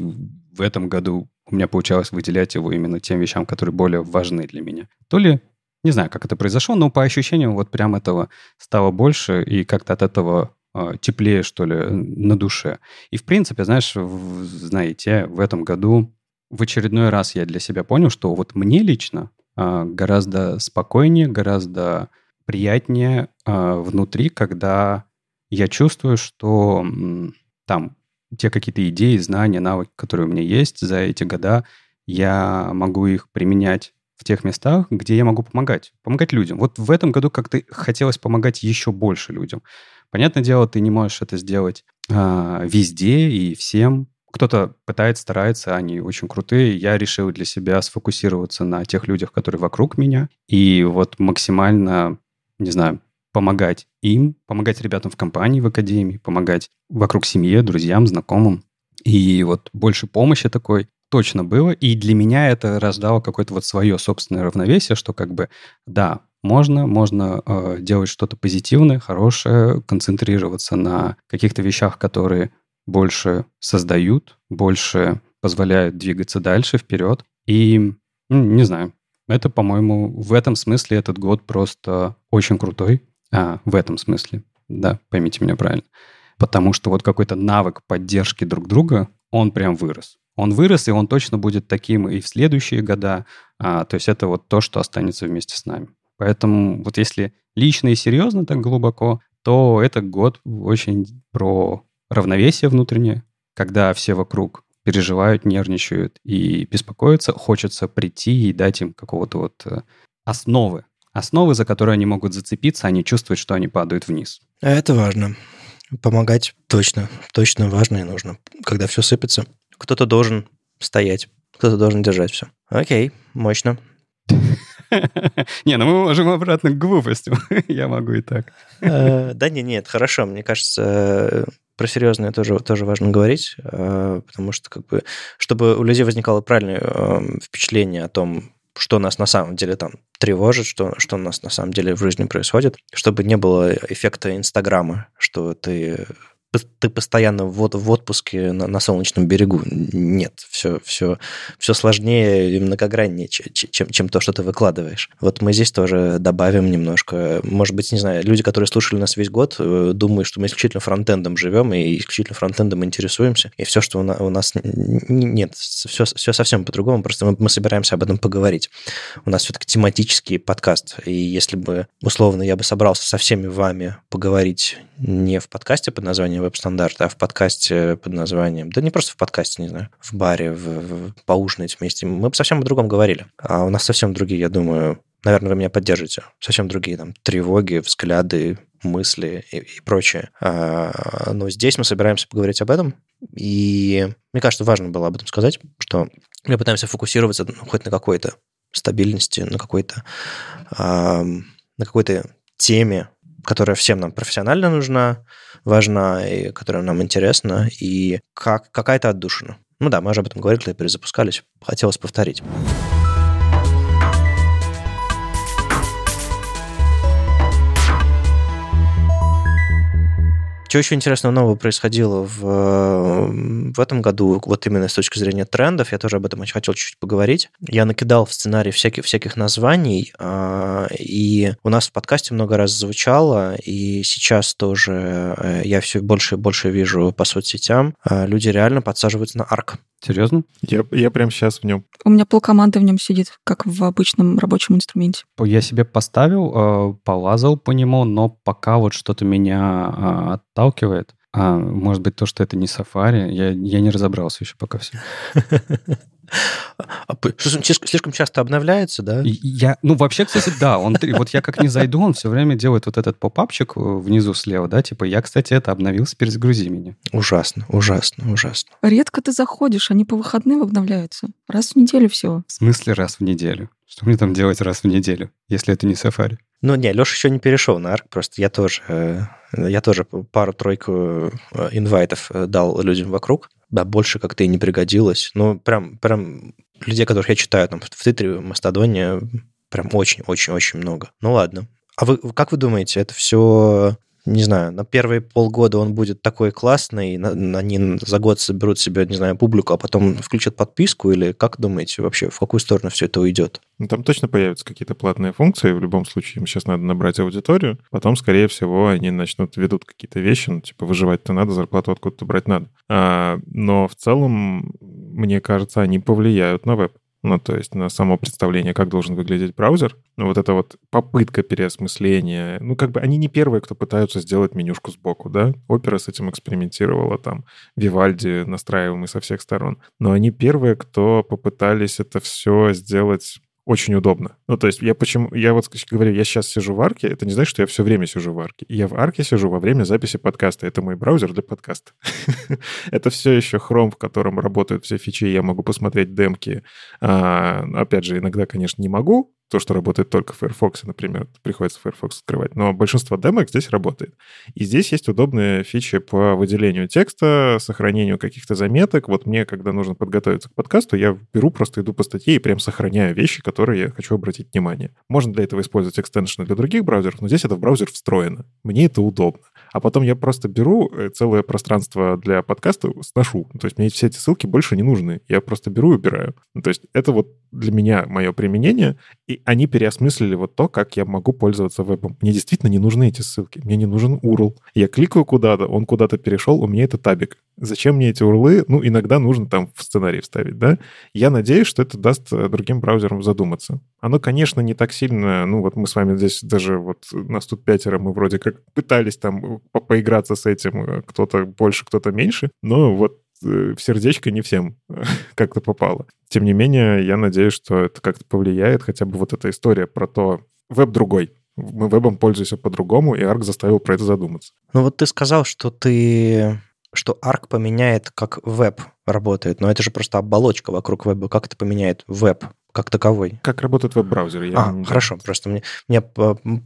в этом году у меня получалось выделять его именно тем вещам, которые более важны для меня. То ли, не знаю, как это произошло, но по ощущениям вот прям этого стало больше, и как-то от этого э, теплее, что ли, на душе. И, в принципе, знаешь, в- знаете, в этом году в очередной раз я для себя понял, что вот мне лично а, гораздо спокойнее, гораздо приятнее а, внутри, когда я чувствую, что м, там те какие-то идеи, знания, навыки, которые у меня есть за эти года, я могу их применять в тех местах, где я могу помогать. Помогать людям. Вот в этом году как-то хотелось помогать еще больше людям. Понятное дело, ты не можешь это сделать а, везде и всем. Кто-то пытается, старается, они очень крутые. Я решил для себя сфокусироваться на тех людях, которые вокруг меня, и вот максимально, не знаю, помогать им, помогать ребятам в компании, в академии, помогать вокруг семье, друзьям, знакомым. И вот больше помощи такой точно было. И для меня это рождало какое-то вот свое собственное равновесие, что как бы, да, можно, можно э, делать что-то позитивное, хорошее, концентрироваться на каких-то вещах, которые больше создают, больше позволяют двигаться дальше, вперед. И Не знаю. Это, по-моему, в этом смысле этот год просто очень крутой. А, в этом смысле. Да, поймите меня правильно. Потому что вот какой-то навык поддержки друг друга, он прям вырос. Он вырос, и он точно будет таким и в следующие года. А, то есть это вот то, что останется вместе с нами. Поэтому вот если лично и серьезно так глубоко, то этот год очень про равновесие внутреннее, когда все вокруг переживают, нервничают и беспокоятся, хочется прийти и дать им какого-то вот э, основы. Основы, за которые они могут зацепиться, они чувствуют, что они падают вниз. А Это важно. Помогать точно, точно важно и нужно. Когда все сыпется, кто-то должен стоять, кто-то должен держать все. Окей, мощно. Не, ну мы можем обратно к глупостям. Я могу и так. Э, Да не, нет, хорошо. Мне кажется, э, про серьезное тоже, тоже важно говорить, э, потому что как бы, чтобы у людей возникало правильное э, впечатление о том, что нас на самом деле там тревожит, что, что у нас на самом деле в жизни происходит, чтобы не было эффекта Инстаграма, что ты ты постоянно в, от- в отпуске на, на солнечном берегу. Нет, все, все, все сложнее и многограннее, че- че- чем, чем то, что ты выкладываешь. Вот мы здесь тоже добавим немножко. Может быть, не знаю, люди, которые слушали нас весь год, э, думают, что мы исключительно фронтендом живем и исключительно фронтендом интересуемся. И все, что у, на- у нас... Нет, все, все совсем по-другому. Просто мы, мы собираемся об этом поговорить. У нас все-таки тематический подкаст. И если бы, условно, я бы собрался со всеми вами поговорить не в подкасте под названием «Веб-стандарт», а в подкасте под названием... Да не просто в подкасте, не знаю, в баре, в, в- поужинать вместе. Мы бы совсем о другом говорили. А у нас совсем другие, я думаю, наверное, вы меня поддержите. Совсем другие там тревоги, взгляды, мысли и, и прочее. А, но здесь мы собираемся поговорить об этом. И мне кажется, важно было об этом сказать, что мы пытаемся фокусироваться ну, хоть на какой-то стабильности, на какой-то ам, на какой-то теме, которая всем нам профессионально нужна, важна, и которая нам интересна, и как, какая-то отдушина. Ну да, мы уже об этом говорили, когда перезапускались. Хотелось повторить. Что еще интересного нового происходило в, э, в этом году, вот именно с точки зрения трендов, я тоже об этом очень хотел чуть-чуть поговорить. Я накидал в сценарий всяких, всяких названий, а, и у нас в подкасте много раз звучало, и сейчас тоже э, я все больше и больше вижу по соцсетям, а, люди реально подсаживаются на арк. Серьезно? Я, я прям сейчас в нем. У меня полкоманды в нем сидит, как в обычном рабочем инструменте. Я себе поставил, э, полазал по нему, но пока вот что-то меня э, отталкивает. А, может быть, то, что это не Safari. Я, я не разобрался еще пока все. А п- что, он слишком часто обновляется, да? Я, ну, вообще, кстати, да. Он, вот я как не зайду, он все время делает вот этот попапчик э, внизу слева, да, типа, я, кстати, это обновился, перезагрузи меня. Ужасно, ужасно, ужасно. Редко ты заходишь, они по выходным обновляются. Раз в неделю всего. В смысле раз в неделю? Что мне там делать раз в неделю, если это не Safari? Ну, не, Леша еще не перешел на арк, просто я тоже, э, я тоже пару-тройку э, инвайтов дал людям вокруг. Да, больше как-то и не пригодилось. Ну, прям, прям людей, которых я читаю там в Твиттере, в Мастодоне, прям очень-очень-очень много. Ну, ладно. А вы, как вы думаете, это все, не знаю, на первые полгода он будет такой классный, они за год соберут себе, не знаю, публику, а потом включат подписку, или как думаете вообще, в какую сторону все это уйдет? Ну, там точно появятся какие-то платные функции. В любом случае, им сейчас надо набрать аудиторию. Потом, скорее всего, они начнут ведут какие-то вещи. Ну, типа, выживать-то надо, зарплату откуда-то брать надо. А, но в целом, мне кажется, они повлияют на веб. Ну, то есть на само представление, как должен выглядеть браузер. Ну, вот это вот попытка переосмысления. Ну, как бы они не первые, кто пытаются сделать менюшку сбоку, да? Опера с этим экспериментировала, там, Вивальди настраиваемый со всех сторон. Но они первые, кто попытались это все сделать очень удобно. Ну, то есть я почему... Я вот говорю, я сейчас сижу в арке, это не значит, что я все время сижу в арке. Я в арке сижу во время записи подкаста. Это мой браузер для подкаста. Это все еще Chrome, в котором работают все фичи, я могу посмотреть демки. А, Опять же, иногда, конечно, не могу, то, что работает только в Firefox, например, приходится Firefox открывать. Но большинство демок здесь работает. И здесь есть удобные фичи по выделению текста, сохранению каких-то заметок. Вот мне, когда нужно подготовиться к подкасту, я беру, просто иду по статье и прям сохраняю вещи, которые я хочу обратить внимание. Можно для этого использовать экстеншены для других браузеров, но здесь это в браузер встроено. Мне это удобно. А потом я просто беру э, целое пространство для подкаста, сношу. То есть мне все эти ссылки больше не нужны. Я просто беру и убираю. Ну, то есть это вот для меня мое применение, и они переосмыслили вот то, как я могу пользоваться вебом. Мне действительно не нужны эти ссылки. Мне не нужен URL. Я кликаю куда-то, он куда-то перешел, у меня это табик. Зачем мне эти урлы? Ну, иногда нужно там в сценарий вставить, да? Я надеюсь, что это даст э, другим браузерам задуматься. Оно, конечно, не так сильно... Ну, вот мы с вами здесь даже вот нас тут пятеро, мы вроде как пытались там по поиграться с этим, э, кто-то больше, кто-то меньше, но вот э, в сердечко не всем как-то попало. Тем не менее, я надеюсь, что это как-то повлияет, хотя бы вот эта история про то, веб другой. Мы вебом пользуемся по-другому, и Арк заставил про это задуматься. Ну вот ты сказал, что ты что Arc поменяет, как веб работает, но это же просто оболочка вокруг веба. Как это поменяет веб как таковой? Как работает веб-браузер? Я а, не хорошо. Просто мне, мне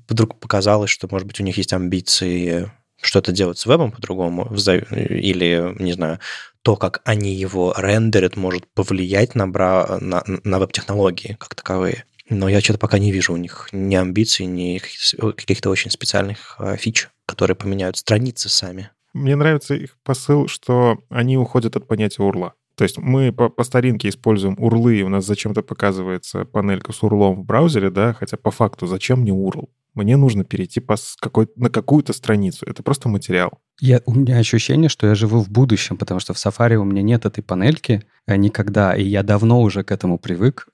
вдруг показалось, что, может быть, у них есть амбиции что-то делать с вебом по-другому, или, не знаю, то, как они его рендерят, может повлиять на, бра... на, на веб-технологии как таковые. Но я что-то пока не вижу у них ни амбиций, ни каких-то очень специальных а, фич, которые поменяют страницы сами. Мне нравится их посыл, что они уходят от понятия урла. То есть мы по, по старинке используем урлы, и у нас зачем-то показывается панелька с урлом в браузере, да, хотя по факту зачем мне урл? Мне нужно перейти по какой, на какую-то страницу. Это просто материал. Я, у меня ощущение, что я живу в будущем, потому что в Safari у меня нет этой панельки э, никогда, и я давно уже к этому привык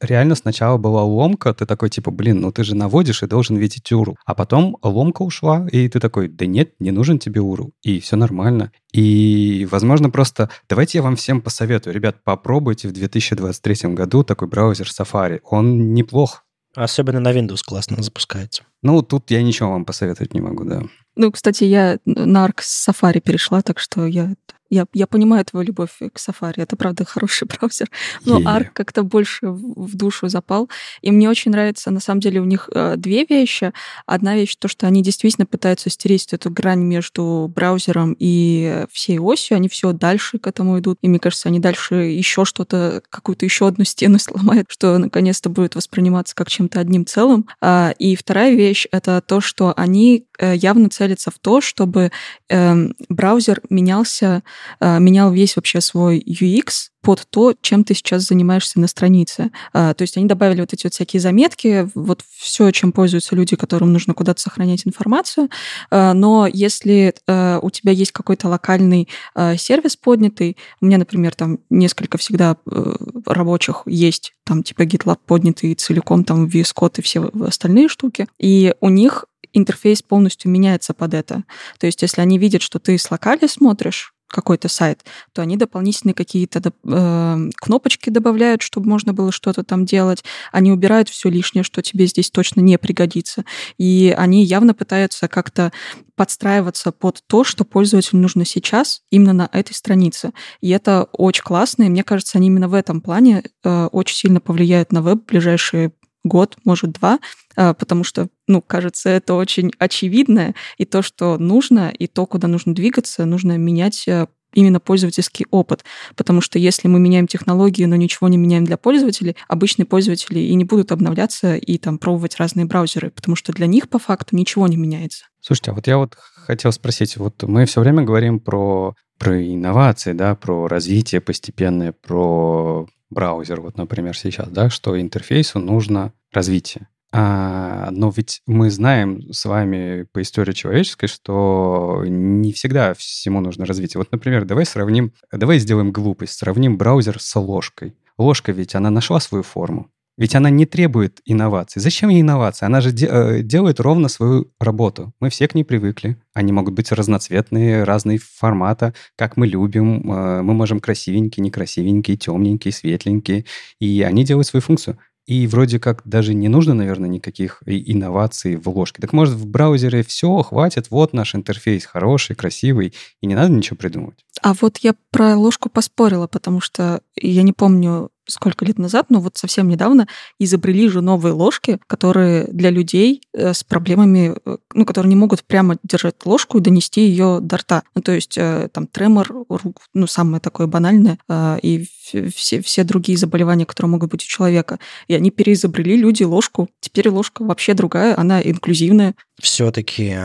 реально сначала была ломка, ты такой, типа, блин, ну ты же наводишь и должен видеть URL. А потом ломка ушла, и ты такой, да нет, не нужен тебе URL. И все нормально. И, возможно, просто давайте я вам всем посоветую. Ребят, попробуйте в 2023 году такой браузер Safari. Он неплох. Особенно на Windows классно запускается. Ну, тут я ничего вам посоветовать не могу, да. Ну, кстати, я на Arc Safari перешла, так что я я, я понимаю твою любовь к Safari. Это, правда, хороший браузер. Но yeah. Arc как-то больше в, душу запал. И мне очень нравится, на самом деле, у них э, две вещи. Одна вещь, то, что они действительно пытаются стереть эту грань между браузером и всей осью. Они все дальше к этому идут. И мне кажется, они дальше еще что-то, какую-то еще одну стену сломают, что наконец-то будет восприниматься как чем-то одним целым. А, и вторая вещь — это то, что они э, явно целятся в то, чтобы э, браузер менялся менял весь вообще свой UX под то, чем ты сейчас занимаешься на странице. А, то есть они добавили вот эти вот всякие заметки, вот все, чем пользуются люди, которым нужно куда-то сохранять информацию. А, но если у тебя есть какой-то локальный сервис поднятый, у меня, например, там несколько всегда э, рабочих есть, там типа GitLab поднятый целиком, там VS Code и все остальные штуки, и у них интерфейс полностью меняется под это. То есть, если они видят, что ты с локали смотришь, какой-то сайт, то они дополнительные какие-то э, кнопочки добавляют, чтобы можно было что-то там делать. Они убирают все лишнее, что тебе здесь точно не пригодится. И они явно пытаются как-то подстраиваться под то, что пользователю нужно сейчас именно на этой странице. И это очень классно, и мне кажется, они именно в этом плане э, очень сильно повлияют на веб в ближайшие год, может, два, а, потому что, ну, кажется, это очень очевидно, и то, что нужно, и то, куда нужно двигаться, нужно менять э, именно пользовательский опыт. Потому что если мы меняем технологии, но ничего не меняем для пользователей, обычные пользователи и не будут обновляться и там пробовать разные браузеры, потому что для них по факту ничего не меняется. Слушайте, а вот я вот хотел спросить, вот мы все время говорим про, про инновации, да, про развитие постепенное, про браузер, вот, например, сейчас, да, что интерфейсу нужно развитие. А, но ведь мы знаем с вами по истории человеческой, что не всегда всему нужно развитие. Вот, например, давай сравним, давай сделаем глупость, сравним браузер с ложкой. Ложка ведь, она нашла свою форму. Ведь она не требует инноваций. Зачем ей инновации? Она же де- э, делает ровно свою работу. Мы все к ней привыкли. Они могут быть разноцветные, разные формата, как мы любим. Э, мы можем красивенькие, некрасивенькие, темненькие, светленькие. И они делают свою функцию. И вроде как даже не нужно, наверное, никаких инноваций в ложке. Так может в браузере все, хватит, вот наш интерфейс хороший, красивый, и не надо ничего придумывать. А вот я про ложку поспорила, потому что я не помню, сколько лет назад, но вот совсем недавно изобрели же новые ложки, которые для людей э, с проблемами, э, ну, которые не могут прямо держать ложку и донести ее до рта. Ну, то есть э, там тремор рук, ну, самое такое банальное, и все, все другие заболевания, которые могут быть у человека. И они переизобрели люди ложку. Теперь ложка вообще другая, она инклюзивная. Все-таки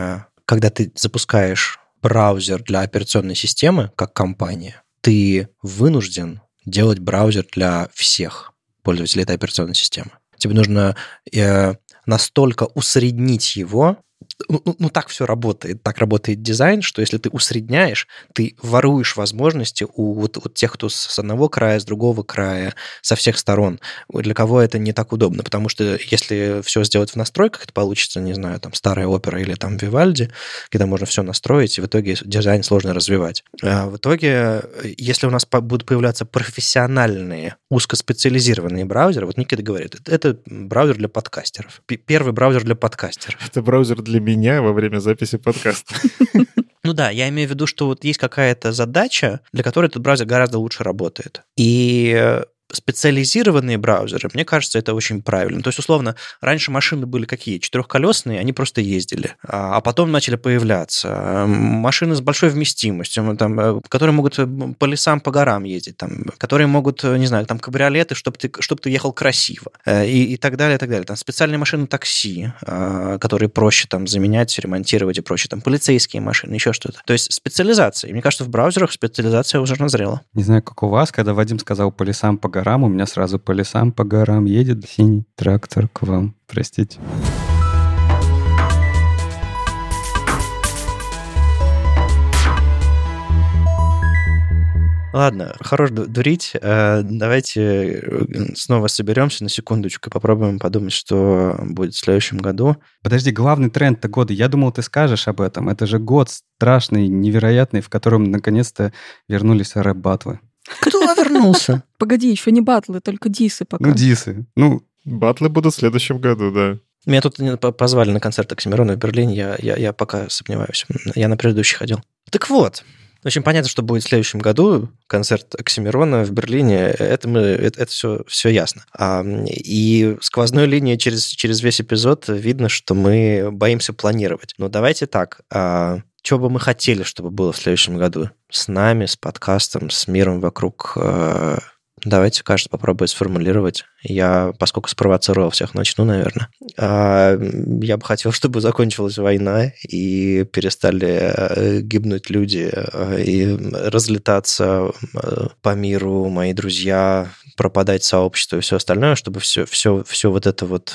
когда ты запускаешь браузер для операционной системы, как компания, ты вынужден делать браузер для всех пользователей этой операционной системы. Тебе нужно э, настолько усреднить его, ну, ну, ну, так все работает. Так работает дизайн, что если ты усредняешь, ты воруешь возможности у вот, вот тех, кто с одного края, с другого края, со всех сторон. Для кого это не так удобно, потому что если все сделать в настройках, это получится, не знаю, там старая опера или там Вивальди, когда можно все настроить, и в итоге дизайн сложно развивать. А в итоге, если у нас будут появляться профессиональные, узкоспециализированные браузеры, вот Никита говорит, это браузер для подкастеров. Первый браузер для подкастеров. Это браузер для меня во время записи подкаста. Ну да, я имею в виду, что вот есть какая-то задача, для которой этот браузер гораздо лучше работает. И специализированные браузеры, мне кажется, это очень правильно. То есть, условно, раньше машины были какие? Четырехколесные, они просто ездили. А, а потом начали появляться машины с большой вместимостью, там, э, которые могут э, по лесам, по горам ездить, там, которые могут, э, не знаю, там, кабриолеты, чтобы ты, чтобы ты ехал красиво, и, и так далее, и так далее. Там специальные машины такси, которые проще там заменять, ремонтировать и проще. Там полицейские машины, еще что-то. То есть специализация. И мне кажется, в браузерах специализация уже назрела. Не знаю, как у вас, когда Вадим сказал по лесам, по горам, горам, у меня сразу по лесам, по горам едет синий трактор к вам. Простите. Ладно, хорош дурить. Э, давайте э, снова соберемся на секундочку и попробуем подумать, что будет в следующем году. Подожди, главный тренд-то года. Я думал, ты скажешь об этом. Это же год страшный, невероятный, в котором наконец-то вернулись рэп-батвы. Кто вернулся? Погоди, еще не батлы, только дисы пока. Ну, дисы. Ну, батлы будут в следующем году, да. Меня тут позвали на концерт Оксимирона в Берлине, я, я, я пока сомневаюсь. Я на предыдущий ходил. Так вот, в общем, понятно, что будет в следующем году концерт Оксимирона в Берлине. Это, мы, это, это все, все ясно. А, и сквозной линией через, через весь эпизод видно, что мы боимся планировать. Но давайте так. А, что бы мы хотели, чтобы было в следующем году с нами, с подкастом, с миром вокруг. Э, давайте каждый попробует сформулировать. Я, поскольку спровоцировал всех, начну, наверное. А, я бы хотел, чтобы закончилась война и перестали э, гибнуть люди э, и разлетаться по миру мои друзья, пропадать сообщество и все остальное, чтобы все, все, все вот это вот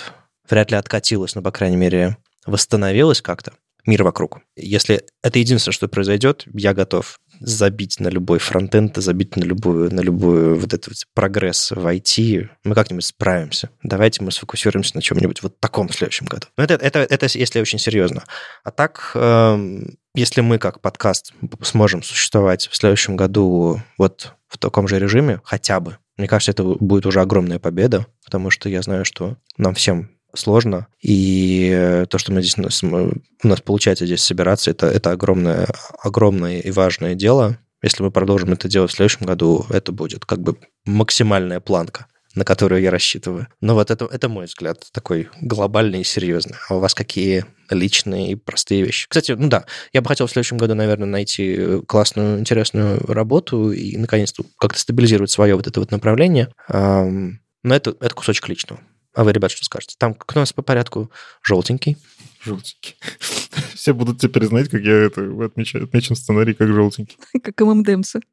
вряд ли откатилось, но, по крайней мере, восстановилось как-то мир вокруг. Если это единственное, что произойдет, я готов забить на любой фронтенд, забить на любую, на любую вот этот прогресс в IT. Мы как-нибудь справимся. Давайте мы сфокусируемся на чем-нибудь вот таком в следующем году. Но это, это, это если очень серьезно. А так, э, если мы как подкаст сможем существовать в следующем году вот в таком же режиме, хотя бы, мне кажется, это будет уже огромная победа, потому что я знаю, что нам всем сложно. И то, что мы здесь, у нас получается здесь собираться, это, это огромное, огромное и важное дело. Если мы продолжим это делать в следующем году, это будет как бы максимальная планка на которую я рассчитываю. Но вот это, это мой взгляд, такой глобальный и серьезный. А у вас какие личные и простые вещи? Кстати, ну да, я бы хотел в следующем году, наверное, найти классную, интересную работу и, наконец-то, как-то стабилизировать свое вот это вот направление. Но это, это кусочек личного. А вы, ребят, что скажете? Там кто у нас по порядку? Желтенький. Желтенький. Все будут теперь знать, как я это отмечаю, отмечен в сценарии как желтенький. Как ММДМСы.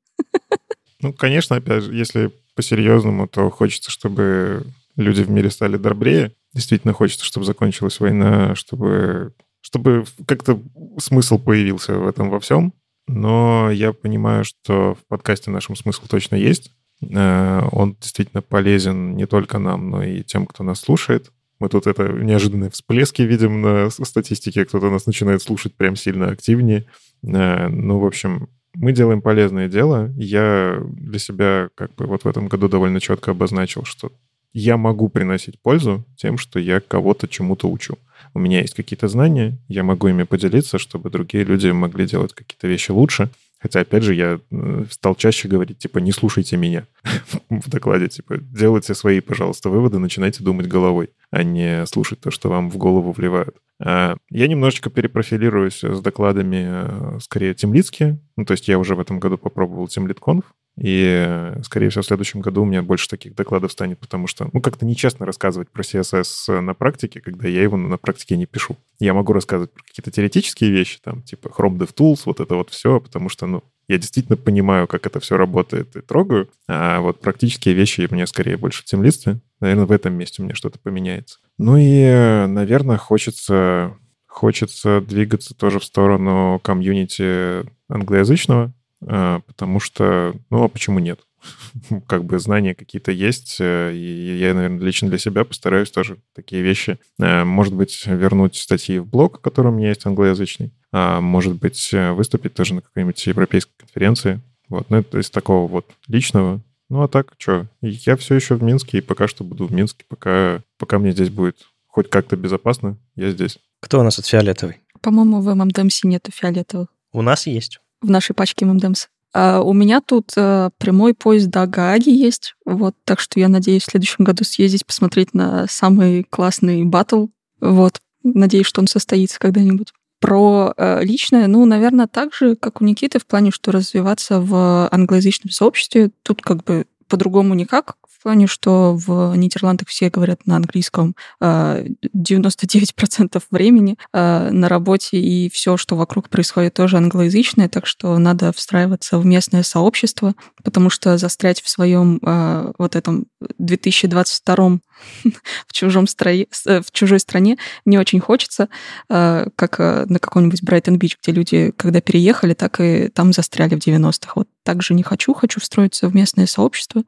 Ну, конечно, опять же, если по-серьезному, то хочется, чтобы люди в мире стали добрее. Действительно хочется, чтобы закончилась война, чтобы, чтобы как-то смысл появился в этом во всем. Но я понимаю, что в подкасте нашем смысл точно есть. Э, он действительно полезен не только нам, но и тем, кто нас слушает. Мы тут это неожиданные всплески видим на статистике, кто-то нас начинает слушать прям сильно активнее. Э, ну, в общем, мы делаем полезное дело. Я для себя как бы вот в этом году довольно четко обозначил, что я могу приносить пользу тем, что я кого-то чему-то учу. У меня есть какие-то знания, я могу ими поделиться, чтобы другие люди могли делать какие-то вещи лучше. Хотя, опять же, я э, стал чаще говорить, типа, не слушайте меня в докладе, типа, делайте свои, пожалуйста, выводы, начинайте думать головой, а не слушать то, что вам в голову вливают. А, я немножечко перепрофилируюсь с докладами, э, скорее, темлицкие. Ну, то есть я уже в этом году попробовал темлитконф, И, скорее всего, в следующем году у меня больше таких докладов станет, потому что, ну, как-то нечестно рассказывать про CSS на практике, когда я его на практике не пишу. Я могу рассказывать про какие-то теоретические вещи, там, типа Chrome DevTools, вот это вот все, потому что, ну, я действительно понимаю, как это все работает и трогаю, а вот практические вещи мне скорее больше в темлистстве. Наверное, в этом месте у меня что-то поменяется. Ну и, наверное, хочется, хочется двигаться тоже в сторону комьюнити англоязычного, потому что, ну, а почему нет? как бы знания какие-то есть, э, и я, наверное, лично для себя постараюсь тоже такие вещи, э, может быть, вернуть статьи в блог, который у меня есть англоязычный, а может быть, э, выступить тоже на какой-нибудь европейской конференции. Вот, ну, это из такого вот личного. Ну, а так, что, я все еще в Минске, и пока что буду в Минске, пока, пока мне здесь будет хоть как-то безопасно, я здесь. Кто у нас от фиолетовый? По-моему, в ММДМС нету фиолетовых. У нас есть. В нашей пачке ММДМС. А у меня тут а, прямой поезд до Гааги есть, вот, так что я надеюсь в следующем году съездить, посмотреть на самый классный батл, вот, надеюсь, что он состоится когда-нибудь. Про э, личное, ну, наверное, так же, как у Никиты, в плане, что развиваться в англоязычном сообществе, тут как бы по-другому никак плане, что в Нидерландах все говорят на английском 99% а, времени а, на работе, и все, что вокруг происходит, тоже англоязычное, так что надо встраиваться в местное сообщество, потому что застрять в своем а, вот этом 2022 в, чужом строе, э, в чужой стране не очень хочется, как на каком-нибудь Брайтон-Бич, где люди, когда переехали, так и там застряли в 90-х. Вот так же не хочу, хочу встроиться в местное сообщество,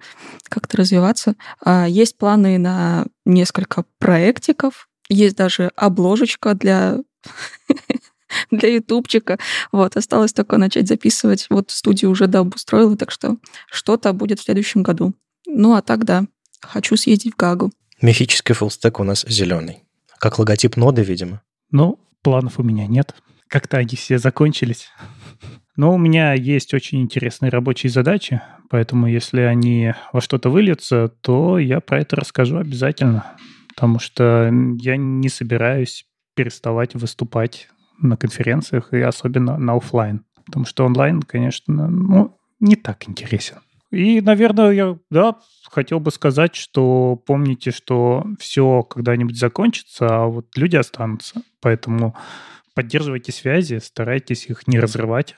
как-то развиваться развиваться. А, есть планы на несколько проектиков, есть даже обложечка для для ютубчика. Вот, осталось только начать записывать. Вот студию уже да обустроила, так что что-то будет в следующем году. Ну, а так, да, хочу съездить в Гагу. Мифический фуллстек у нас зеленый. Как логотип ноды, видимо. Ну, планов у меня нет. Как-то они все закончились. Но у меня есть очень интересные рабочие задачи, поэтому если они во что-то выльются, то я про это расскажу обязательно, потому что я не собираюсь переставать выступать на конференциях и особенно на офлайн, потому что онлайн, конечно, ну, не так интересен. И, наверное, я, да, хотел бы сказать, что помните, что все когда-нибудь закончится, а вот люди останутся. Поэтому поддерживайте связи, старайтесь их не разрывать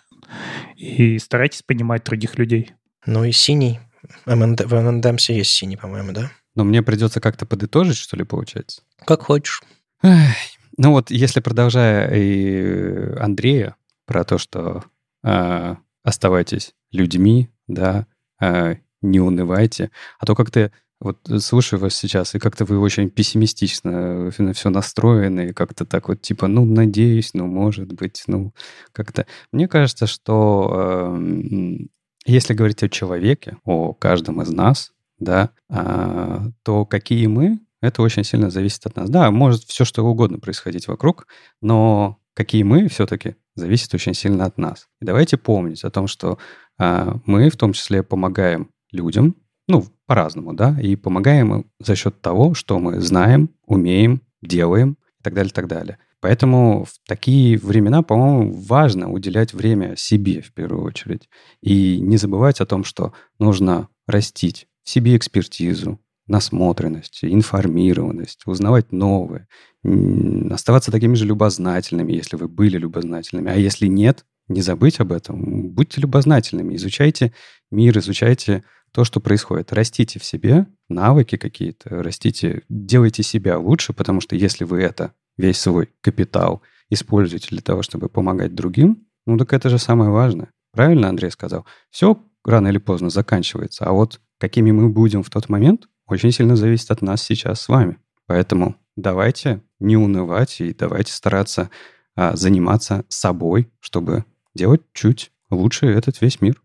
и старайтесь понимать других людей. Ну и синий. В МНДМС есть синий, по-моему, да? Но мне придется как-то подытожить, что ли, получается? Как хочешь. Ну вот, если продолжая и Андрея про то, что э, оставайтесь людьми, да, не унывайте, а то как-то вот слушаю вас сейчас, и как-то вы очень пессимистично на все настроены, и как-то так вот типа, ну, надеюсь, ну, может быть, ну, как-то... Мне кажется, что э, если говорить о человеке, о каждом из нас, да, э, то какие мы, это очень сильно зависит от нас. Да, может все что угодно происходить вокруг, но какие мы все-таки зависит очень сильно от нас. И давайте помнить о том, что э, мы в том числе помогаем людям, ну, по-разному, да, и помогаем им за счет того, что мы знаем, умеем, делаем и так далее, и так далее. Поэтому в такие времена, по-моему, важно уделять время себе в первую очередь. И не забывать о том, что нужно растить в себе экспертизу, насмотренность, информированность, узнавать новое, оставаться такими же любознательными, если вы были любознательными. А если нет, не забыть об этом. Будьте любознательными, изучайте мир, изучайте то, что происходит. Растите в себе навыки какие-то, растите, делайте себя лучше, потому что если вы это, весь свой капитал, используете для того, чтобы помогать другим, ну так это же самое важное. Правильно Андрей сказал? Все рано или поздно заканчивается, а вот какими мы будем в тот момент, очень сильно зависит от нас сейчас с вами. Поэтому давайте не унывать и давайте стараться а, заниматься собой, чтобы делать чуть лучше этот весь мир.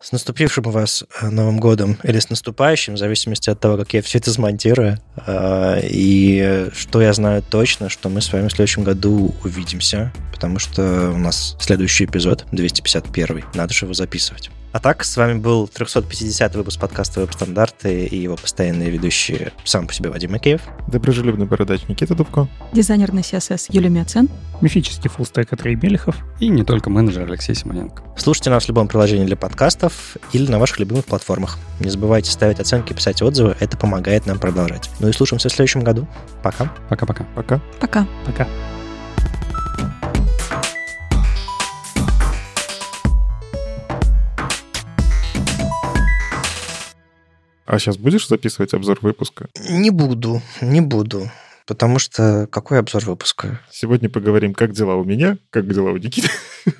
С наступившим вас э, Новым годом или с наступающим, в зависимости от того, как я все это смонтирую. Э, и что я знаю точно, что мы с вами в следующем году увидимся, потому что у нас следующий эпизод, 251. Надо же его записывать. А так, с вами был 350 выпуск подкаста «Веб-стандарты» и его постоянные ведущие сам по себе Вадим Макеев. Доброжелюбный бородач Никита Дубко. Дизайнер на CSS Юлия Мяцен. Мифический фуллстек Андрей Белихов. И не только менеджер Алексей Симоненко. Слушайте нас в любом приложении для подкастов или на ваших любимых платформах. Не забывайте ставить оценки, писать отзывы, это помогает нам продолжать. Ну и слушаемся в следующем году. Пока. Пока-пока. Пока. Пока. Пока. А сейчас будешь записывать обзор выпуска? Не буду, не буду. Потому что какой обзор выпуска? Сегодня поговорим, как дела у меня, как дела у Никиты.